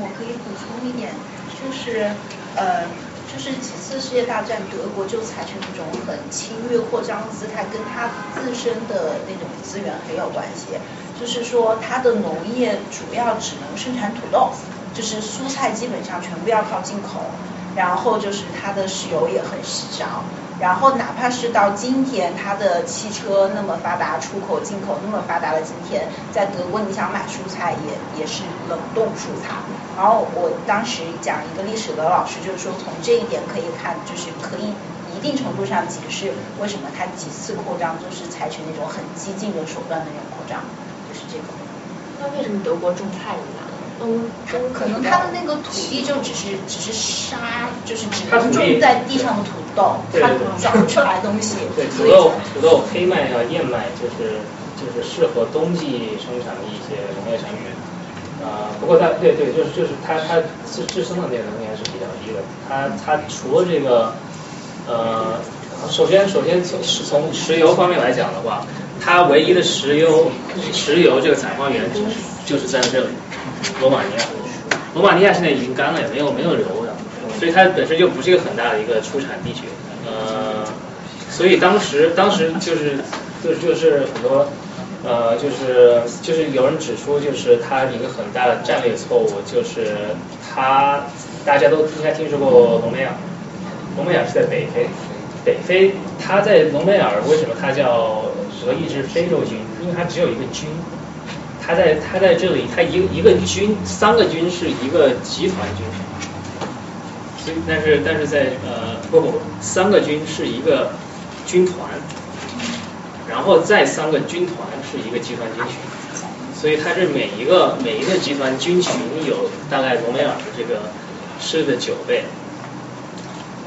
我可以补充一点，就是呃，就是几次世界大战，德国就采取那种很侵略扩张的姿态，跟它自身的那种资源很有关系。就是说，它的农业主要只能生产土豆，就是蔬菜基本上全部要靠进口，然后就是它的石油也很少。然后哪怕是到今天，它的汽车那么发达，出口进口那么发达的今天，在德国你想买蔬菜也也是冷冻蔬菜。然后我当时讲一个历史的老师就是说，从这一点可以看，就是可以一定程度上解释为什么他几次扩张都是采取那种很激进的手段的那种扩张，就是这个。那为什么德国种菜难？嗯，可能他的那个土地就只是只是沙，就是只能种在地上的土豆，它长不出来东西。对，土豆、土豆、黑麦啊、燕麦，就是就是适合冬季生产的一些农业产品。啊，不过它对对，就是就是它它自自身的那个能力还是比较低的。它它除了这个呃，首先首先从从石油方面来讲的话，它唯一的石油石油这个采矿源就是在这里，罗马尼亚。罗马尼亚现在已经干了，也没有没有油的，所以它本身就不是一个很大的一个出产地区。呃，所以当时当时就是就是就是很多呃就是就是有人指出，就是它一个很大的战略错误，就是它大家都应该听说过隆美尔，隆美尔是在北非，北非它在隆美尔为什么它叫德意志非洲军？因为它只有一个军。他在他在这里，他一一个军三个军是一个集团军，所以但是但是在呃不不不三个军是一个军团，然后再三个军团是一个集团军群，所以他是每一个每一个集团军群有大概罗梅尔的这个师的九倍，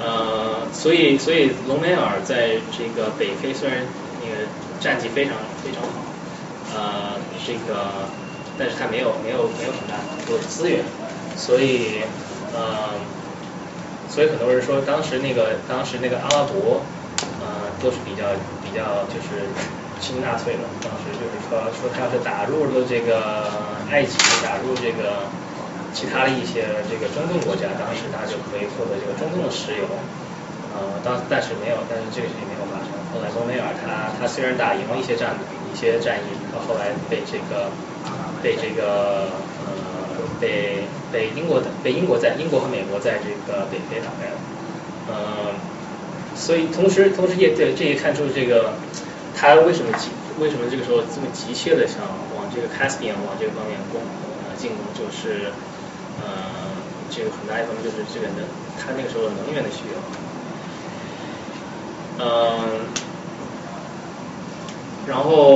呃所以所以隆美尔在这个北非虽然那个战绩非常非常好。呃，这个，但是它没有没有没有很大很多资源，所以呃，所以很多人说当时那个当时那个阿拉伯呃都是比较比较就是亲纳粹的，当时就是说说他要是打入了这个埃及，打入这个其他的一些这个中东国家，当时他就可以获得这个中东的石油，呃，当但是没有，但是这个事情没有发生。后来罗梅尔他他虽然打赢了一些战一些战役。到后来被这个被这个呃被被英国的被英国在英国和美国在这个北非打败了，呃，所以同时同时也对这也看出这个他为什么急为什么这个时候这么急切的想往这个 Caspian 往这个方面攻呃进攻就是呃这个很大一方面就是这个能他那个时候能源的需要，嗯，然后。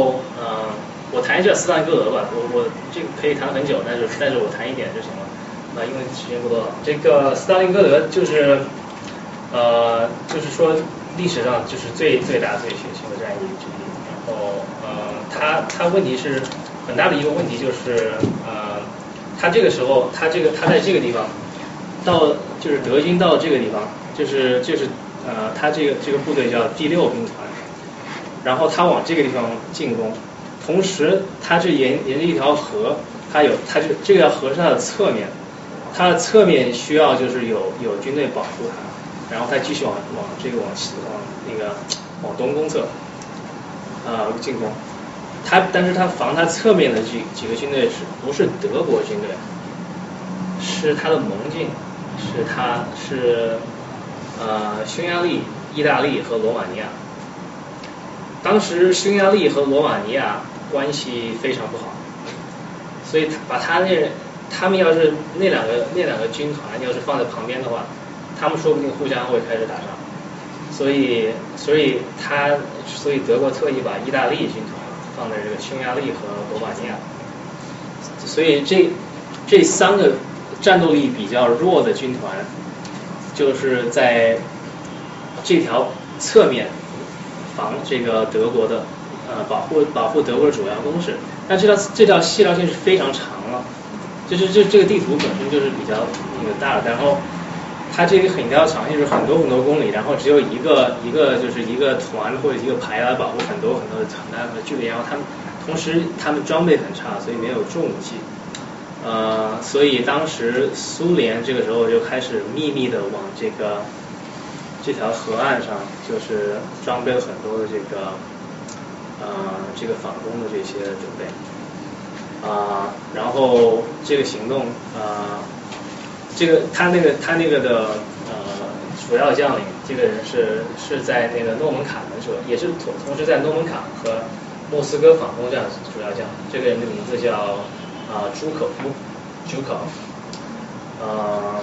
我谈一下斯大林格勒吧，我我这个可以谈很久，但是但是我谈一点就行了，啊，因为时间不多了。这个斯大林格勒就是，呃，就是说历史上就是最最大最血腥的战役之一。然后呃，他他问题是很大的一个问题就是呃，他这个时候他这个他在这个地方到就是德军到这个地方就是就是呃他这个这个部队叫第六兵团，然后他往这个地方进攻。同时，它是沿沿着一条河，它有它这这条河是它的侧面，它的侧面需要就是有有军队保护它，然后它继续往往这个往西往那个往东攻侧啊进攻，它但是它防它侧面的几几个军队是不是德国军队？是它的盟军，是它是呃匈牙利、意大利和罗马尼亚。当时匈牙利和罗马尼亚。关系非常不好，所以把他那他们要是那两个那两个军团要是放在旁边的话，他们说不定互相会开始打仗，所以所以他所以德国特意把意大利军团放在这个匈牙利和罗马尼亚，所以这这三个战斗力比较弱的军团，就是在这条侧面防这个德国的。呃，保护保护德国的主要工事，但这条这条细条线是非常长了，就是这这个地图本身就是比较那个大的，然后它这个很条长线是很多很多公里，然后只有一个一个就是一个团或者一个排来保护很多很多的很大的距离，然后他们同时他们装备很差，所以没有重武器，呃，所以当时苏联这个时候就开始秘密的往这个这条河岸上就是装备了很多的这个。呃，这个反攻的这些准备，啊，然后这个行动，啊，这个他那个他那个的呃主要将领，这个人是是在那个诺门坎的时候，也是同同时在诺门坎和莫斯科反攻这样主要将领，这个人的名字叫啊朱可夫，朱可夫，呃，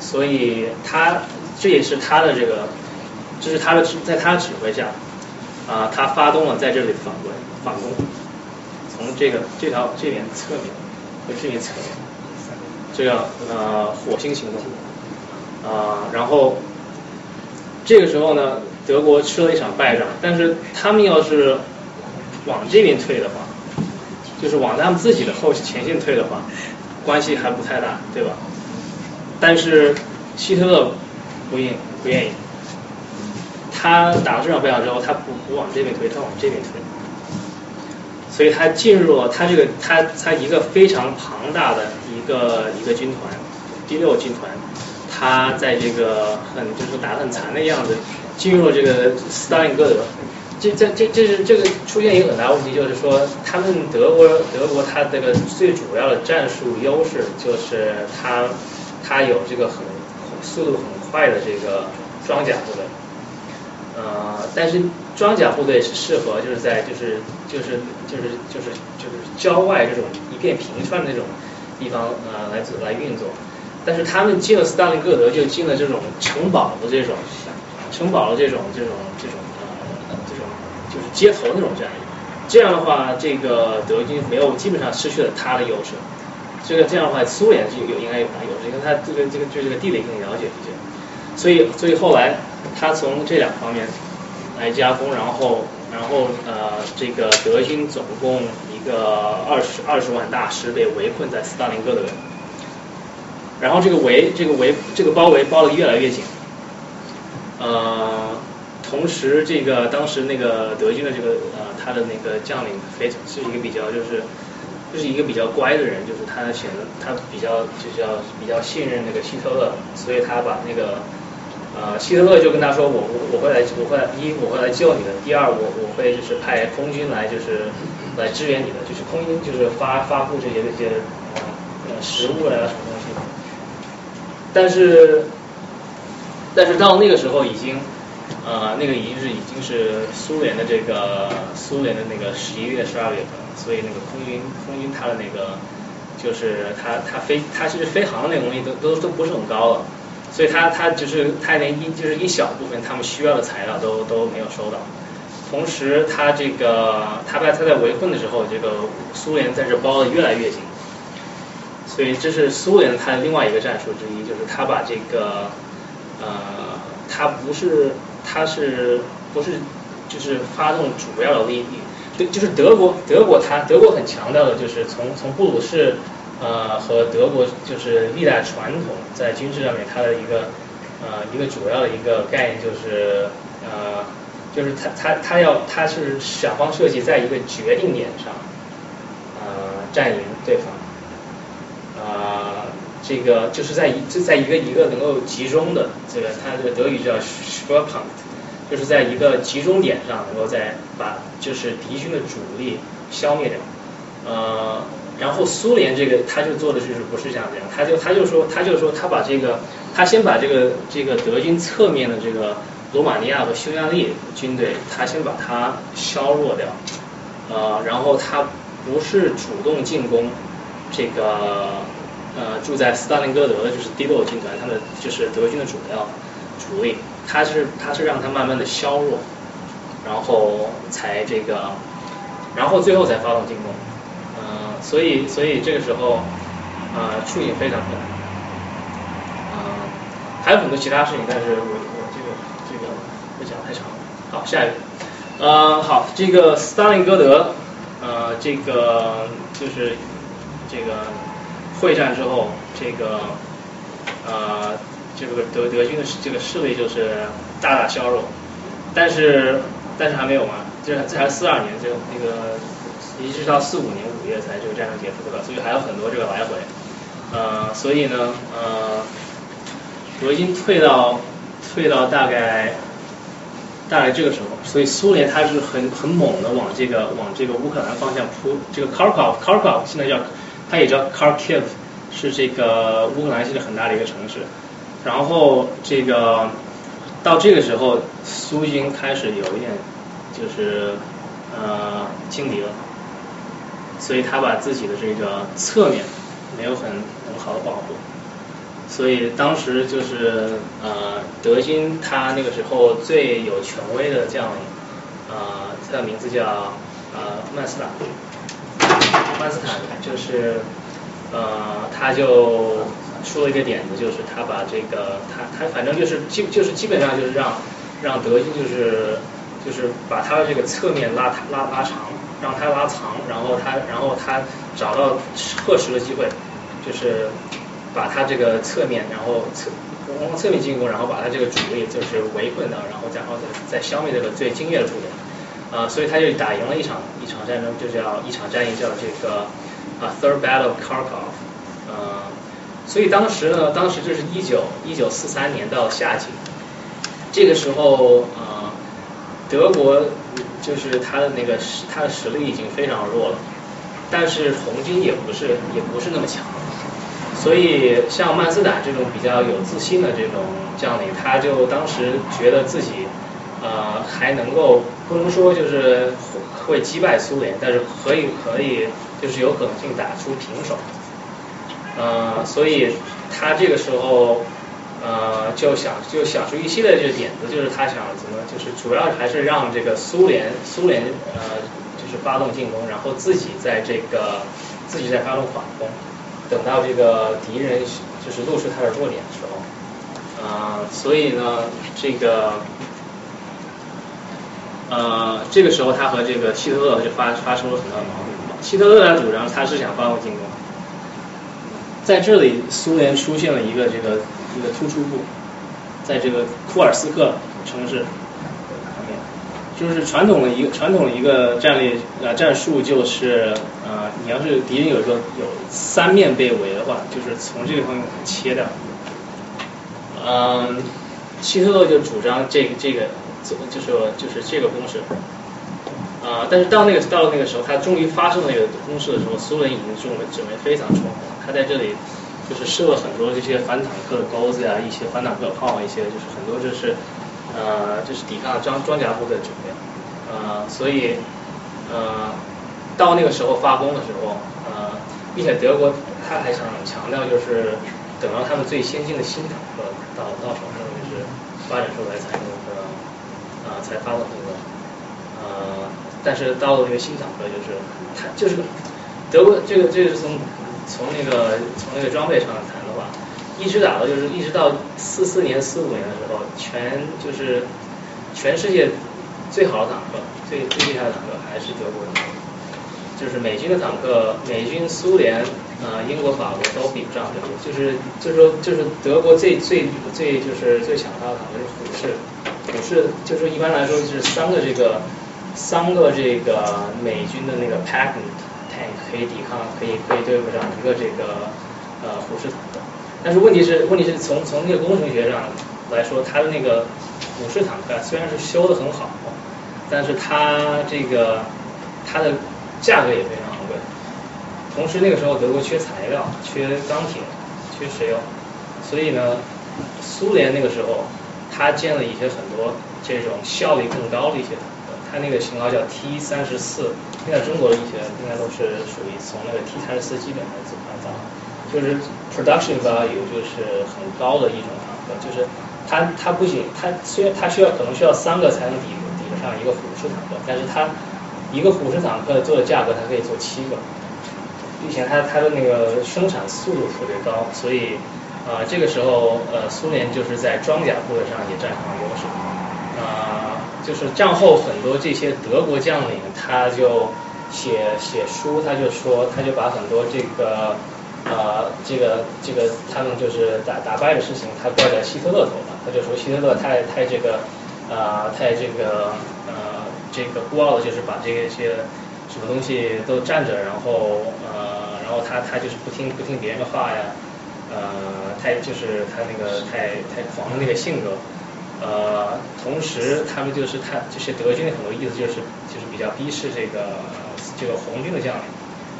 所以他这也是他的这个，这是他的在他的指挥下。啊，他发动了在这里反攻，反攻，从这个这条这边侧面和这边侧面，这个呃火星行动，啊，然后这个时候呢，德国吃了一场败仗，但是他们要是往这边退的话，就是往他们自己的后前线退的话，关系还不太大，对吧？但是希特勒不愿不愿意，他打了这场败仗之后，他不不往这边推，他往这边推，所以他进入了他这个他他一个非常庞大的一个一个军团，第六军团，他在这个很就是打得很残的样子，进入了这个斯大林格德。这这这这是这个出现一个很大问题，就是说他们德国德国他这个最主要的战术优势就是他他有这个很速度很快的这个装甲部队，呃，但是装甲部队是适合就是在就是就是就是就是就是郊外这种一片平川的那种地方呃来来运作，但是他们进了斯大林格德就进了这种城堡的这种城堡的这种这种这种呃这种。就是街头那种战役，这样的话，这个德军没有基本上失去了他的优势。这个这样的话，苏联就有应该有优势，因为他这个这个对这个地理更了解一些。所以所以后来他从这两方面来加工，然后然后呃这个德军总共一个二十二十万大师被围困在斯大林格勒，然后这个围这个围这个包围包的越来越紧，呃。同时，这个当时那个德军的这个呃，他的那个将领非常是一个比较就是就是一个比较乖的人，就是他显得他比较就是要比较信任那个希特勒，所以他把那个呃希特勒就跟他说，我我我会来我会来一我会来救你的，第二我我会就是派空军来就是来支援你的，就是空军就是发发布这些这些呃食物啊什么东西，但是但是到那个时候已经。呃，那个已经是已经是苏联的这个苏联的那个十一月十二月份，所以那个空军空军它的那个就是它它飞它其实飞航那个东西都都都不是很高了，所以他他就是他连一就是一小部分他们需要的材料都都没有收到。同时，他这个他在他在围困的时候，这个苏联在这包的越来越紧，所以这是苏联它的另外一个战术之一，就是他把这个呃他不是。他是不是就是发动主要的力力？对，就是德国，德国他德国很强调的就是从从布鲁士呃和德国就是历代传统在军事上面它的一个呃一个主要的一个概念就是呃就是他他他要他是想方设计在一个决定点上呃占领对方。啊这个就是在一就在一个一个能够集中的这个它这个德语叫 s p u r p u n t 就是在一个集中点上，能够再把就是敌军的主力消灭掉，呃，然后苏联这个他就做的就是不是像这样，他就他就说他就说他把这个他先把这个这个德军侧面的这个罗马尼亚和匈牙利军队，他先把它削弱掉，呃，然后他不是主动进攻这个呃住在斯大林格德的就是第六军团，他们就是德军的主要主力。他是他是让他慢慢的削弱，然后才这个，然后最后才发动进攻，嗯，所以所以这个时候，呃，处境非常困难，呃，还有很多其他事情，但是我我这个这个不讲太长了。好，下一个，呃，好，这个斯大林格德，呃，这个就是这个会战之后，这个呃。这个德德军的这个势力就是大大削弱，但是但是还没有完，这这还四二年，就那个一直到四五年五月才这个战争结束对吧？所以还有很多这个来回，呃，所以呢，呃，德军退到退到大概大概这个时候，所以苏联它是很很猛的往这个往这个乌克兰方向扑，这个 Kharkov Kharkov 现在叫它也叫 Kharkiv，是这个乌克兰现在很大的一个城市。然后这个到这个时候，苏军开始有一点就是呃轻敌了，所以他把自己的这个侧面没有很很好的保护，所以当时就是呃德军他那个时候最有权威的将领，呃他的名字叫呃曼斯坦，曼斯坦就是呃他就。出了一个点子，就是他把这个他他反正就是基就是基本上就是让让德军就是就是把他的这个侧面拉拉拉长，让他拉长，然后他然后他找到合适的机会，就是把他这个侧面然后侧从侧面进攻，然后把他这个主力就是围困到，然后再然后再消灭这个最精锐的部队。啊，所以他就打赢了一场一场战争，就叫一场战役叫这个啊 Third Battle of Kharkov。呃，所以当时呢，当时就是一九一九四三年到夏季，这个时候呃，德国就是他的那个实他的实力已经非常弱了，但是红军也不是也不是那么强。所以像曼斯坦这种比较有自信的这种将领，他就当时觉得自己呃还能够不能说就是会击败苏联，但是可以可以就是有可能性打出平手。呃，所以他这个时候呃就想就想出一系列这个点子，就是他想怎么就是主要还是让这个苏联苏联呃就是发动进攻，然后自己在这个自己在发动反攻。等到这个敌人就是露出他的弱点的时候，呃，所以呢，这个，呃，这个时候他和这个希特勒就发发生了很大的矛盾。希特勒的主张他是想发动进攻，在这里苏联出现了一个这个一个突出部，在这个库尔斯克城市。就是传统的一个传统的一个战略呃战术就是呃你要是敌人有一个有三面被围的话，就是从这个方面切掉。嗯，希特勒就主张这个这个就是就是这个公式。啊，但是到那个到那个时候，他终于发生了那个公式的时候，苏联已经准备准备非常充分，他在这里就是设了很多这些反坦克的钩子呀，一些反坦克炮，一些就是很多就是。呃，就是抵抗装装甲部队的准备，呃，所以呃，到那个时候发功的时候，呃，并且德国他还想强调，就是等到他们最先进的新坦克到到手，就是发展出来才那个啊，才发动这个，呃，但是到了那个新坦克，就是他就是德国这个这个是从从那个从那个装备上谈的话。一直打到就是一直到四四年四五年的时候，全就是全世界最好的坦克，最最厉害的坦克还是德国的，就是美军的坦克，美军、苏联、呃英国、法国都比不上德国。就是就是说就是德国最最最就是最强大的坦克是虎式，虎式就是一般来说就是三个这个三个这个美军的那个 Patton 可以抵抗，可以可以对付上一个这个呃虎式坦克。但是问题是，问题是从从那个工程学上来说，它的那个虎式坦克虽然是修的很好，但是它这个它的价格也非常昂贵。同时那个时候德国缺材料，缺钢铁，缺石油，所以呢，苏联那个时候它建了一些很多这种效率更高的一些，它那个型号叫 T 三十四，现在中国的一些应该都是属于从那个 T 三十四基本的组换造。就是 production value 就是很高的一种坦克，就是它它不仅它虽然它需要可能需要三个才能抵抵得上一个虎式坦克，但是它一个虎式坦克做的价格它可以做七个，并且它它的那个生产速度特别高，所以啊这个时候呃苏联就是在装甲部队上也占上了优势，啊就是战后很多这些德国将领他就写写书他就说他就把很多这个。呃，这个这个他们就是打打败的事情，他怪在希特勒头上，他就说希特勒太太这个呃太这个呃这个孤傲的，就是把这些什么东西都占着，然后呃然后他他就是不听不听别人的话呀，呃太就是他那个太太狂的那个性格，呃同时他们就是他就是德军很多意思就是就是比较逼视这个这个红军的将领。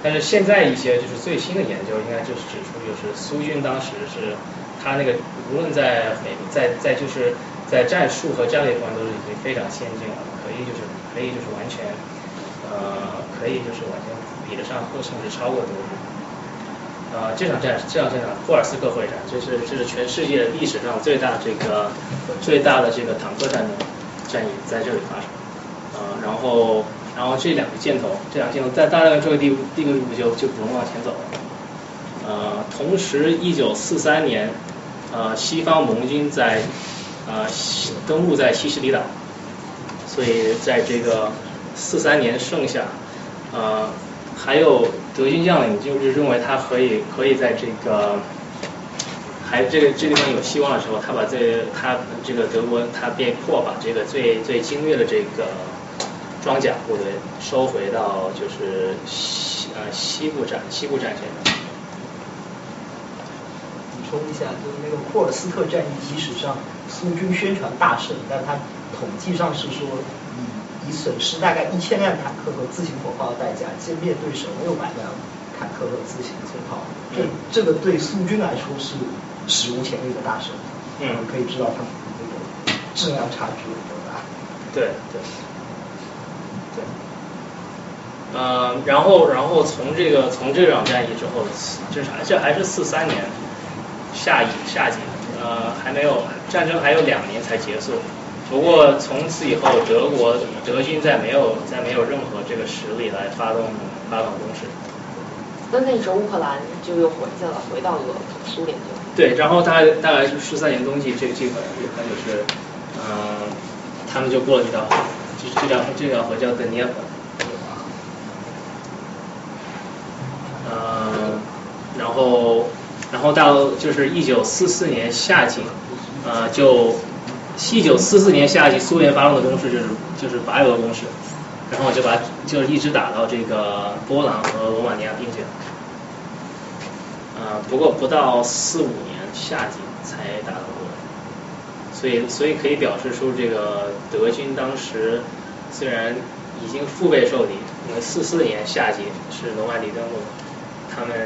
但是现在一些就是最新的研究，应该就是指出，就是苏军当时是，他那个无论在美在在就是在战术和战略方面都是已经非常先进了，可以就是可以就是完全，呃，可以就是完全比得上或甚至超过德国。呃，这场战这场战场库尔斯克会战，这是这是全世界历史上最大这个最大的这个坦克战争战役在这里发生，呃，然后。然后这两个箭头，这两个箭头在大概这个地地个地步就就不能往前走了。呃，同时，一九四三年，呃，西方盟军在呃登陆在西西里岛，所以在这个四三年盛夏，呃，还有德军将领就是认为他可以可以在这个还这个这地方有希望的时候，他把这他这个德国他被迫把这个最最精锐的这个装甲部队收回到就是西呃西部战西部战线。补充一下，就是那个库尔斯克战役，即使上苏军宣传大胜，但他统计上是说以以损失大概一千辆坦克和自行火炮的代价歼灭对手六百辆坦克和自行火炮。这这个对苏军来说是史无前例的大胜。嗯，可以知道他们这个质量差距有多大。对对对。呃，然后然后从这个从这场战役之后，这还这还是四三年夏季夏季，呃，还没有战争还有两年才结束。不过从此以后，德国德军再没有再没有任何这个实力来发动发动攻势。那那时候乌克兰就又回去了，回到俄苏联去了。对，然后大概大概是十三年冬季，这这个他就是，嗯、他们就过了这条河，就是这条这条河叫德涅河。呃，然后然后到就是一九四四年夏季，呃，就一九四四年夏季苏联发动的攻势就是就是白俄攻势，然后就把就是一直打到这个波兰和罗马尼亚边界。呃，不过不到四五年夏季才打到波兰，所以所以可以表示出这个德军当时虽然已经腹背受敌，因为四四年夏季是罗马底登陆，他们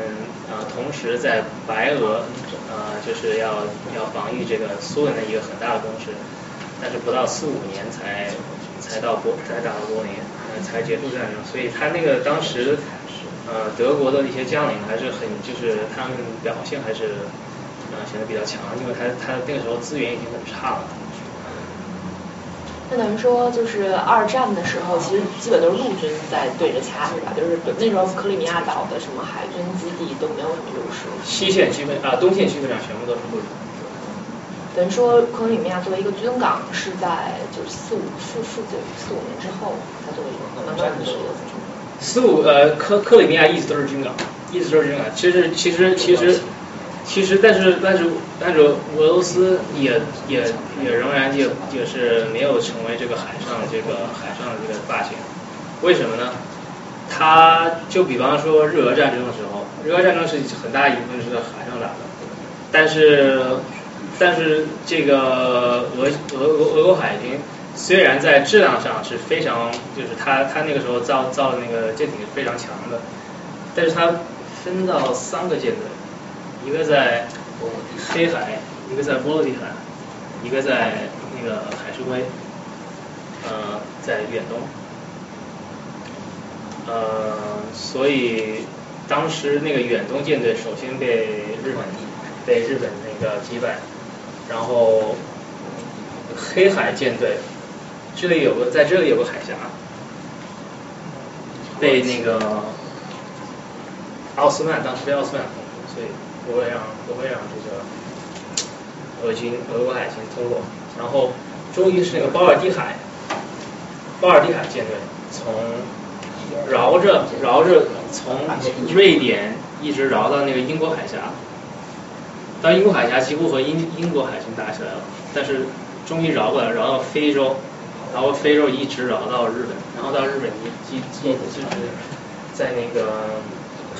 呃同时在白俄呃就是要要防御这个苏联的一个很大的攻势，但是不到四五年才才到柏才打到柏林，呃才结束战争，所以他那个当时。呃，德国的一些将领还是很，就是他们表现还是呃显得比较强，因为他他那个时候资源已经很差了。那等于说，就是二战的时候，其实基本都是陆军在对着掐，是吧？就是那时候克里米亚岛的什么海军基地都没有什么优势。西线基本啊，东线基本上全部都是陆军。等于说，克里米亚作为一个军港，是在就是四五四四九四五年之后，它作为一个慢慢的一个四五呃克克里米亚一直都是军港，一直都是军港。其实其实其实其实，其实但是但是但是俄罗斯也也也仍然也也是没有成为这个海上这个海上的这个霸权。为什么呢？他就比方说日俄战争的时候，日俄战争是很大一部分是在海上打的，但是但是这个俄俄俄俄国海军。虽然在质量上是非常，就是它它那个时候造造的那个舰艇是非常强的，但是它分到三个舰队，一个在黑海，一个在波罗的海，一个在那个海参崴，呃，在远东，呃，所以当时那个远东舰队首先被日本被日本那个击败，然后黑海舰队。这里有个，在这里有个海峡，被那个奥斯曼当时被奥斯曼，所以不会让不会让这个俄军俄国海军通过。然后终于是那个保尔蒂海，保尔蒂海舰队从绕着绕着从瑞典一直绕到那个英国海峡，到英国海峡几乎和英英国海军打起来了，但是终于绕过来，绕到非洲。然后非洲一直绕到日本，然后到日本一基基就是在那个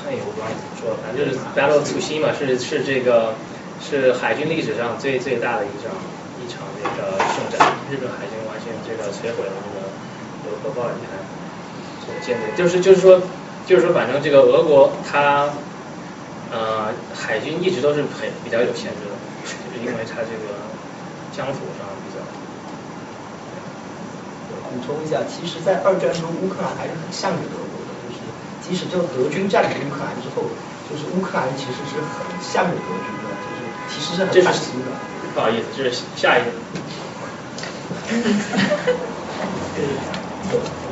看有关怎么说，反正就是 Battle of Tsushima 是是这个是海军历史上最最大的一场一场那个胜战，日本海军完全这个摧毁了这个俄国保尔蒂海这个舰队，就是就是说就是说反正这个俄国它呃海军一直都是很比较有限制的，就是因为它这个疆土上比较。补充一下，其实，在二战中，乌克兰还是很向着德，即使就德军占领乌克兰之后，就是乌克兰其实是很向着德军的，就是其实是很反苏的。不好意思，这是下一个。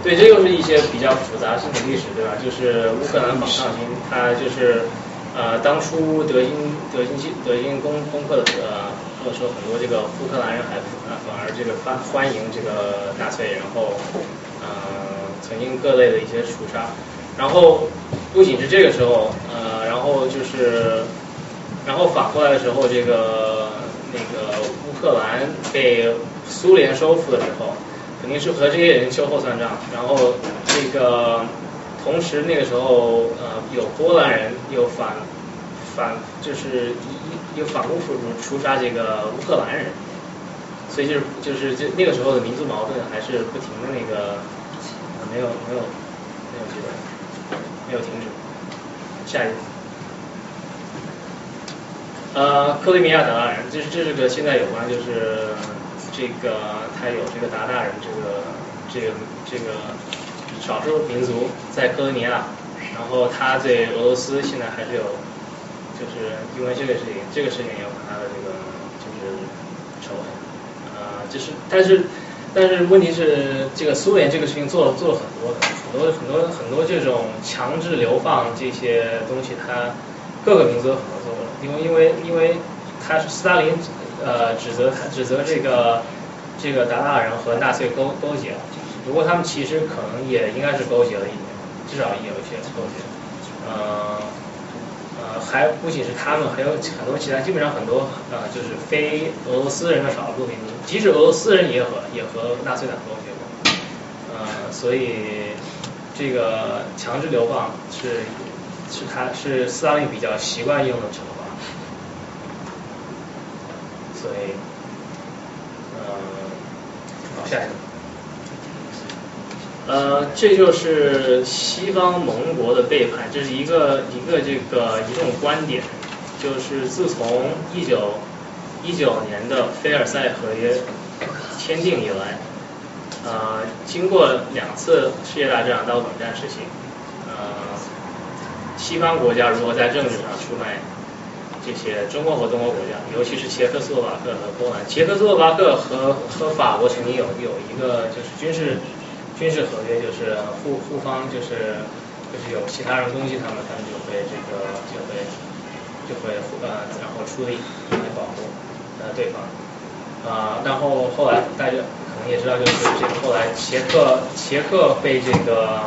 对，这又是一些比较复杂性的历史，对吧？就是乌克兰反抗军，他就是呃，当初德军德军德军攻攻克的呃，或者说很多这个乌克兰人还呃反而这个欢欢迎这个纳粹，然后呃曾经各类的一些屠杀，然后不仅是这个时候，呃，然后就是然后反过来的时候，这个那个乌克兰被苏联收复的时候，肯定是和这些人秋后算账。然后这个同时那个时候，呃，有波兰人又反反就是一一又反复出出杀这个乌克兰人，所以就是就是这那个时候的民族矛盾还是不停的那个没有没有没有这个没有停止。下一个。呃，克里米亚鞑靼人，这是这是个现在有关，就是这个他有这个鞑靼人这个这个这个少数民族在克里米亚，然后他对俄罗斯现在还是有，就是因为这个事情，这个事情有他的这个就是仇恨，呃，就是但是但是问题是这个苏联这个事情做了做了很多的很多很多很多这种强制流放这些东西，它各个民族都很多做过。因为因为因为他是斯大林呃指责他指责这个这个鞑靼人和纳粹勾勾结了，不过他们其实可能也应该是勾结了一点，至少也有一些勾结，呃呃还不仅是他们，还有很多其他，基本上很多呃就是非俄罗斯人的少数民族，即使俄罗斯人也和也和纳粹党勾结过，呃所以这个强制流放是是他是斯大林比较习惯用的惩罚。所以，呃，好，下一个，呃，这就是西方盟国的背叛，这是一个一个这个一种观点，就是自从一九一九年的菲尔赛合约签订以来，呃，经过两次世界大战到冷战时期，呃，西方国家如何在政治上出卖。这些中国和东欧国家，尤其是捷克斯洛伐克和波兰。捷克斯洛伐克和和法国曾经有有一个就是军事军事合约，就是互互方就是就是有其他人攻击他们，他们就会这个就会就会呃然后出力来保护呃对方啊。然后后来大家可能也知道，就是这个后来捷克捷克被这个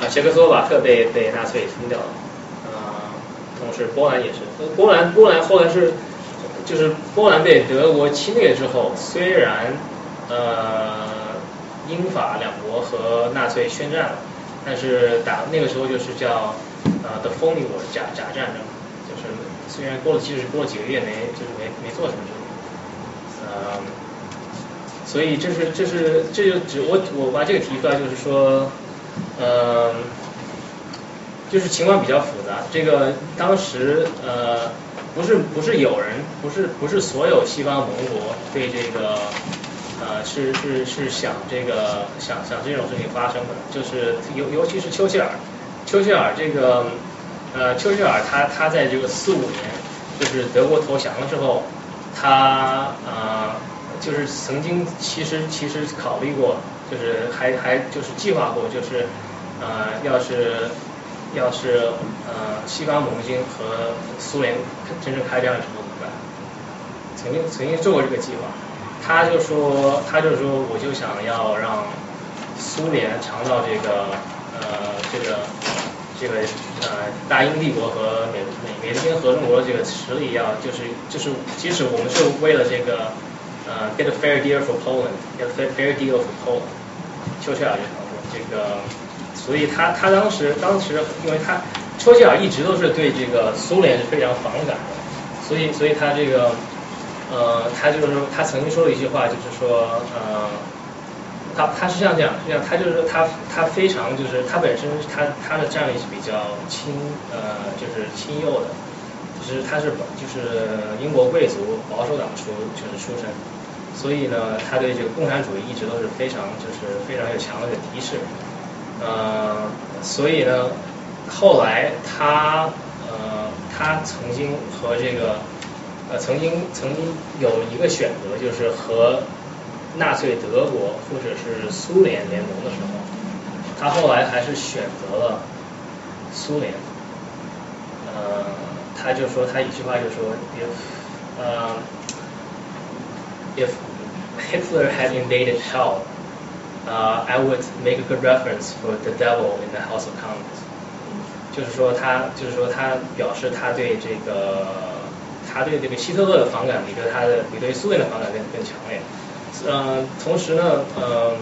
啊捷克斯洛伐克被被纳粹吞掉了。呃同时，波兰也是。波兰，波兰后来是，就是波兰被德国侵略之后，虽然呃英法两国和纳粹宣战了，但是打那个时候就是叫呃 The Phony War 假假战争，就是虽然过了其实过了几个月没就是没没做什么事情，呃，所以这是这是这就只我我把这个提出来就是说，呃。就是情况比较复杂，这个当时呃不是不是有人不是不是所有西方盟国对这个呃是是是想这个想想这种事情发生的，就是尤尤其是丘吉尔，丘吉尔这个呃丘吉尔他他在这个四五年就是德国投降了之后，他呃就是曾经其实其实考虑过，就是还还就是计划过，就是呃要是。要是呃西方盟军和苏联真正开战的时候怎么办？曾经曾经做过这个计划，他就说他就说我就想要让苏联尝到这个呃这个这个呃大英帝国和美美美利坚合众国的这个实力要就是就是即使我们是为了这个呃 get a fair deal for Poland，get a fair deal for Poland，丘切尔就说这个。所以他他当时当时，因为他丘吉尔一直都是对这个苏联是非常反感的，所以所以他这个呃他就是说他曾经说了一句话，就是说呃他他是这样讲这样，他就是说他他非常就是他本身他他的战力是比较亲呃就是亲右的，就是他是就是英国贵族保守党出就是出身，所以呢他对这个共产主义一直都是非常就是非常有强烈的敌视。呃，所以呢，后来他呃，他曾经和这个呃，曾经曾经有一个选择，就是和纳粹德国或者是苏联联盟的时候，他后来还是选择了苏联。呃，他就说他一句话就说，if 呃，if Hitler had invaded hell。呃，I would make a good reference for the devil in the House of Commons。就是说他，就是说他表示他对这个他对这个希特勒的反感比对他的比对苏联的反感更更强烈。嗯，同时呢，呃，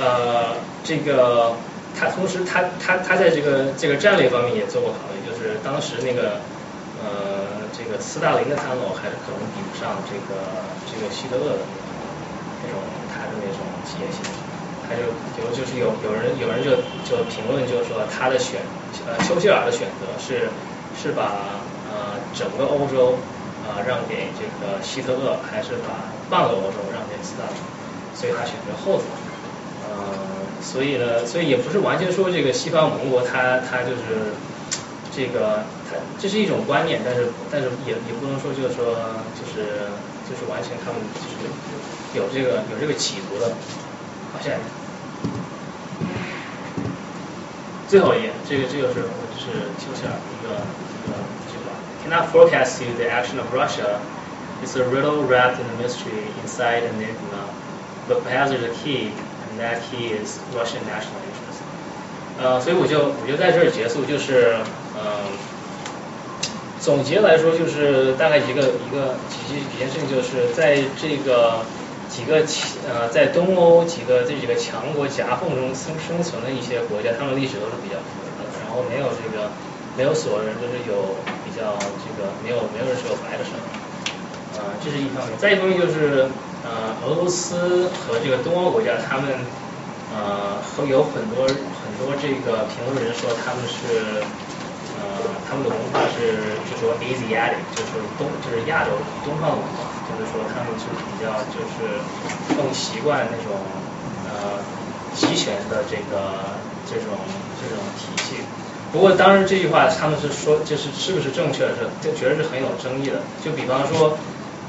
呃，这个他同时他他他在这个这个战略方面也做过考虑，就是当时那个呃这个斯大林的参谋还是可能比不上这个这个希特勒的那种他的那种企业性，他就有就是有有人有人就就评论就是说他的选呃丘吉尔的选择是是把呃整个欧洲啊让给这个希特勒，还是把半个欧洲让给斯大林，所以他选择后者。呃，所以呢，所以也不是完全说这个西方盟国他他就是这个他这是一种观念，但是但是也也不能说就是说就是就是完全他们就是有这个有这个企图的。好，下一个。最后一页，这个这个是是丘吉尔一个一个句话：Cannot forecast you the action of Russia. It's a riddle wrapped in a mystery inside an enigma, but perhaps there's a key, and that key is Russian national interest. 呃，所以我就我就在这儿结束，就是呃，总结来说就是大概一个一个几几几件事情，就是在这个几个呃在东欧几个这几个强国夹缝中生生存的一些国家，他们历史都是比较复杂，然后没有这个没有所有人就是有比较这个没有没有人是有白的声音。呃，这是一方面，再一方面就是呃，俄罗斯和这个东欧国家，他们呃会有很多很多这个评论人说他们是呃他们的文化是就说 Asiatic，就是东就是亚洲东方文化，就是说他们是比较就是更习惯那种呃集权的这个这种这种体系。不过当然这句话他们是说就是是不是正确的，是这确实是很有争议的。就比方说。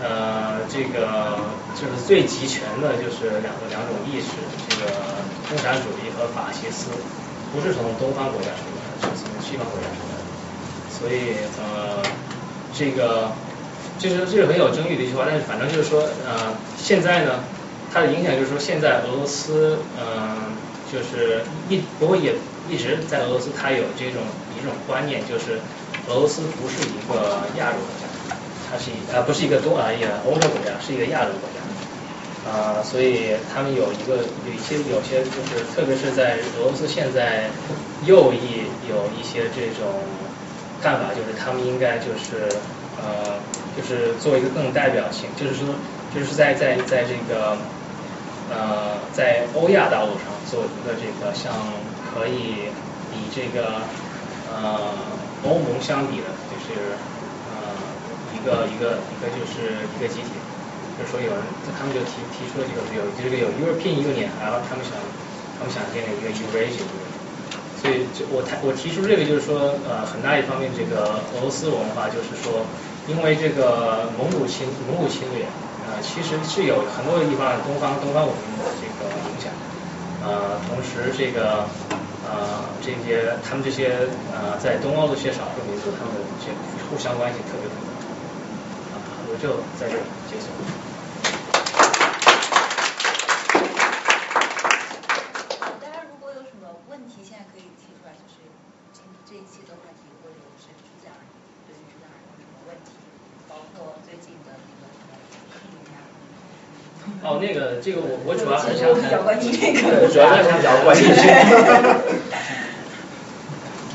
呃，这个就是最集权的，就是两个两种意识，这个共产主义和法西斯，不是从东方国家出来的，是从西方国家出来的。所以呃，这个就是这是很有争议的一句话，但是反正就是说呃，现在呢，它的影响就是说，现在俄罗斯嗯，就是一不过也一直在俄罗斯，它有这种一种观念，就是俄罗斯不是一个亚洲国家。它是一呃不是一个东啊也欧洲国家，是一个亚洲国家，啊所以他们有一个有一些有些就是特别是在俄罗斯现在右翼有一些这种看法，就是他们应该就是呃就是做一个更代表性，就是说就是在在在这个呃在欧亚大陆上做一个这个像可以比这个呃欧盟相比的，就是呃。一个一个一个就是一个集体，就说有人他们就提提出了这个有这个有 European Union，然后他们想他们想建立一个 Eurasian，所以就我谈我提出这个就是说呃很大一方面这个俄罗斯文化就是说因为这个蒙古侵蒙古侵略呃其实是有很多地方东方东方文明的这个影响，呃同时这个呃这些他们这些呃在东欧的这些少数民族他们的这互相关系特别复杂。我就在这结束。大家如果有什么问题，现在可以提出来，就是这这一期的话题，或者是主讲人对于主讲人有什么问题，包括最近哦，那个这个我我主要是想比较关心这个，主要是想比较关于这个。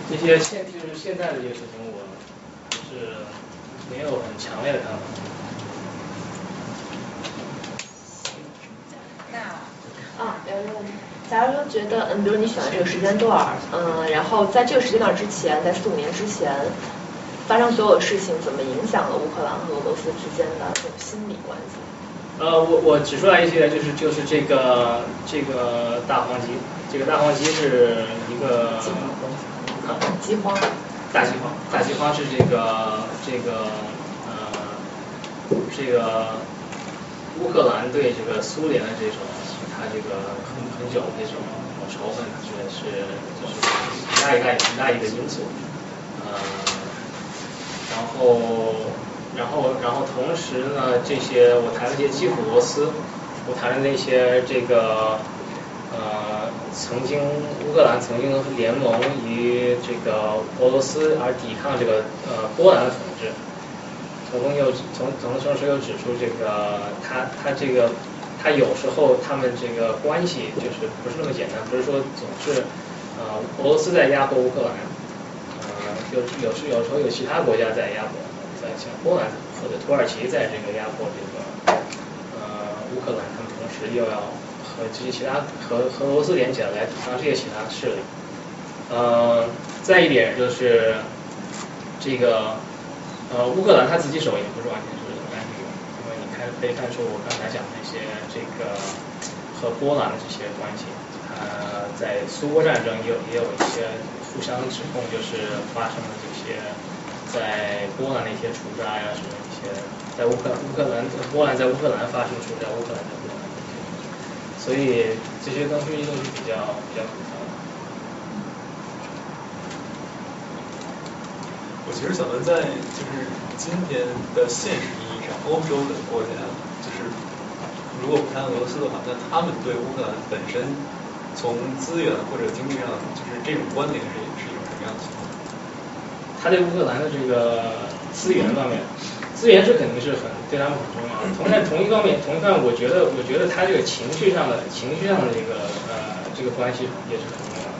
这些现就是现在的这些事情，我是没有很强烈的看法。啊。假如说觉得，嗯，比如你选的这个时间段儿，嗯，然后在这个时间段之前，在四五年之前发生所有事情，怎么影响了乌克兰和俄罗斯之间的这种心理关系？呃，我我指出来一些，就是就是这个这个大黄鸡，这个大黄鸡是一个饥荒，大饥荒，大饥荒是这个这个呃这个乌克兰对这个苏联的这种。他这个很很久那种仇恨，觉得是就是很大一大很大一个因素，呃，然后然后然后同时呢，这些我谈了一些基辅罗斯，我谈了那些这个呃曾经乌克兰曾经联盟与这个俄罗斯而抵抗这个呃波兰的统治。从中又从从同时又指出这个他他这个他有时候他们这个关系就是不是那么简单，不是说总是呃俄罗斯在压迫乌克兰，呃有有时有时候有其他国家在压迫，像波兰或者土耳其在这个压迫这个呃乌克兰，他们同时又要和这些其他和和俄罗斯连起来来抵抗这些其他势力。呃，再一点就是这个。呃，乌克兰他自己手也不是完全是干净的，因为你看可以看出我刚才讲的那些这个和波兰的这些关系，呃，在苏波战争也有也有一些互相指控，就是发生了这些在波兰的一些除渣呀什么一些，在乌克兰乌克兰波兰在乌克兰发生除渣，乌克兰在波兰，所以这些东西都是比较比较。我其实想问，在就是今天的现实意义上，欧洲的国家，就是如果不谈俄罗斯的话，那他们对乌克兰本身从资源或者经济上，就是这种关联是是一种什么样的情况他对乌克兰的这个资源方面，资源是肯定是很对他们很重要。同在同一方面，同一方面，我觉得我觉得他这个情绪上的情绪上的这个呃这个关系也是很重要的。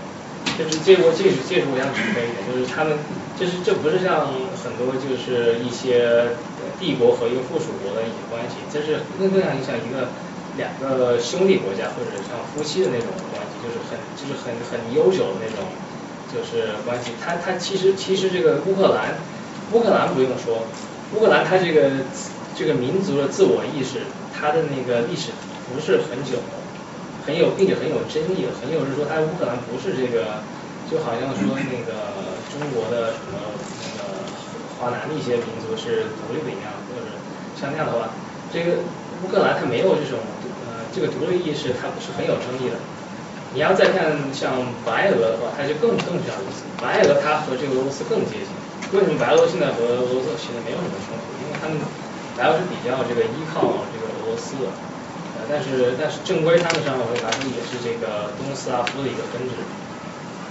就是这我这是这是我想指出一点，就是他们。这是这不是像很多就是一些帝国和一个附属国的一些关系，这是更更像像一个两个兄弟国家或者像夫妻的那种关系，就是很就是很很悠久的那种就是关系。他他其实其实这个乌克兰乌克兰不用说，乌克兰它这个这个民族的自我意识，它的那个历史不是很久，很有并且很有争议，很有人说它乌克兰不是这个。就好像说那个中国的什么那个华南的一些民族是独立的一样，或者像那样的话，这个乌克兰它没有这种呃这个独立意识，它不是很有争议的。你要再看像白俄的话，它就更更这样意思。白俄它和这个俄罗斯更接近。为什么白俄现在和俄罗斯现在没有什么冲突？因为他们白俄是比较这个依靠这个俄罗斯的，呃，但是但是正规他们上会来说也是这个东斯拉夫的一个分支。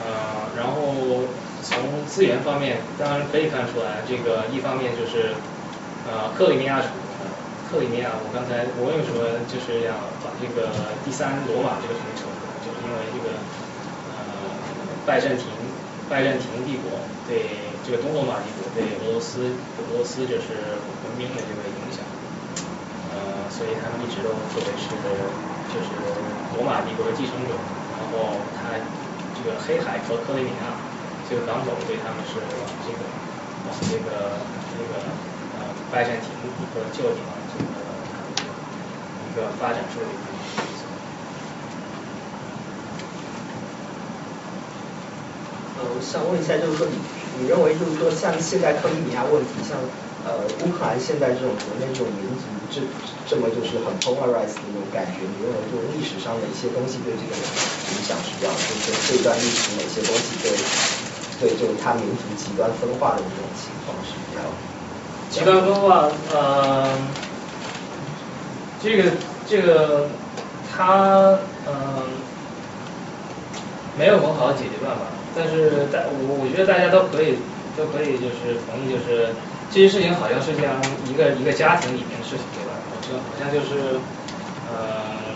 呃，然后从资源方面，当然可以看出来，这个一方面就是呃克里米亚，克里米亚，我刚才我为什么就是要把这个第三罗马这个城扯，为这个呃拜占庭拜占庭帝国对这个东罗马帝国对俄罗斯俄罗斯就是文明的这个影响，呃，所以他们一直都作为是就是罗马帝国的继承者，然后他。这个黑海和克里米亚这个港口对他们是往这个往这个这个呃拜占庭和旧地方这个一个发展出的一个呃，我想问一下，就是说你你认为就是说像现在克里米亚问题，像呃乌克兰现在这种国内这种民族这这么就是很 polarized 的那种感觉，你认为就历史上的一些东西对这个影响是这样，就是这段历史哪些东西对对就是他民族极端分化的这种情况是比较极端分化，呃，这个这个他嗯没有很好的解决办法，但是大我我觉得大家都可以都可以就是同意就是。这些事情好像是像一个一个家庭里面的事情，对吧？就好像就是呃，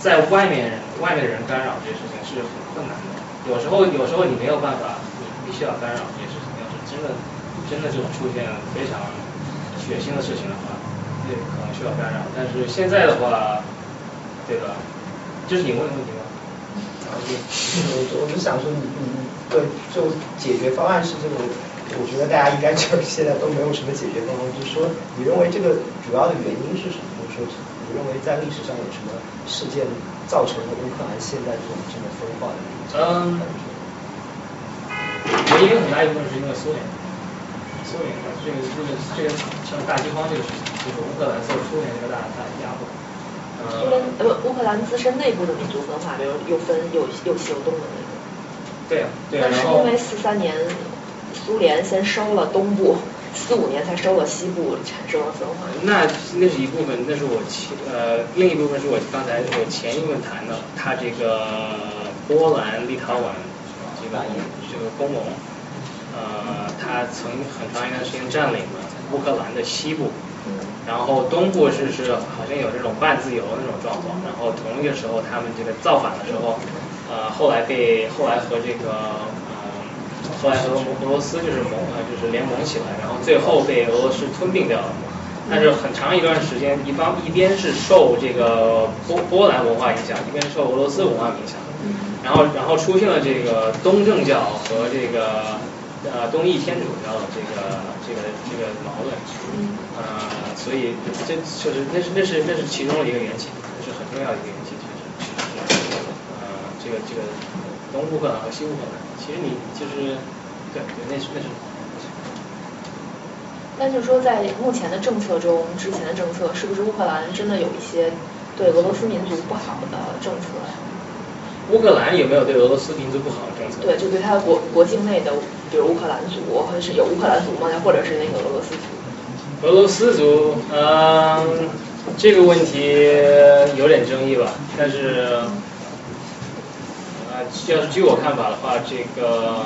在外面外面的人干扰这些事情是很困难的。有时候有时候你没有办法，你必须要干扰这些事情。要是真的真的就是出现非常血腥的事情的话，那可能需要干扰。但是现在的话，对吧？这是你问的问题吗？我我是想说，你你对就解决方案是这个。我觉得大家应该就是现在都没有什么解决方案，就是说，你认为这个主要的原因是什么？就是说，你认为在历史上有什么事件造成了乌克兰现在这种这么分化的？嗯，原因很大一部分是因为苏联，苏联这个这个这个像大饥荒这个事情，就是乌克兰受苏联这个大大压迫。苏联呃不，乌克兰自身内部的民族分化，比如又分又又西又东的那种。对啊，对啊。那是因为四三年。苏联先收了东部，四五年才收了西部，产生了分化。那那是一部分，那是我前呃另一部分是我刚才我前一部分谈的，他这个波兰、立陶宛这个这个公盟，呃，它曾很长一段时间占领了乌克兰的西部，然后东部是是好像有这种半自由的那种状况，然后同一个时候他们这个造反的时候，呃，后来被后来和这个呃，后来和俄罗斯就是盟呃就是联盟起来，然后最后被俄罗斯吞并掉了。但是很长一段时间，一方一边是受这个波波兰文化影响，一边受俄罗斯文化影响，然后然后出现了这个东正教和这个呃东翼天主教的这个这个这个矛盾，呃，所以这确实那是那是那是其中的一个缘起，是很重要的一个缘起，就是呃这个这个东乌克兰和西乌克兰，其实你就是对对那是那是。那就是说，在目前的政策中，之前的政策是不是乌克兰真的有一些对俄罗斯民族不好的政策呀？乌克兰有没有对俄罗斯民族不好的政策？对，就对他国国境内的，比如乌克兰族，或者是有乌克兰族吗？或者是那个俄罗斯族？俄罗斯族，嗯，这个问题有点争议吧。但是，啊，要是据我看法的话，这个，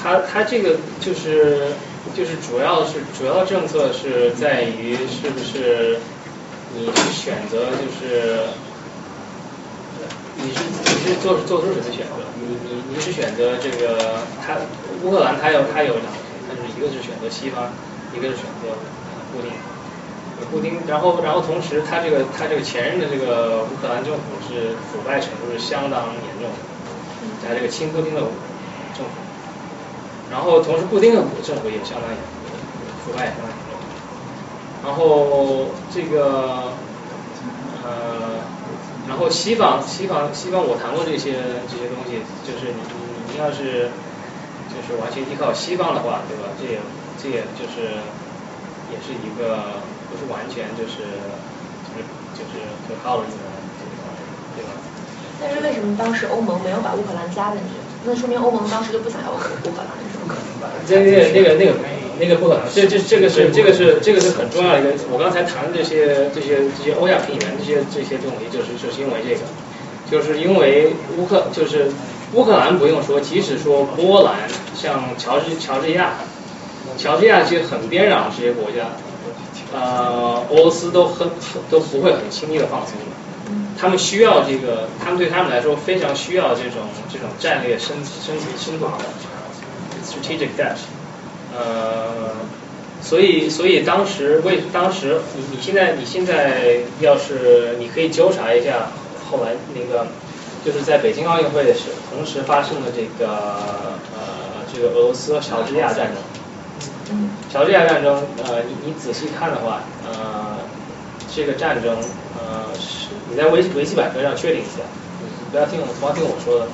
他他这个就是。就是主要是主要政策是在于是不是你去选择就是你是你是做做出什么选择？你你你是选择这个他乌克兰他有他有两个，他是一个是选择西方，一个是选择布丁，布丁，然后然后同时他这个他这个前任的这个乌克兰政府是腐败程度是相当严重的，他这个亲布丁的政府。然后同时，布丁的政府也相当严重，腐败也相当严重。然后这个呃，然后西方西方西方，我谈过这些这些东西，就是你你你要是就是完全依靠西方的话，对吧？这也这也就是也是一个不是完全就是就是就是可靠的一个这个对吧？但是为什么当时欧盟没有把乌克兰加进去？那说明欧盟当时就不想要乌克兰。这那个那个那个那个不可能，这这这个是这个是这个是很重要的一个。我刚才谈的这些这些这些欧亚平原这些这些东西，就是就是因为这个，就是因为乌克就是乌克兰不用说，即使说波兰，像乔治乔治亚，乔治亚其实很边壤这些国家，呃，俄罗斯都很都不会很轻易的放松的，他们需要这个，他们对他们来说非常需要这种这种战略深深深度的。strategic debt，呃，所以所以当时为当时你你现在你现在要是你可以纠察一下后来那个就是在北京奥运会的时同时发生的这个呃这个俄罗斯和乔治亚战争，乔治亚战争呃你你仔细看的话呃这个战争呃是你在维维基百科上确定一下，不要听我光听我说的。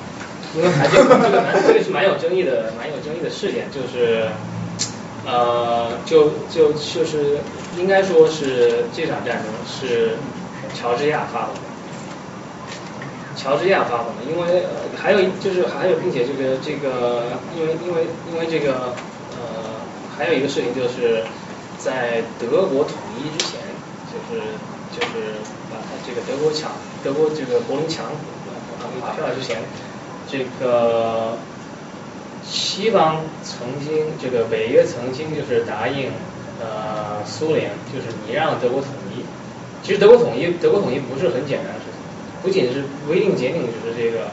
因为还这个这个这个是蛮有争议的，蛮有争议的事件，就是呃，就就就是应该说是这场战争是乔治亚发动的，乔治亚发动的，因为还有就是还有并且这个这个因为因为因为这个还有一个事情就是在德国统一之前，就是就是把这个德国墙德国这个柏林墙打下来之前。这个西方曾经，这个北约曾经就是答应呃苏联，就是你让德国统一。其实德国统一，德国统一不是很简单的事情，不仅是规定节定，就是这个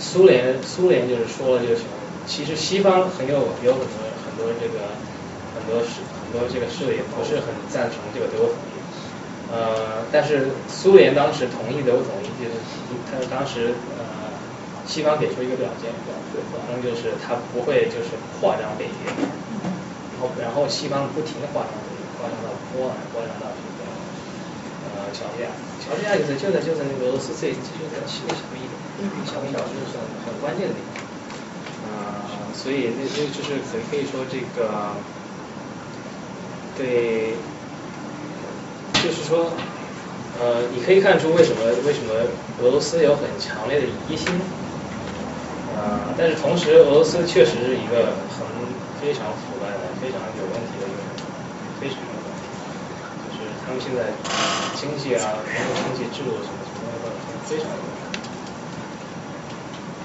苏联，苏联就是说了就行。其实西方很有有很多很多这个多势很多这个势力不是很赞成这个德国统一。呃，但是苏联当时同意德国统一，就是他当时呃。西方给出一个表现，反正就是他不会就是扩张北约，然后然后西方不停的扩张，扩张到波兰，扩张到这个呃乔治亚，乔治亚就是就在就在那个俄罗斯最就在西边小一点，小一点就是很很关键的地方，呃，所以那那就是可以可以说这个对，就是说呃你可以看出为什么为什么俄罗斯有很强烈的疑心。啊，但是同时，俄罗斯确实是一个很非常腐败的、非常有问题的一个，非常有问题。就是他们现在经济啊，包括经济制度什么什么的，非常有问题。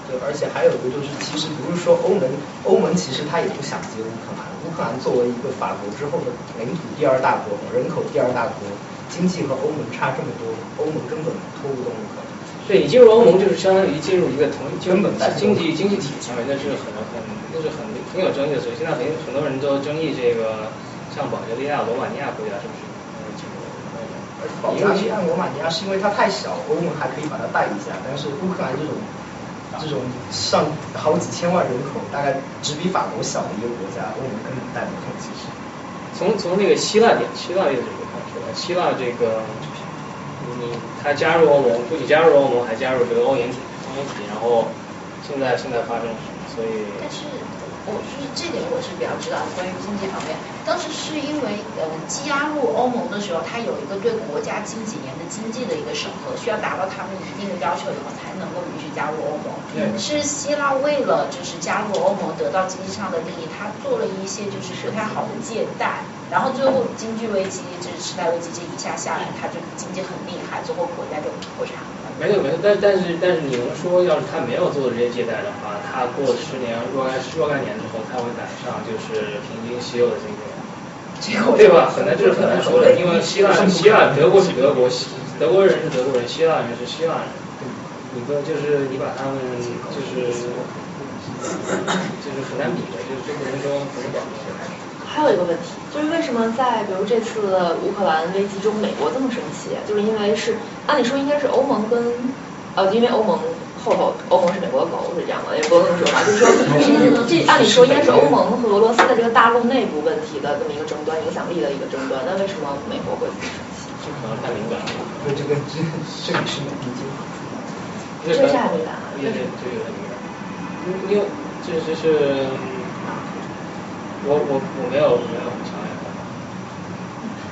对，而且还有一个就是，其实不是说欧盟，欧盟其实他也不想接乌克兰。乌克兰作为一个法国之后的领土第二大国，人口第二大国，经济和欧盟差这么多，欧盟根本拖不动乌克兰。对你进入欧盟就是相当于进入一个同根本经济经济体上面，那是很很那是很很有争议的。所以现在很很多人都争议这个，像保加利亚、罗马尼亚国家是不是？保加利亚、罗马尼亚是因为它太小，欧盟还可以把它带一下，但是乌克兰这种这种上好几千万人口，大概只比法国小的一个国家，欧盟根本带不动。其实，从从那个希腊点，希腊例子就看出来，希腊这个，你他加入欧盟，不仅加入欧盟，还加入这个欧元体，欧元体，然后现在现在发生什么？所以。但是。我就是这点我是比较知道，关于经济方面，当时是因为呃加入欧盟的时候，它有一个对国家近几年的经济的一个审核，需要达到他们一定的要求以后才能够允许加入欧盟。是希腊为了就是加入欧盟得到经济上的利益，他做了一些就是不太好的借贷，然后最后经济危机就是时代危机这一下下来，它就经济很厉害，最后国家就破产了。没有没有，但但是但是你能说，要是他没有做这些借贷的话，他过十年若干若干年之后，他会赶上就是平均西欧的经济，对吧？很难就是很难说的，因为希腊希腊德国是德国，德国人是德国人，希腊人是希腊人，你不就是你把他们就是就是很难比的，就是这不能说很短。还有一个问题，就是为什么在比如这次乌克兰危机中，美国这么生气？就是因为是按理说应该是欧盟跟呃，因为欧盟后头欧盟是美国的狗是这样的，也不能这么说吧，就是说这按理说应该是欧盟和俄罗斯的这个大陆内部问题的这么一个争端，影响力的一个争端，那为什么美国会这么生气？这可能太敏感了，因为这个这这个是美帝经。这是还敏感啊？这这这个很敏感，因为这这是。我我我没有没有很强烈的。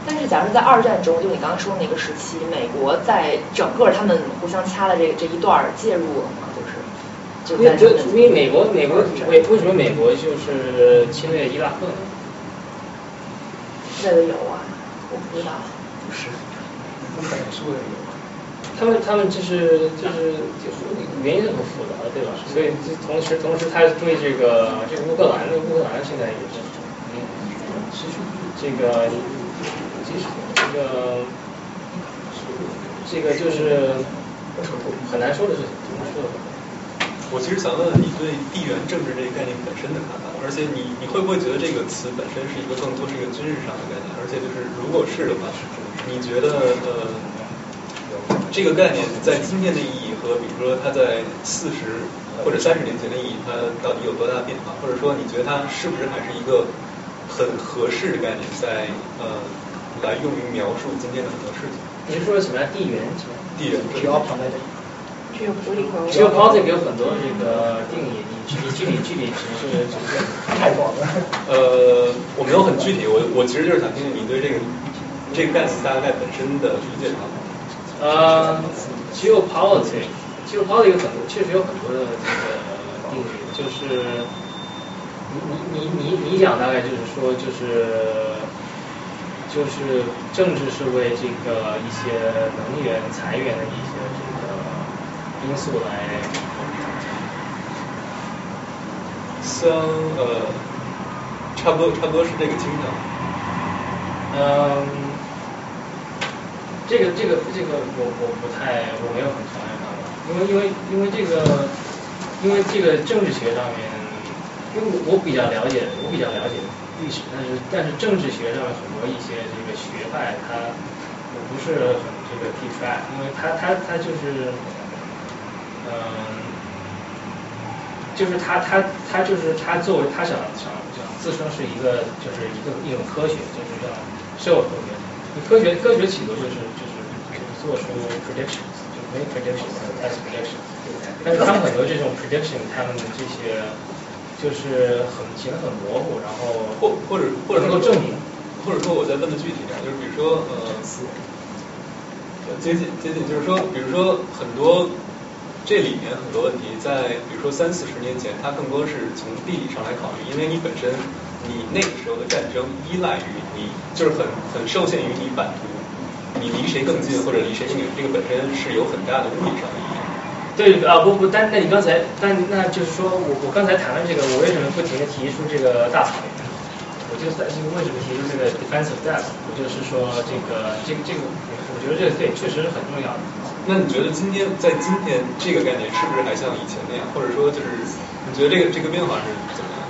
但是，假如在二战中，就你刚刚说的那个时期，美国在整个他们互相掐的这这一段介入了吗？就是就在就因为美国美国为为什么美国就是侵略伊拉克？那个有啊？我不知道。不是，不可能是为了油。他们他们就是就是就原因是很复杂的，对吧？所以同时同时他对这个这个乌克兰的乌克兰现在也是嗯，这个其实这个这个就是很难说的事情，很难说的。我其实想问问你对地缘政治这个概念本身的看法，而且你你会不会觉得这个词本身是一个更多是一个军事上的概念？而且就是如果是的话，你觉得呃？这个概念在今天的意义和比如说它在四十或者三十年前的意义，它到底有多大变化？或者说你觉得它是不是还是一个很合适的概念，在呃来用于描述今天的很多事情？你是说什么呀？地缘？地缘？只要旁边的。只有 political。只有很多这个定义，你具体具体具体只是只是 太广了。呃，我没有很具体，我我其实就是想听听你对这个这个概念大概本身的理解。呃，geopolitics，geopolitics 有很多，确实有很多的这个定义，就是你你你你你讲大概就是说就是就是政治是为这个一些能源、财源的一些这个因素来，像呃，差不多差不多是这个倾向，嗯。这个这个这个我我不太我没有很强烈看法，因为因为因为这个因为这个政治学上面，因为我比较了解我比较了解历史，但是但是政治学上很多一些这个学派它我不是很这个 keep track，因为他他他就是嗯就是他他他就是他作为他想想想自称是一个就是一个一种科学，就是叫社会科学。科学科学企图就是就是做出 predictions，就 make predictions 和 test predictions，但是他们很多这种 prediction，他们的这些就是很显得很模糊，然后或或者或者能够证明，或者说我再问的具体点，就是比如说呃，接近接近，就是说比如说很多这里面很多问题，在比如说三四十年前，它更多是从地理上来考虑，因为你本身。你那个时候的战争依赖于，就是很很受限于你版图，你离谁更近或者离谁更远，这个本身是有很大的物理上的意义。对对啊不不，但那你刚才，但那就是说我我刚才谈了这个，我为什么不停的提出这个大草原？我就在这个为什么提出这个 defensive depth？我就是说这个这个这个，我觉得这个对确实是很重要的。那你觉得今天在今天这个概念是不是还像以前那样？或者说就是你觉得这个这个变化是怎么样？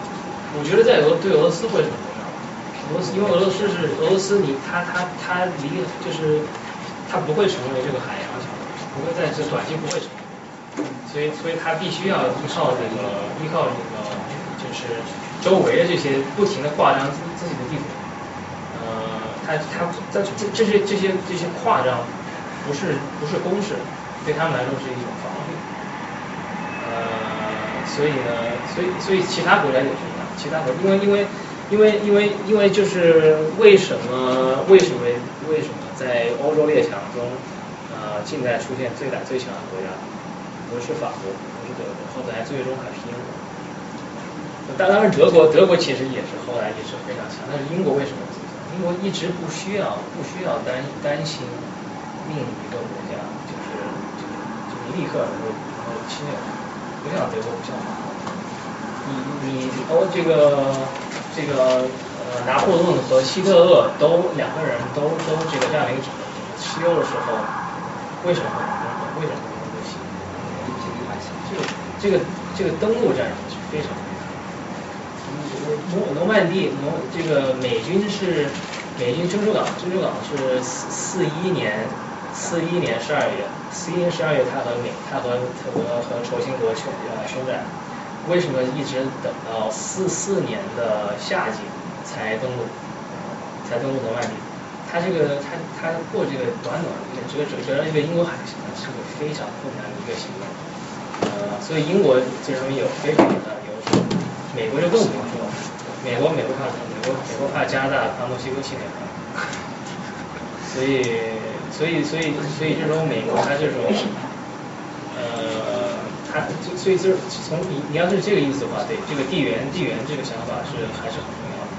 我觉得在俄对俄罗斯会俄罗斯因为俄罗斯是俄罗斯，你它它它离就是它不会成为这个海洋强国，不会在这短期不会成为，所以所以它必须要依靠这个依靠这个就是周围的这些不停的扩张自自己的地图。呃，它它在这这些这些这些扩张不是不是攻势，对他们来说是一种防御。呃，所以呢，所以所以其他国家也是一样，其他国因为因为因为因为因为因为就是为什么为什么为什么在欧洲列强中，呃，近代出现最大最强的国家，不是法国，不是德国，后来最终还是英国。当当然，德国德国其实也是后来也是非常强，但是英国为什么？英国一直不需要不需要担担心另一个国家，就是就是就是立刻能够能够侵略，不像德国，不像法国。你你欧这个这个呃拿破仑和希特勒都两个人都都这个占领整个西欧的时候，为什么会攻克？为什么会攻克西？这个这个这个登陆战是非常。诺诺曼底，诺这个美军是美军珍珠港，珍珠港是四四一年四一年十二月，四一年十二月他和美他和他和和轴心国宣呃宣战，为什么一直等到四四年的夏季才登陆，才登陆诺曼底？他这个他他过这个短短的这个整个一个英国海峡是个非常困难的一个行动，呃，所以英国这种有非常大的优势，美国就更不用说。美国美国怕美国美国怕加拿大怕墨西哥系列，所以所以所以所以这种美国它这种呃它所以就是从你你要是这个意思的话，对这个地缘地缘这个想法是还是很重要的。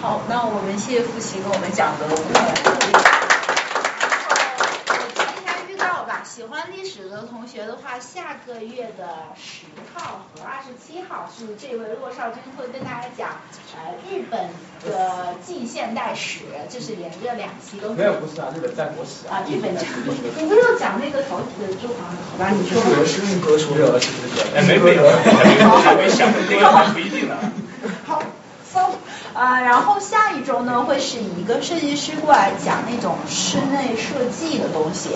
好，那我们谢谢复习给我们讲的乌克兰。喜欢历史的同学的话，下个月的十号和二十七号是这位骆少军会跟大家讲呃日本的近现代史，就是连着两期都没有不是啊，日本战国史啊，日本战国史，你不是有讲那个陶瓷的珠黄？好吧，你说。是是日歌出热是不是？哎，没没有，还没想，那个还不一定呢。好。啊，然后下一周呢会是一个设计师过来讲那种室内设计的东西，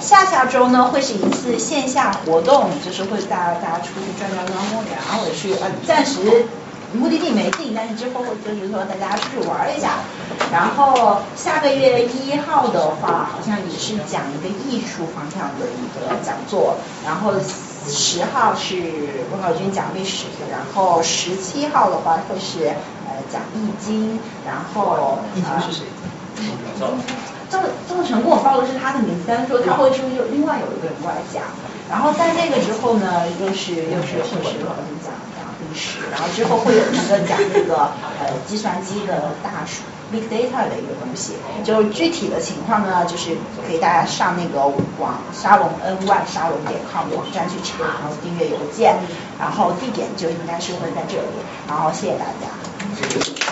下下周呢会是一次线下活动，就是会带大家出去转转公园，或者去呃暂时目的地没定，但是之后会就是说大家出去玩一下。然后下个月一号的话，好像也是讲一个艺术方向的一个讲座，然后。十号是郭晓军讲历史，然后十七号的话会是讲易经，然后易经是谁？赵赵成跟我报的是他的名字，但是说他会说又另外有一个人过来讲，然后在那个之后呢，又是又是又是郭晓军讲讲历史，然后之后会有一个讲那个呃计算机的大数。Big data 的一个东西，就是具体的情况呢，就是给大家上那个网沙龙 N Y 沙龙点 com 网站去查，然后订阅邮件，然后地点就应该是会在这里，然后谢谢大家。Thank you.